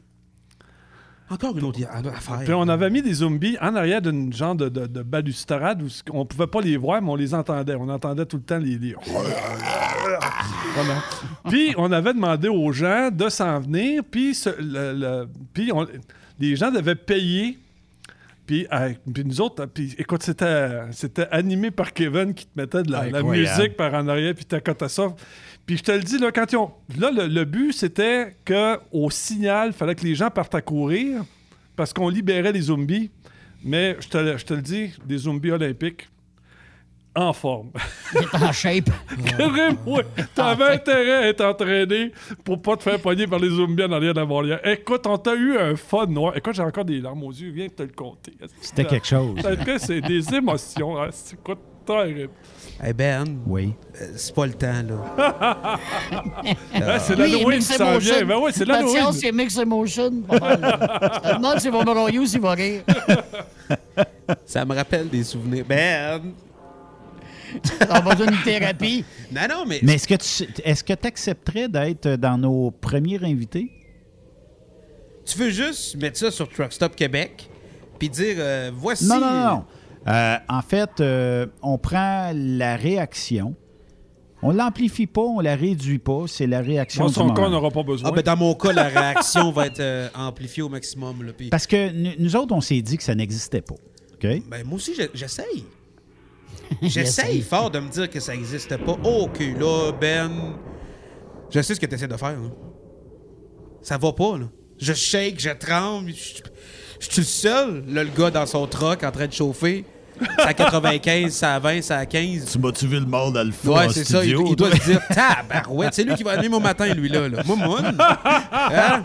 Encore une autre affaire. Puis on avait mis des zombies en arrière d'une genre de, de- de balustrade où on pouvait pas les voir, mais on les entendait. On entendait tout le temps les... les- (laughs) Voilà. Puis on avait demandé aux gens de s'en venir, puis, ce- le- le- puis on- les gens devaient payer. Puis, euh, puis nous autres, puis écoute, c'était, c'était animé par Kevin qui te mettait de la, musique par en arrière, puis t'accotais ça. Puis je te le dis, là, quand ils ont. Là, le, le but, c'était qu'au signal, il fallait que les gens partent à courir parce qu'on libérait les zombies. Mais je te, je te le dis, des zombies olympiques en forme. Il est en shape. (laughs) Carrément, t'avais intérêt à être entraîné pour pas te faire pogner par les zombies en arrière de la barrière. Écoute, on t'a eu un fun noir. Écoute, j'ai encore des larmes aux yeux. Viens te le compter. C'était quelque chose. C'est des émotions. hein. C'est quoi terrible. Eh ben, Oui. euh, c'est pas le temps, là. (laughs) C'est l'Halloween qui s'en vient. Ben oui, c'est La l'Halloween. science, c'est Mix Emotion. pas mal, là. (laughs) Je me demande s'il va me broyer ou s'il va rire. Ça me rappelle des souvenirs. Ben. (laughs) On a besoin d'une thérapie. Non, non, mais. Mais est-ce que tu est-ce que accepterais d'être dans nos premiers invités? Tu veux juste mettre ça sur Truck Stop Québec, puis dire euh, voici. Non, non, non. Euh, en fait, euh, on prend la réaction. On l'amplifie pas, on la réduit pas. C'est la réaction Dans son cas, on n'aura pas besoin. Ah, ben dans mon cas, la réaction va être euh, amplifiée au maximum. Là, Parce que nous- nous autres, on s'est dit que ça n'existait pas. OK? Ben, moi aussi, je- j'essaye. (laughs) J'essaye essaye. fort de me dire que ça n'existe pas. OK, là, Ben, je sais ce que tu essaies de faire. là. Ça va pas, là. Je shake, je tremble. Je je suis le seul, là, le gars dans son truck en train de chauffer. C'est à 95, c'est à 20, c'est à 15. Tu m'as-tu vu le monde alpha Ouais, c'est ça. Il, il doit se dire Tabarouette. C'est lui qui va animer mon matin, lui, là. Moi, moi. Hein?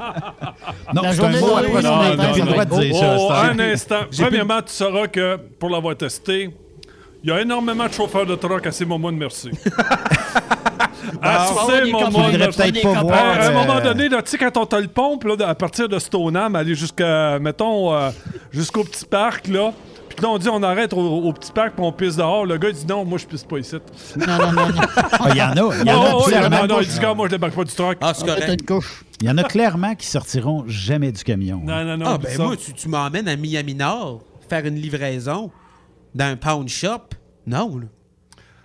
Non, La journée un de. Oh, un un- instant. Premièrement, tu sauras que pour l'avoir testé, il y a énormément de chauffeurs de truck à ces moments de merci. (laughs) à ces moments de merci. peut-être pas Des voir. À un euh, moment donné, là, tu sais, quand on te le pompe, là, à partir de Stoneham, aller jusqu'à, mettons, euh, jusqu'au petit parc, là, puis là, on dit on arrête au, au petit parc puis on pisse dehors. Le gars, il dit non, moi, je pisse pas ici. Non, non, non. non. Ah, Il y en a. Il y en a Oh, oh, il y en a- clairement. non, il dit gars, moi, je débarque pas du truck. Ah, c'est correct. Il y en a clairement qui sortiront jamais du camion. Non, non, non. Ah, ben moi, tu, tu m'emmènes à Miami Nord faire une livraison dans un pound shop? Non, là.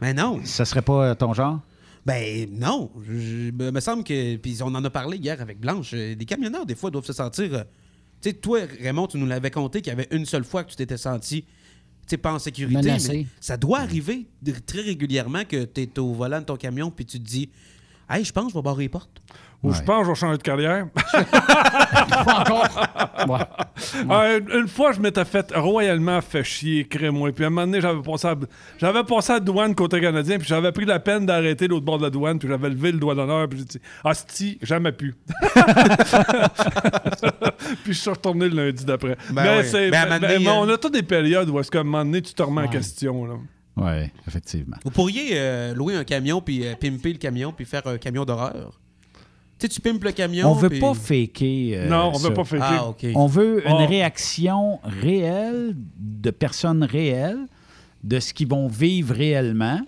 Ben non. Ça serait pas euh, ton genre? Ben non. Je, me me semble que. Puis on en a parlé hier avec Blanche. euh, Des camionneurs, des fois, doivent se sentir. euh, tu sais, toi, Raymond, tu nous l'avais conté qu'il y avait une seule fois que tu t'étais senti. Tu sais, pas en sécurité. Menacé. Mais ça doit arriver très régulièrement que tu es au volant de ton camion puis tu te dis Hey, je pense que je vais barrer les portes. Ou je pense que je vais changer de carrière. (laughs) Ah, une, une fois, je m'étais fait royalement fait chier, crée-moi. Puis à un moment donné, j'avais passé à, j'avais passé à la douane côté canadien, puis j'avais pris la peine d'arrêter l'autre bord de la douane, puis j'avais levé le doigt d'honneur, puis j'ai dit Asti, jamais pu. (laughs) puis je suis retourné le lundi d'après. Ben mais oui. c'est- Ben, à un mais- moment donné, mais on euh, a toutes des périodes où est-ce qu'à un moment donné, tu te remets en question. Là. Oui, effectivement. Vous pourriez euh, louer un camion puis euh, pimper le camion puis faire un camion d'horreur. Tu sais, tu pimpes le camion. On veut puis- pas faker. euh, Non, on ça. veut pas faker. Ah. On veut une Oh. réaction réelle de personnes réelles, de ce qu'ils vont vivre réellement.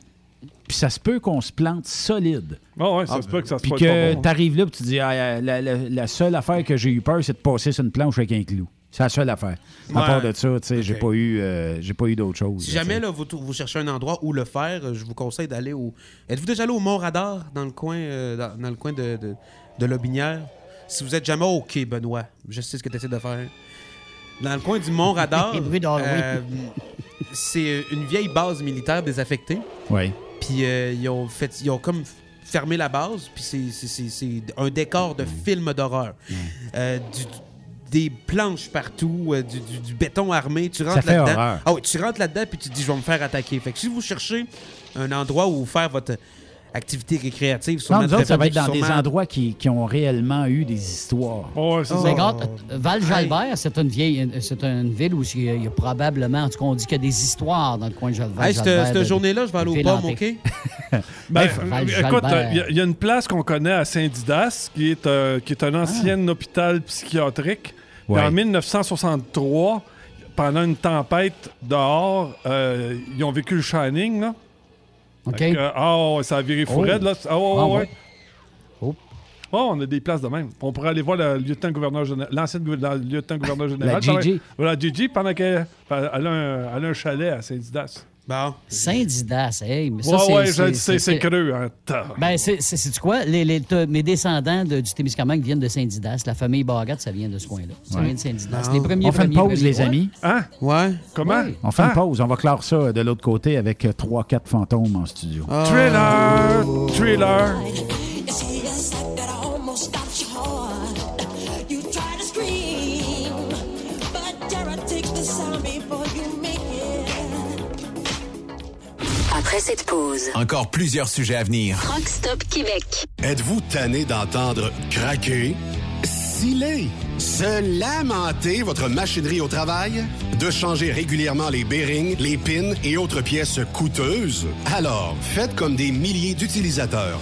Puis ça se peut qu'on se plante solide. Ah ouais, ça Ah, se peut que ça se Puis que bon. tu arrives là et tu dis ah, la, la- la seule affaire que j'ai eu peur, c'est de passer sur une planche avec un clou. C'est la seule affaire. À Ouais. part de ça, tu sais, j'ai pas eu, euh, j'ai pas eu d'autre chose. Si là, jamais là, vous, vous cherchez un endroit où le faire, je vous conseille d'aller au. Êtes-vous déjà allé au Mont Radar dans le coin, euh, dans, dans le coin de, de, de Lobinière? Si vous êtes jamais au quai, Benoît, je sais ce que tu essaies de faire. Dans le coin du Mont Radar, (laughs) oui. euh, c'est une vieille base militaire désaffectée. Ouais. Puis euh, ils ont fait, ils ont comme fermé la base. Puis c'est- c'est- c'est c'est un décor de film d'horreur. Euh, du- des planches partout, euh, du, du- du béton armé. Tu rentres là-dedans. Ah oui, tu rentres là-dedans puis tu te dis je vais me faire attaquer. Fait que si vous cherchez un endroit où faire votre activité récréative, ça va être dans des endroits qui, qui ont réellement eu des histoires. C'est Oh. Grave. Val-Jalbert, c'est une vieille, c'est une ville où il y a, il y a probablement, en tout cas, on dit qu'il y a des histoires dans le coin de Val- Hey, cette, Val-Jalbert. cette de- journée-là, je vais aller pommes, hantée. OK? (laughs) Ben, Val- euh, Jalbert. écoute, il y, a- y a une place qu'on connaît à Saint-Didas qui est, euh, qui est un ancien hôpital psychiatrique. Ouais. En 1963, pendant une tempête dehors, euh, ils ont vécu le Shining. Là. OK. Que, ah, ça a viré fou Oh. raide, là. Ah, Ah, ouais. Oh. Oh, on a des places de même. On pourrait aller voir le lieutenant-gouverneur général, l'ancien gouver- la- lieutenant-gouverneur général. La Gigi. Voilà, Gigi, pendant qu'elle elle a, un, elle a un chalet à Saint-Didas. Bon. Saint-Didas, hey, mais ça, Ouais, je le sais, c'est creux. Hein. Ben, c'est, quoi? Les, mes descendants de- du Témiscamingue viennent de Saint-Didas. La famille Bagat, ça vient de ce coin-là. Ça Ouais. vient de Saint-Didas. Les premiers On fait une pause, premiers- les Ouais. amis. Hein? Ouais. Comment? On fait Ah. une pause. On va clore ça de l'autre côté avec 3-4 fantômes en studio. Ah. Thriller! Thriller! Après cette pause, Encore plusieurs sujets à venir. Rock Stop Québec. Êtes-vous tanné d'entendre craquer, sciller, se lamenter votre machinerie au travail? De changer régulièrement les bearings, les pins et autres pièces coûteuses? Alors, faites comme des milliers d'utilisateurs.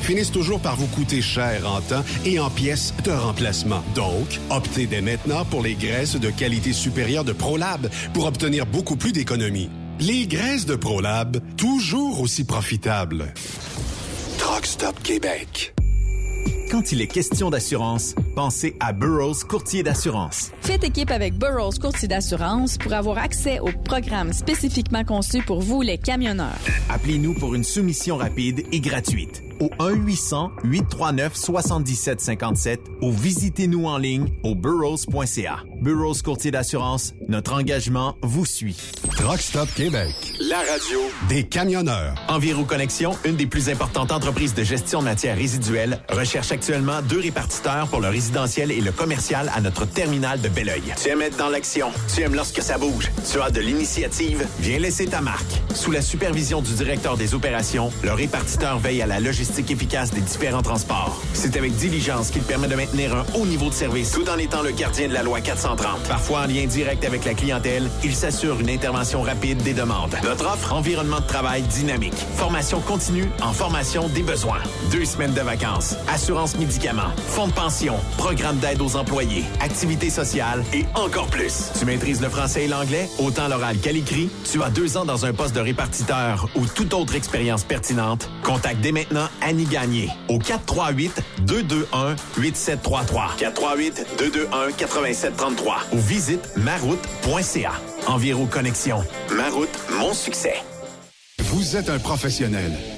finissent toujours par vous coûter cher en temps et en pièces de remplacement. Donc, optez dès maintenant pour les graisses de qualité supérieure de ProLab pour obtenir beaucoup plus d'économies. Les graisses de ProLab, toujours aussi profitables. Truck Stop Québec. Quand il est question d'assurance, pensez à Burroughs Courtier d'assurance. Faites équipe avec Burroughs Courtier d'assurance pour avoir accès aux programmes spécifiquement conçus pour vous, les camionneurs. Appelez-nous pour une soumission rapide et gratuite au 1-800-839-7757 ou visitez-nous en ligne au burrows.ca. Burroughs Courtier d'assurance, notre engagement vous suit. Truck Stop Québec. La radio Des camionneurs. Enviro Connexion, une des plus importantes entreprises de gestion de matières résiduelles, recherche actuellement deux répartiteurs pour le résidentiel et le commercial à notre terminal de Belleuil. Tu aimes être dans l'action, tu aimes lorsque ça bouge, tu as de l'initiative, viens laisser ta marque. Sous la supervision du directeur des opérations, le répartiteur veille à la logistique efficace des différents transports. C'est avec diligence qu'il permet de maintenir un haut niveau de service tout en étant le gardien de la loi 430. Parfois en lien direct avec la clientèle, il s'assure une intervention rapide des demandes. Notre offre, environnement de travail dynamique. Formation continue en formation des besoins. Deux semaines de vacances, assurance médicaments, fonds de pension, programme d'aide aux employés, activités sociales et encore plus. Tu maîtrises le français et l'anglais, autant l'oral qu'à l'écrit. Tu as deux ans dans un poste de répartiteur ou toute autre expérience pertinente. Contacte dès maintenant Annie Gagné au 438-221-8733. 438-221-8733 ou visite maroute.ca. Enviro Connexion. Maroute, mon succès. Vous êtes un professionnel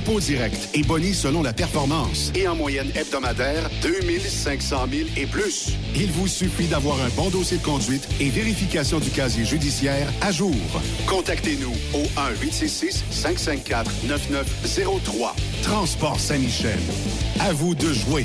dépôt direct et boni selon la performance. Et en moyenne hebdomadaire, 2500 000 et plus. Il vous suffit d'avoir un bon dossier de conduite et vérification du casier judiciaire à jour. Contactez-nous au 1-866-554-9903. Transport Saint-Michel. À vous de jouer.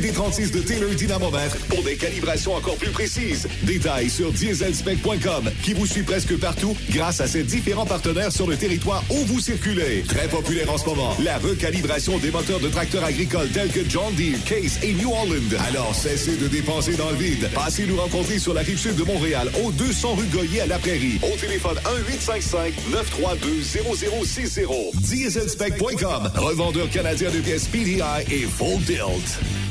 TD36 de Taylor Dynamomètre pour des calibrations encore plus précises. Détails sur dieselspec.com qui vous suit presque partout grâce à ses différents partenaires sur le territoire où vous circulez. Très populaire en ce moment, la recalibration des moteurs de tracteurs agricoles tels que John Deere, Case et New Holland. Alors cessez de dépenser dans le vide. Passez nous rencontrer sur la rive sud de Montréal, au 200 rue Goyer à la Prairie. Au téléphone 1-855-932-0060. Dieselspec.com, revendeur canadien de pièces PDI et Full Tilt.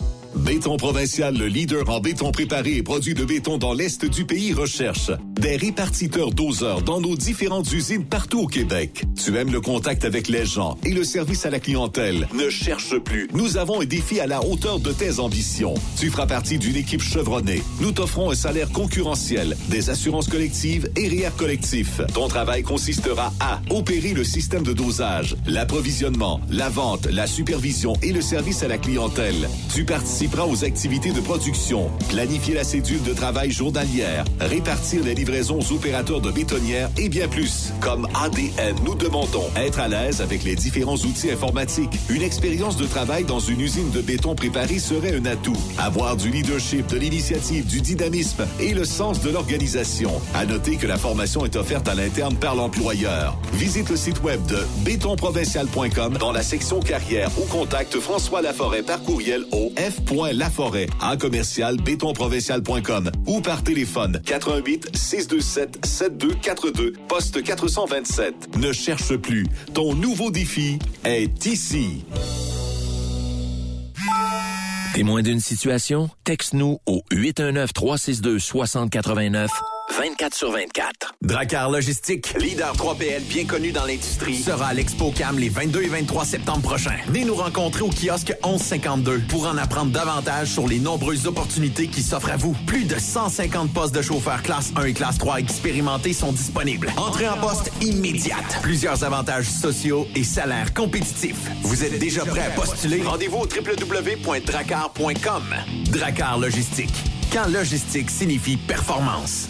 Béton Provincial, le leader en béton préparé et produit de béton dans l'Est du pays, recherche des répartiteurs doseurs dans nos différentes usines partout au Québec. Tu aimes le contact avec les gens et le service à la clientèle. Ne cherche plus. Nous avons un défi à la hauteur de tes ambitions. Tu feras partie d'une équipe chevronnée. Nous t'offrons un salaire concurrentiel, des assurances collectives et REER collectif. Ton travail consistera à opérer le système de dosage, l'approvisionnement, la vente, la supervision et le service à la clientèle. Tu participes participera aux activités de production, planifier la cédule de travail journalière, répartir les livraisons aux opérateurs de bétonnières et bien plus. Comme ADN, nous demandons être à l'aise avec les différents outils informatiques. Une expérience de travail dans une usine de béton préparée serait un atout. Avoir du leadership, de l'initiative, du dynamisme et le sens de l'organisation. À noter que la formation est offerte à l'interne par l'employeur. Visite le site web de bétonprovincial.com dans la section carrière ou contacte François Laforêt par courriel au f Laforêt en commercial bétonprovincial.com ou par téléphone 88 627 7242 poste 427. Ne cherche plus. Ton nouveau défi est ici. Témoin d'une situation? Texte-nous au 819-362-6089 24 sur 24. Dracar Logistique, leader 3PL bien connu dans l'industrie, sera à l'Expo Cam les 22 et 23 septembre prochains. Venez nous rencontrer au kiosque 1152 pour en apprendre davantage sur les nombreuses opportunités qui s'offrent à vous. Plus de 150 postes de chauffeurs classe 1 et classe 3 expérimentés sont disponibles. Entrée en poste immédiate. Plusieurs avantages sociaux et salaires compétitifs. Vous êtes déjà prêt à postuler? Rendez-vous au www.dracar.com. Dracar Logistique. Quand logistique signifie performance.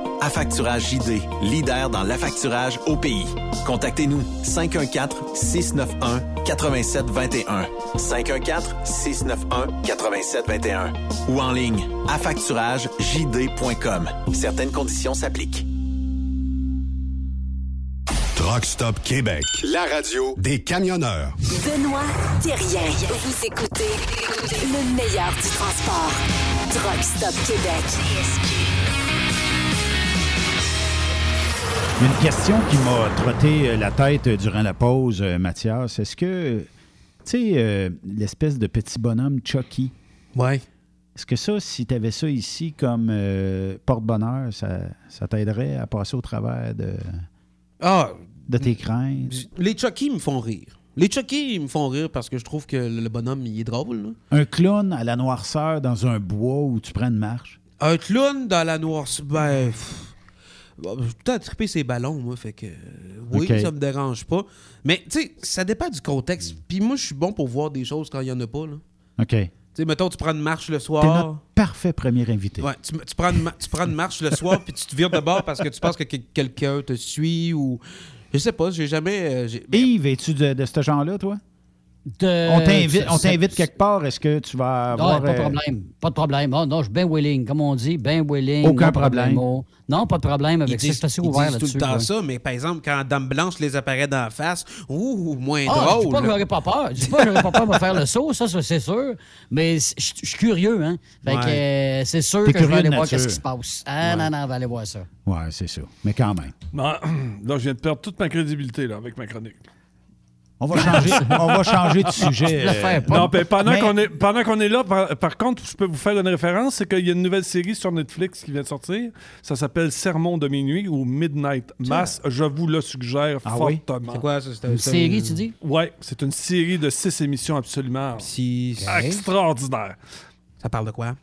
Affacturage JD, leader dans l'affacturage au pays. Contactez-nous 514-691-8721. 514-691-8721. Ou en ligne, affacturagejd.com. Certaines conditions s'appliquent. Truck Stop Québec. La radio Des camionneurs. Benoît Thérien. Vous écoutez le meilleur du transport. Truck Stop Québec. Une question qui m'a trotté euh, la tête euh, durant la pause, euh, Mathias. Est-ce que, tu sais, euh, l'espèce de petit bonhomme Chucky, Ouais. est-ce que ça, si tu avais ça ici comme euh, porte-bonheur, ça, ça t'aiderait à passer au travers de, Ah, de tes craintes? les Chucky me font rire. Les Chucky me font rire parce que je trouve que le bonhomme, il est drôle. là. Un clown à la noirceur dans un bois où tu prends une marche? Un clown dans la noirceur, ben... pff, tout le temps trippé ses ballons, moi, fait que... euh, Oui, ça me dérange pas. Mais, tu sais, ça dépend du contexte. Puis moi, je suis bon pour voir des choses quand il y en a pas, là. OK. Tu sais, mettons, tu prends une marche le T'es soir... notre parfait premier invité. Ouais, tu, tu prends une, tu prends une marche le soir puis tu te vires de bord parce que tu penses que que- quelqu'un te suit ou. Je sais pas, j'ai jamais. euh, Yves, es-tu de, de ce genre-là, toi? De- on t'invite, on c'est- t'invite quelque part. Est-ce que tu vas Non, avoir... pas de euh, problème. Pas de problème. Ah, non, je suis bien willing, comme on dit, bien willing. Aucun problème. problemo. Non, pas de problème Ils avec ça. Suis assez ouvert disent tout là-dessus. le temps ouais. ça, mais par exemple, quand Dame Blanche les apparaît dans la face, ouh, moins Ah, je dis drôle. pas que j'aurais pas peur. Je dis pas que j'aurais pas peur de me faire le saut, ça, ça, c'est sûr. Mais je je suis curieux, hein. Fait que euh, c'est sûr que je vais aller voir qu'est-ce qui se passe. Ah, non, non, on va aller voir ça. Ouais, c'est ça. Mais quand même. Non, (clears throat) là, je viens de perdre toute ma crédibilité là, avec ma chronique. On va changer, (laughs) on va changer de sujet. Non, ben, pendant mais- qu'on est, pendant qu'on est là, par, par contre, je peux vous faire une référence, c'est qu'il y a une nouvelle série sur Netflix qui vient de sortir. Ça s'appelle Sermon de minuit ou Midnight Mass. Je vous le suggère Ah oui? fortement. C'est quoi, ça? Une c'est série, tu dis? Ouais, c'est une série de six émissions absolument Si... extraordinaire. Ça parle de quoi?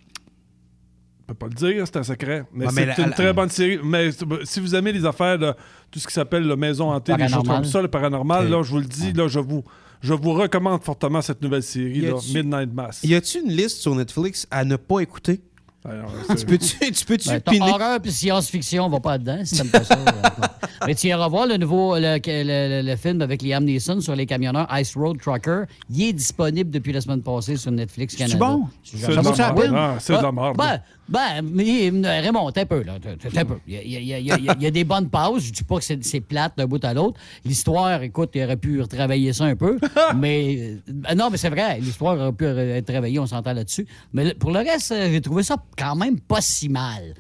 Je peux pas le dire, c'est un secret. Mais Ouais, c'est la- une la- très bonne série. Mais c'est- si vous aimez les affaires de tout ce qui s'appelle le maison hantée, des choses Paranormal. comme ça, le paranormal, là, je vous le dis, là, je vous, je vous recommande fortement cette nouvelle série, là, Midnight Mass. Y a-tu une liste sur Netflix à ne pas écouter? Alors, Tu c'est- peux-tu (laughs) tu peux-tu Ben, piner? horreur puis science-fiction, on va pas dedans si t'aimes pas ça. Mais tu iras voir le nouveau le, le- le- le film avec Liam Neeson sur les camionneurs Ice Road Trucker. Il est disponible depuis la semaine passée sur Netflix Canada. bon? Si C'est de la. Ah, c'est de la Ah, merde. Ben, ben, mais Raymond, t'es un peu, là. T'es peu. Il y a, y y y des bonnes pauses. Je dis pas que c'est plate d'un bout à l'autre. L'histoire, écoute, il aurait pu retravailler ça un peu. (laughs) mais euh, non, mais c'est vrai, l'histoire aurait pu être travaillée, on s'entend là-dessus. Mais pour le reste, euh, j'ai trouvé ça quand même pas si mal.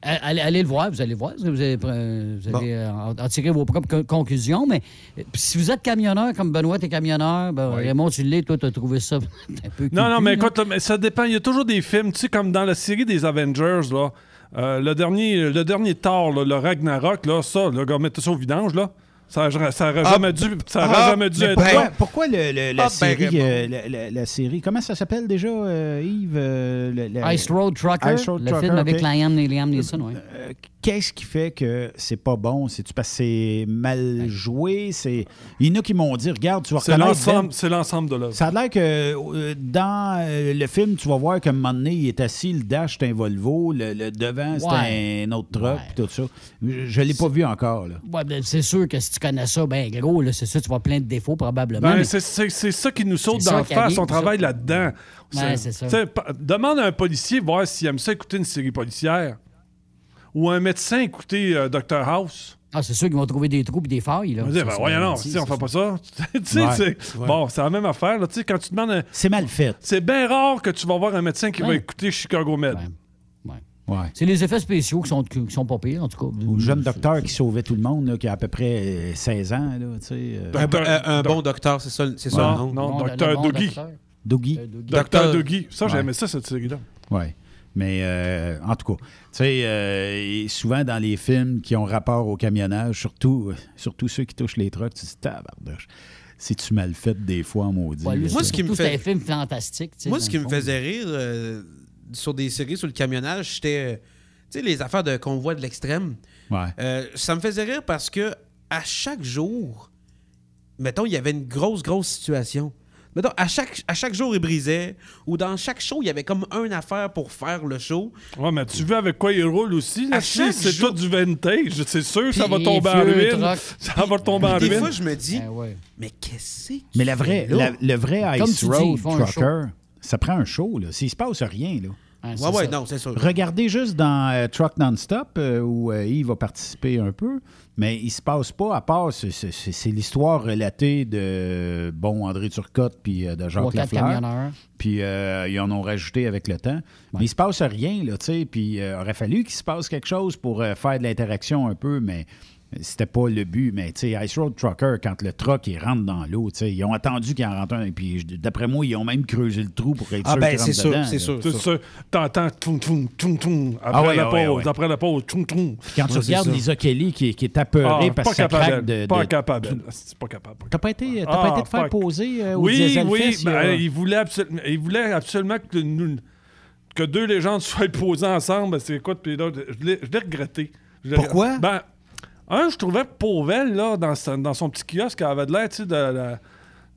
Allez, allez le voir, vous allez voir. Vous allez, euh, vous allez, euh, en, en tirer vos propres con- conclusions. Mais euh, si vous êtes camionneur, comme Benoît est camionneur, ben, Raymond, tu l'es, toi, tu as trouvé ça (laughs) un peu. Non, non, mais écoute, ça dépend. Il y a toujours des films, tu sais, comme dans la série des Avengers, là. euh, le dernier, le dernier Thor, là, le Ragnarok, là, ça, le gars, mettez ça au vidange, là. Ça aurait ça aurait Ah, jamais dû, ça aurait ah, jamais dû Mais être pourquoi, là. pourquoi le- le- la, Ah, ben, série, euh, la, la- la série, comment ça s'appelle déjà, euh, Yves? euh, le- Ice Road Trucker, Ice Road le Trucker, film avec. Liam, Liam Neeson, oui. Qu'est-ce qui fait que c'est pas bon? C'est-tu parce que c'est mal joué? C'est... Il y en a qui m'ont dit, regarde, tu vas C'est l'ensemble, Ben- c'est l'ensemble de l'œuvre. Ça a l'air que euh, dans euh, le film, tu vas voir qu'à un moment donné, il est assis, le dash, c'est un Volvo, le, le devant, c'est Ouais. un autre truck, Ouais. tout ça. Je ne l'ai pas vu encore. Là. Ouais, ben, c'est sûr que si tu connais ça, ben gros, là, c'est sûr, tu vas plein de défauts probablement. Ben, mais- c'est, c'est- c'est ça qui nous saute qui face. On travaille là-dedans. C'est ça. pa- Demande à un policier voir s'il aime ça écouter une série policière. Ou un médecin écouter euh, Dr House. Ah, c'est sûr qu'ils vont trouver des trous et des failles. Là. On va dire, Ça, ben, ça, voyons, non, on fait pas ça. (laughs) tu sais, Ouais. c'est, Bon, c'est la même affaire. Là, tu sais, quand tu demandes un- C'est mal fait. C'est bien rare que tu vas voir un médecin qui va Ouais. écouter Chicago Med. Ouais. Ouais. C'est les effets spéciaux qui sont, qui sont pas pires, en tout cas. Ou le jeune docteur qui sauvait tout le monde, là, qui a à peu près euh, 16 ans. Là, tu sais, euh, Un, un- un bon docteur, c'est ça, c'est ça? Non, le nom. non, le- docteur bon Dougie. docteur. Dougie. Euh, Dougie. Docteur Docteur- Dougie. Ça, Ouais. j'aimais ça, cette série-là. Oui. Mais euh, en tout cas, tu sais, euh, souvent dans les films qui ont rapport au camionnage, surtout, euh, surtout ceux qui touchent les trucks, tu te dis, tabarnouche, c'est-tu mal fait des fois, maudit? Ouais, Moi, tu ce qui me fait- C'est un film fantastique. tu sais, Moi, ce qui me faisait rire euh, sur des séries sur le camionnage, c'était, euh, tu sais, les affaires de convoi de l'extrême. Ouais. Euh, ça me faisait rire parce que à chaque jour, mettons, il y avait une grosse, grosse situation. Mettons, à chaque, à chaque jour, il brisait, ou dans chaque show, il y avait comme une affaire pour faire le show. Ouais, mais tu veux avec quoi il roule aussi? Là, À si chaque c'est jour- tout du vintage. C'est sûr, ça va (laughs) tomber en ruine. Ça va tomber en Des ruine. fois, je me dis, Ben ouais. mais qu'est-ce que Mais la vraie, la- le vrai Ice dis, Road Trucker, ça prend un show. Là. S'il se passe rien, là. Ah, Ouais, ouais, ça. non, c'est sûr. Regardez juste dans euh, Truck Non-Stop, euh, où euh, Yves va participer un peu, mais il se passe pas, à part, c'est- l'histoire relatée de, bon, André Turcotte puis euh, de Jacques Lafleur. Puis euh, ils en ont rajouté avec le temps. Mais il se passe rien, là, tu sais. Puis euh, aurait fallu qu'il se passe quelque chose pour euh, faire de l'interaction un peu, mais c'était pas le but. Mais tu sais, Ice Road Trucker, quand le truck il rentre dans l'eau, tu sais, ils ont attendu qu'il en rentre un. Puis je- d'après moi, ils ont même creusé le trou pour être Ah, sûr ben, qu'il c'est rentre sûr, dedans, c'est sûr. C'est ça. T'entends toum, toum, toum, toum. Après Ah ouais, la ah ouais, pause, ouais. après la pause, toum, toum. Quand tu regardes. Lisa Kelly qui, qui est apeurée Ah, parce pas que ça capable. craque de. Pas de- capable. C'est pas capable. T'as pas été, t'as Ah, pas été te faire pas- poser euh, au Oui, Diesel oui. Ben, il, voulait absolument, il voulait absolument que, nous- que deux légendes (laughs) soient posées ensemble. C'est quoi depuis là? Je l'ai regretté. Pourquoi? Ben, un, je trouvais Pauvel, là, dans, son- dans son petit kiosque, elle avait de l'air, tu sais, de, la-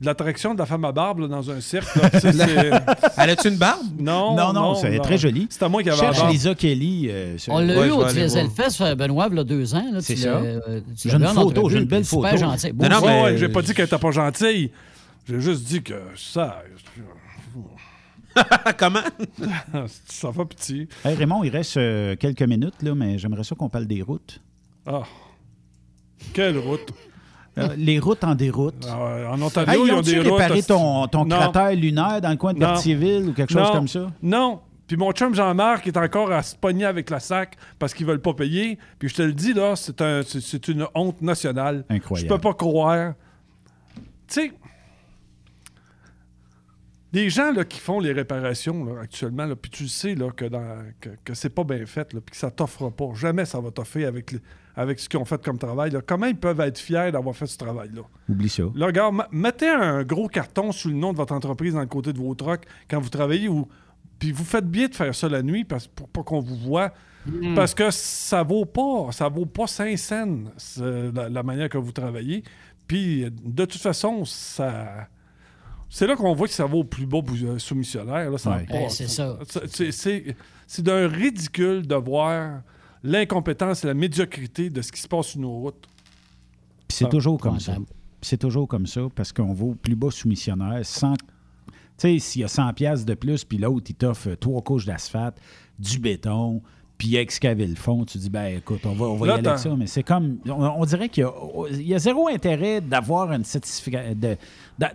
de l'attraction de la femme à barbe là, dans un cirque. là. (laughs) Elle a-tu une barbe? non, Non, non, c'est non. très joli. C'était moi qui avais la Cherche barbe. Lisa Kelly. euh, sur- On l'a Ouais, eu au. Fest, euh, Benoît, il y a deux ans. là, C'est tu ça. euh, tu J'ai une photo, j'ai une belle photo. gentil. Beau Non, mais- Ouais, j'ai pas dit qu'elle était pas gentille. J'ai juste dit que ça. (laughs) Comment? (laughs) ça fait petit. Hey, Raymond, il reste euh, quelques minutes, là, mais j'aimerais ça qu'on parle des routes. Ah. Quelle route? Euh, les routes en déroute. Ouais, en Ontario, Hey, ils ils ont des routes. réparé ton, ton Non. cratère lunaire dans le coin de Non. Cartierville ou quelque chose comme ça? Non. Puis mon chum Jean-Marc est encore à se pogner avec la SAC parce qu'ils veulent pas payer. Puis je te le dis, là, c'est un, une honte nationale. Incroyable. Je peux pas croire. Tu sais, des gens là, qui font les réparations là, actuellement, là, puis tu le sais là, que, dans, que, que c'est pas bien fait, puis que ça t'offre pas. Jamais ça va t'offrir avec, ce qu'ils ont fait comme travail. là. Comment ils peuvent être fiers d'avoir fait ce travail-là? Oublie ça. Là, regarde, mettez un gros carton sous le nom de votre entreprise dans le côté de vos trucks quand vous travaillez ou puis vous faites bien de faire ça la nuit parce, pour pas qu'on vous voit parce que ça vaut pas ça vaut pas 5 cents la, la manière que vous travaillez puis de toute façon ça c'est là qu'on voit que ça va au plus bas euh, soumissionnaire là, ça Ouais. Ben, c'est ça. c'est- c'est c'est d'un ridicule de voir l'incompétence et la médiocrité de ce qui se passe sur nos routes c'est toujours comme ça. Puis C'est toujours comme ça parce qu'on va au plus bas soumissionnaire sans. Tu sais, s'il y a 100 pièces de plus, puis l'autre, il t'offre trois couches d'asphalte, du béton, puis excaver le fond, tu dis, ben écoute, on va, on va y aller avec ça. Mais c'est comme. On, on dirait qu'il y a, il y a zéro intérêt d'avoir une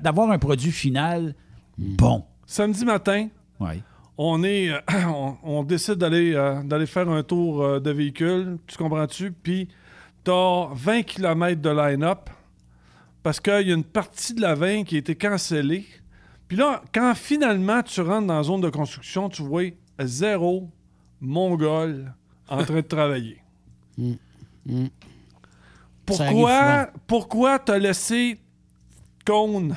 d'avoir un produit final bon. samedi matin Ouais. on est euh, (clears throat) on, on décide d'aller euh, d'aller faire un tour euh, de véhicule, tu comprends-tu? Puis t'as 20 km de line-up parce qu'il y a une partie de la 20 qui a été cancellée. Puis là, quand finalement tu rentres dans la zone de construction, tu vois zéro mongol en train de travailler. Ça arrive Pourquoi, pourquoi t'as laissé cône?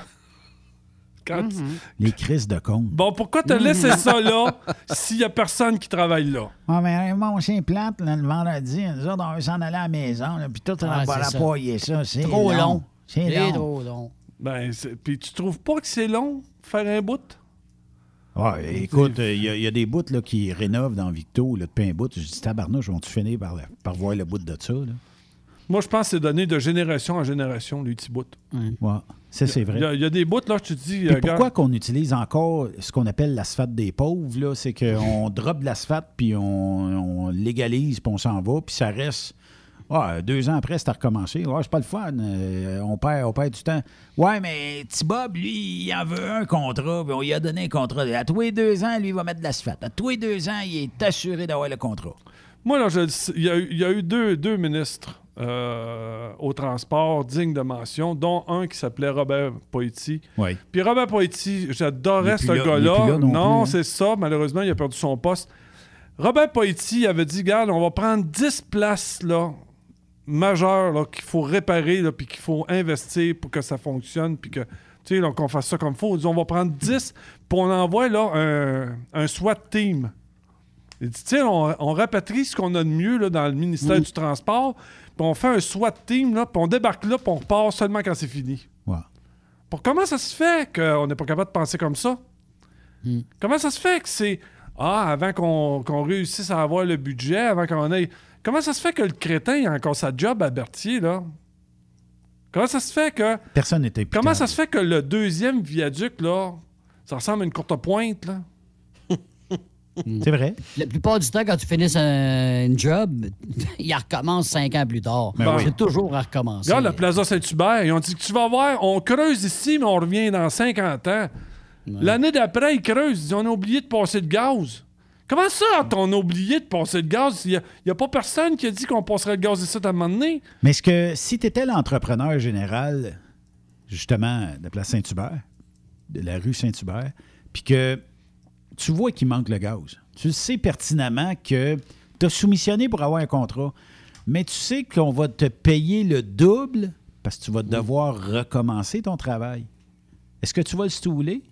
Quand tu- Les crises de compte. Bon, pourquoi t'as laissé ça là s'il y a personne qui travaille là? Ah, mais Raymond, c'est plate, là, le vendredi. Nous autres, on veut s'en aller à la maison, là, puis tout, on Ah, va c'est ça. C'est Trop long. C'est C'est long. trop long. Ben, puis tu trouves pas que c'est long faire un bout? Ouais, écoute, il y, a- y a des bouts là, qui rénovent dans Victo, là, depuis un bout. Je dis, tabarnouche, vont-tu finir par, par voir le bout de ça? Là? Moi, je pense que c'est donné de génération en génération, les petits bouts. Ouais, ça, c'est Il y, vrai. a- il y a des bouts, là, je te dis. Puis euh, pourquoi regarde, qu'on utilise encore ce qu'on appelle l'asphalte des pauvres, là, c'est qu'on (laughs) drop de l'asphalte, puis on, on légalise, puis on s'en va, puis ça reste... Ah, deux ans après, c'est à recommencer. Ouais, c'est pas le fun. euh, on, perd, on perd du temps. Ouais, mais T-Bob, lui, il en veut un contrat, on lui a donné un contrat. À tous les deux ans, lui, il va mettre de l'asphalte. À tous les deux ans, il est assuré d'avoir le contrat. Moi, là, je il y a, eu- il y a eu deux, deux ministres euh, au transport dignes de mention, dont un qui s'appelait Robert Poetti. Oui. Puis Robert Poetti, Il j'adorais ce gars-là. non hein. c'est ça. Malheureusement, il a perdu son poste. Robert Poetti avait dit, regarde, on va prendre 10 places là, majeures là, qu'il faut réparer, puis qu'il faut investir pour que ça fonctionne, puis que, tu sais, là, qu'on fasse ça comme il faut. On va prendre 10, puis on envoie là, un, un SWAT team. Il dit, on, on rapatrie ce qu'on a de mieux là, dans le ministère du Transport, puis on fait un SWAT team, là, puis on débarque là, puis on repart seulement quand c'est fini. Pour comment ça se fait qu'on n'est pas capable de penser comme ça? Comment ça se fait que c'est. Ah, avant qu'on qu'on réussisse à avoir le budget, avant qu'on ait. Comment ça se fait que le crétin il a encore sa job à Berthier, là? Comment ça se fait que. Personne n'était Comment ça se fait que le deuxième viaduc, là, ça ressemble à une courte pointe, là? (laughs) C'est vrai. La plupart du temps, quand tu finisses un, une job, (laughs) il recommence cinq ans plus tard. Ben oui. C'est toujours à recommencer. Regarde la Plaza Saint-Hubert. Ils ont dit que tu vas voir, on creuse ici, mais on revient dans 50 ans. L'année d'après, ils creusent. Ils disent, on a oublié de passer le gaz. Comment ça, on a oublié de passer le gaz? Il n'y a, pas personne qui a dit qu'on passerait le gaz ici à un moment donné. Mais est-ce que si tu étais l'entrepreneur général, justement, de la place Saint-Hubert, de la rue Saint-Hubert, puis que tu vois qu'il manque le gaz, tu sais pertinemment que tu as soumissionné pour avoir un contrat, mais tu sais qu'on va te payer le double parce que tu vas devoir recommencer ton travail. Est-ce que tu vas le stouler?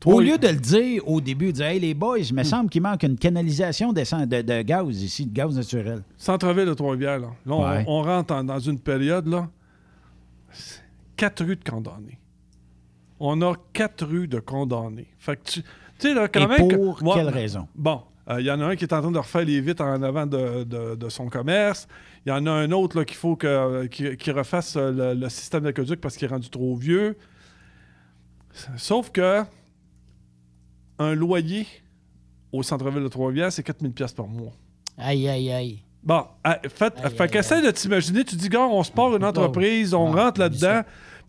Toi, Au lieu de le dire au début, dire Hey les boys, il me semble qu'il manque une canalisation de, de gaz ici, de gaz naturel. Centre-ville de Trois-Rivières, là. Là, on- Ouais. on, rentre en- dans une période, là. Quatre rues de condamnés. On a quatre rues de condamnés. Fait que tu. Tu sais, là, quand Et même. que- pour Ouais, quelle raison? Bon, euh, il y en a un qui est en train de refaire les vitres en avant de, de- de son commerce. Il y en a un autre là, qu'il faut que, qu'il qu'il refasse le, le système d'aqueduc parce qu'il est rendu trop vieux. Sauf que un loyer au centre-ville de Trois-Rivières, c'est 4000 pièces par mois. Aïe, aïe, aïe. Bon, ah, fait, fait qu'essaie de t'imaginer, tu dis, gars, on se part une entreprise, on rentre là-dedans,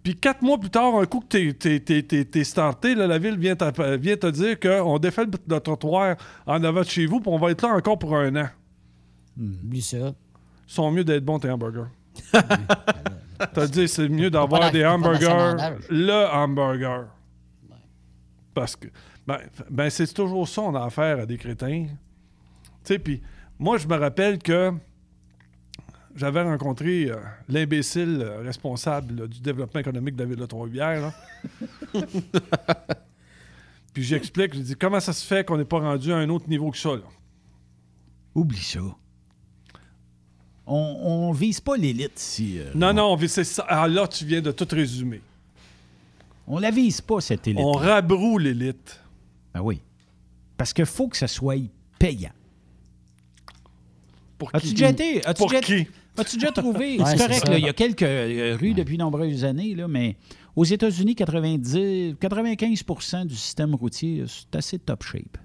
puis quatre mois plus tard, un coup que t'es, starté, là, la ville vient, vient te dire qu'on défait le, le trottoir en avant de chez vous, puis on va être là encore pour un an. Oublie ça. Ils sont mieux d'être bons, tes hamburgers. (laughs) T'as dit, c'est mieux d'avoir d'a- des hamburgers, le hamburger. Parce que, ben, ben c'est toujours ça, on a affaire à des crétins. Tu sais, puis moi, je me rappelle que j'avais rencontré euh, l'imbécile euh, responsable là, du développement économique de la ville de Trois-Rivières. (laughs) puis j'explique, je dis, comment ça se fait qu'on n'est pas rendu à un autre niveau que ça, là? Oublie ça. On, on vise pas l'élite ici. euh. Non, non, c'est ça. Ah, là, tu viens de tout résumer. On la vise pas, cette élite. On rabroue l'élite. Ben oui. Parce qu'il faut que ça soit payant. Pour As-tu qui? déjà été? As-tu Pour déjà, qui? As-tu déjà trouvé? (laughs) Ouais, c'est correct, là, il y a quelques rues depuis nombreuses années, là, mais aux États-Unis, 90, 95% du système routier, c'est assez top shape.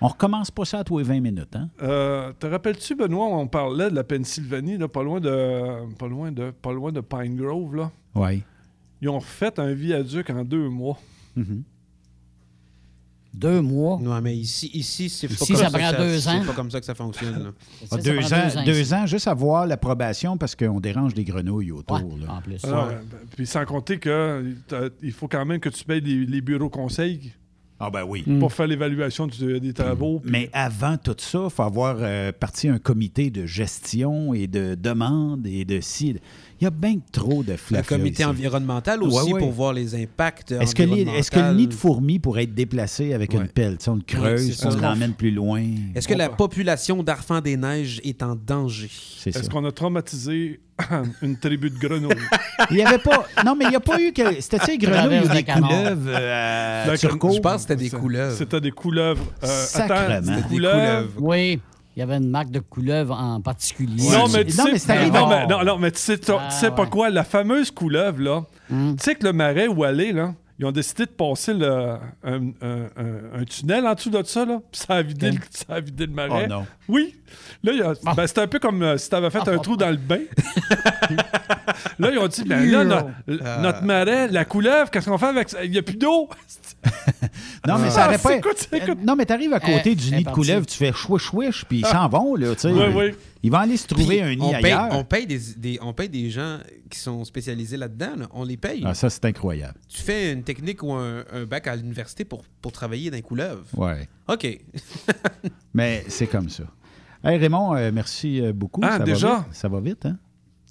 On recommence pas ça à tous les 20 minutes, hein? Euh, te rappelles-tu, Benoît, on parlait de la Pennsylvanie, là, pas loin de pas loin de pas loin de Pine Grove, là? Oui. Ils ont refait un viaduc en deux mois. Deux mois. Non, mais ici, ici c'est pas Ici, comme ça ça, prend deux ans. C'est pas comme ça que ça fonctionne. là. (laughs) Ah, deux, ans, deux ans, juste avoir l'approbation parce qu'on dérange des grenouilles autour. là. En plus. Alors, euh, Puis sans compter que t'as- il faut quand même que tu payes les, les bureaux conseils Ah ben oui. pour faire l'évaluation des travaux. puis- Mais avant tout ça, il faut avoir euh, parti un comité de gestion et de demande et de si. Il y a bien trop de Le flafla comité ici. environnemental aussi Ouais, ouais. pour voir les impacts Est-ce que, le nid de environnementaux. fourmi pourrait être déplacé avec Ouais. une pelle? Tu sais, on le creuse, on l'emmène plus loin. Est-ce que la population d'Arfans des Neiges est en danger? C'est ça. Est-ce qu'on a traumatisé (laughs) une tribu de grenouilles? (laughs) Il n'y avait pas. Non, mais il n'y a pas eu que. C'était, tu sais, grenouilles ou des le couleuvres euh? Je pense que c'était des couleuvres. C'était des couleuvres. Euh, attends, des des couleuvres. Oui, il y avait une marque de couleuvre en particulier. Non, mais tu Non, sais, mais c'est arrivé. non, mais, non, non, mais tu sais, tu Ah, pas ouais. quoi, la fameuse couleuvre, là, Hmm. tu sais que le marais où aller, là, ils ont décidé de passer le, un, un- un- un tunnel en dessous de ça, là, puis ça a vidé, le, ça a vidé le marais. Oh non. Oui. Là, il y a- ben, c'était un peu comme euh, si tu avais fait un (laughs) trou dans le bain. (laughs) là, ils ont dit, ben là, no- notre marais, la couleuvre, qu'est-ce qu'on fait avec ça? Il n'y a plus d'eau. Non, (laughs) mais Ah, ça aurait pas. quoi? Euh, Non, mais t'arrives à côté Euh, du nid de couleuvre, tu fais chouiche chouiche, puis ils s'en vont, là, tu sais. Oui, oui. Ils vont aller se trouver Puis, un nid on paye, ailleurs. on paye des, des- on paye des gens qui sont spécialisés là-dedans. là. On les paye. Ah, ça, c'est incroyable. Tu fais une technique ou un, un bac à l'université pour, pour travailler dans les couleuvres. Ouais. OK. (laughs) Mais c'est comme ça. Hey, Raymond, euh, merci euh, beaucoup. Ah, ça déjà? Va vite? Ça va vite, hein?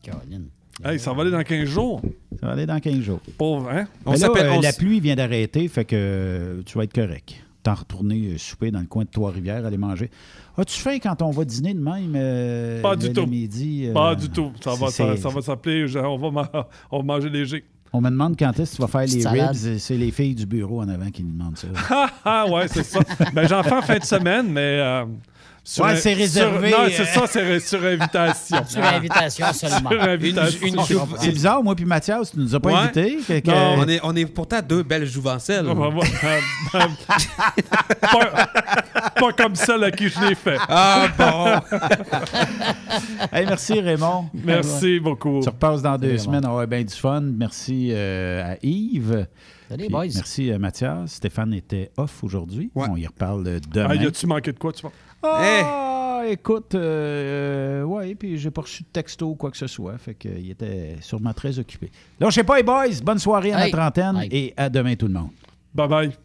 Caroline. Hey, ça va aller dans 15 jours. Ça va aller dans 15 jours. Pauvre, hein? On Mais là, s'appelle- euh, on la pluie vient d'arrêter, fait que tu vas être correct. T'en retourner euh, souper dans le coin de Trois-Rivières, aller manger. As-tu faim quand on va dîner de même? euh, Pas du le- tout. le midi, euh, Pas du tout. Ça va, ça, ça va s'appeler, on va, ma- (laughs) on va manger léger. On me demande quand est-ce que tu vas faire les salade. ribs. C'est les filles du bureau en avant qui nous demandent ça. (laughs) Ah, ah, ouais, c'est ça. Ben, j'en fais en fin de semaine, mais. euh, sur Ouais, un- c'est réservé, sur- non, euh. c'est ça, c'est (laughs) sur invitation. Sur invitation seulement. Sur invitation. Une- une C'est bizarre, moi puis Mathias, tu nous as pas Ouais. invités. que- que- Non, on est, on est pourtant deux belles jouvencelles. Pas, pas comme celle à qui je l'ai fait. Ah bon. Hey, merci Raymond. Merci beaucoup. Tu repasses dans deux Salut, semaines, on va avoir bien du fun. Merci euh, à Yves. Boys. Merci à Mathias. Stéphane était off aujourd'hui. Ouais. On y reparle euh, demain. Ah, y a-tu manqué de quoi, tu vois? Ah, écoute, euh, euh, ouais, puis j'ai pas reçu de texto ou quoi que ce soit. Fait qu'il était sûrement très occupé. Donc, je sais pas, les boys, bonne soirée à Hey. la trentaine Hey. et à demain tout le monde. Bye bye.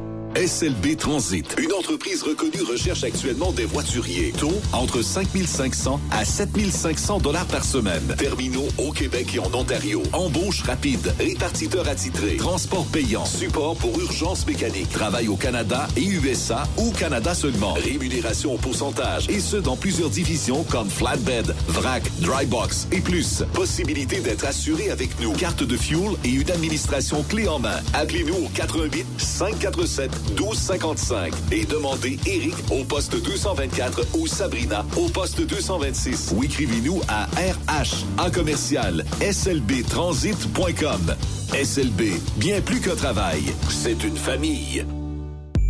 SLB Transit, une entreprise reconnue recherche actuellement des voituriers. Taux entre 5500 à 7500 dollars par semaine. Terminaux au Québec et en Ontario. Embauche rapide, répartiteur attitré, transport payant, support pour urgence mécanique, travail au Canada et USA ou Canada seulement. Rémunération au pourcentage et ce dans plusieurs divisions comme flatbed, vrac, dry box et plus. Possibilité d'être assuré avec nous. Carte de fuel et une administration clé en main. Appelez-nous au 88 547 1255 et demandez Eric au poste 224 ou Sabrina au poste 226 ou écrivez-nous à RH en commercial slbtransit.com. SLB, bien plus qu'un travail, c'est une famille.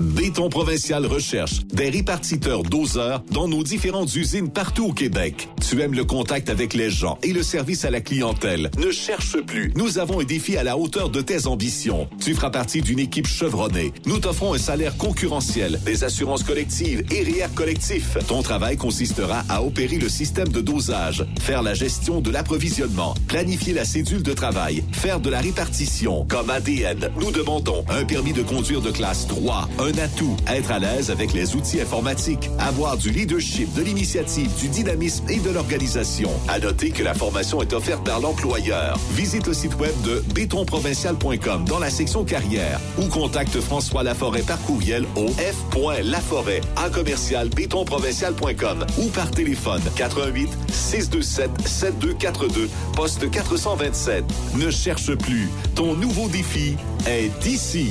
Béton Provincial recherche des répartiteurs doseurs dans nos différentes usines partout au Québec. Tu aimes le contact avec les gens et le service à la clientèle. Ne cherche plus. Nous avons un défi à la hauteur de tes ambitions. Tu feras partie d'une équipe chevronnée. Nous t'offrons un salaire concurrentiel, des assurances collectives et REER collectif. Ton travail consistera à opérer le système de dosage, faire la gestion de l'approvisionnement, planifier la cédule de travail, faire de la répartition. Comme ADN, nous demandons un permis de conduire de classe 3, un atout, être à l'aise avec les outils informatiques, avoir du leadership, de l'initiative, du dynamisme et de l'organisation. À noter que la formation est offerte par l'employeur. Visite le site web de bétonprovincial.com dans la section carrière ou contacte François Laforêt par courriel au f.laforêt en commercial bétonprovincial.com ou par téléphone 88 627 7242 poste 427. Ne cherche plus. Ton nouveau défi est ici.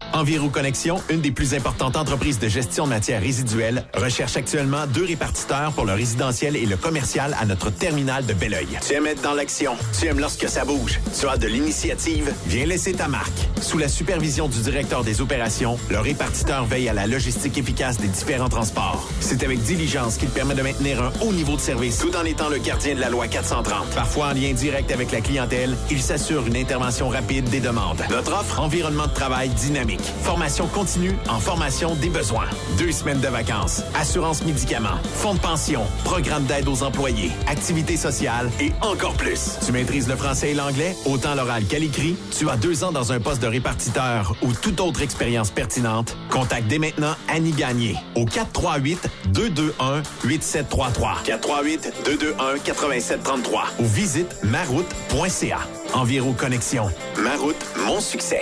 Enviro Connexion, une des plus importantes entreprises de gestion de matières résiduelles, recherche actuellement deux répartiteurs pour le résidentiel et le commercial à notre terminal de Belleuil. Tu aimes être dans l'action. Tu aimes lorsque ça bouge. Tu as de l'initiative. Viens laisser ta marque. Sous la supervision du directeur des opérations, le répartiteur veille à la logistique efficace des différents transports. C'est avec diligence qu'il permet de maintenir un haut niveau de service Tout en étant le gardien de la loi 430. Parfois en lien direct avec la clientèle, il s'assure une intervention rapide des demandes. Notre offre, Environnement de travail dynamique. Formation continue en formation des besoins. Deux semaines de vacances. Assurance médicaments. Fonds de pension. Programme d'aide aux employés. Activités sociales et encore plus. Tu maîtrises le français et l'anglais, autant l'oral qu'à l'écrit. Tu as deux ans dans un poste de répartiteur ou toute autre expérience pertinente. Contacte dès maintenant Annie Gagné au 438-221-8733. 438-221-8733 ou visite maroute.ca. Enviro Connexion. Maroute, mon succès.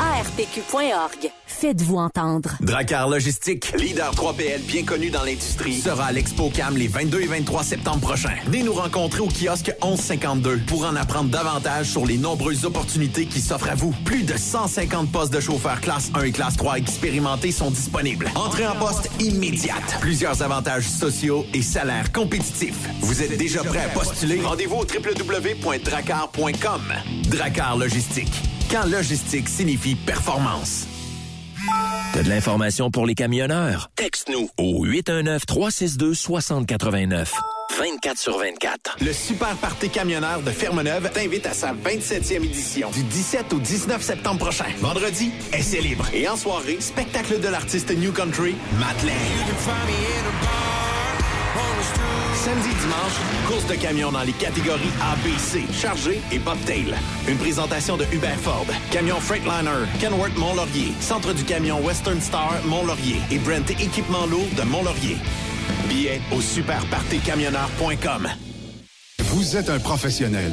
ARPQ.org. Faites-vous entendre. Dracar Logistique, leader 3PL bien connu dans l'industrie, sera à l'Expo Cam les 22 et 23 septembre prochains. Venez nous rencontrer au kiosque 1152 pour en apprendre davantage sur les nombreuses opportunités qui s'offrent à vous. Plus de 150 postes de chauffeurs classe 1 et classe 3 expérimentés sont disponibles. Entrée en poste immédiate. Plusieurs avantages sociaux et salaires compétitifs. Vous êtes déjà prêt à postuler? Rendez-vous au www.dracar.com. Dracar Logistique. Quand logistique signifie performance. T'as de l'information pour les camionneurs? Texte-nous au 819-362-6089. 24 sur 24. Le Super Party Camionneur de Fermeneuve t'invite à sa 27e édition du 17 au 19 septembre prochain. Vendredi, essai libre. Et en soirée, spectacle de l'artiste New Country, Matt. Samedi dimanche, course de camions dans les catégories A, B, C, chargé et bobtail. Une présentation de Hubert Ford, Camion Freightliner, Kenworth Mont-Laurier, Centre du camion Western Star Mont-Laurier et Brent Équipement Lourd de Mont-Laurier. Billets au superpartycamionneur.com. Vous êtes un professionnel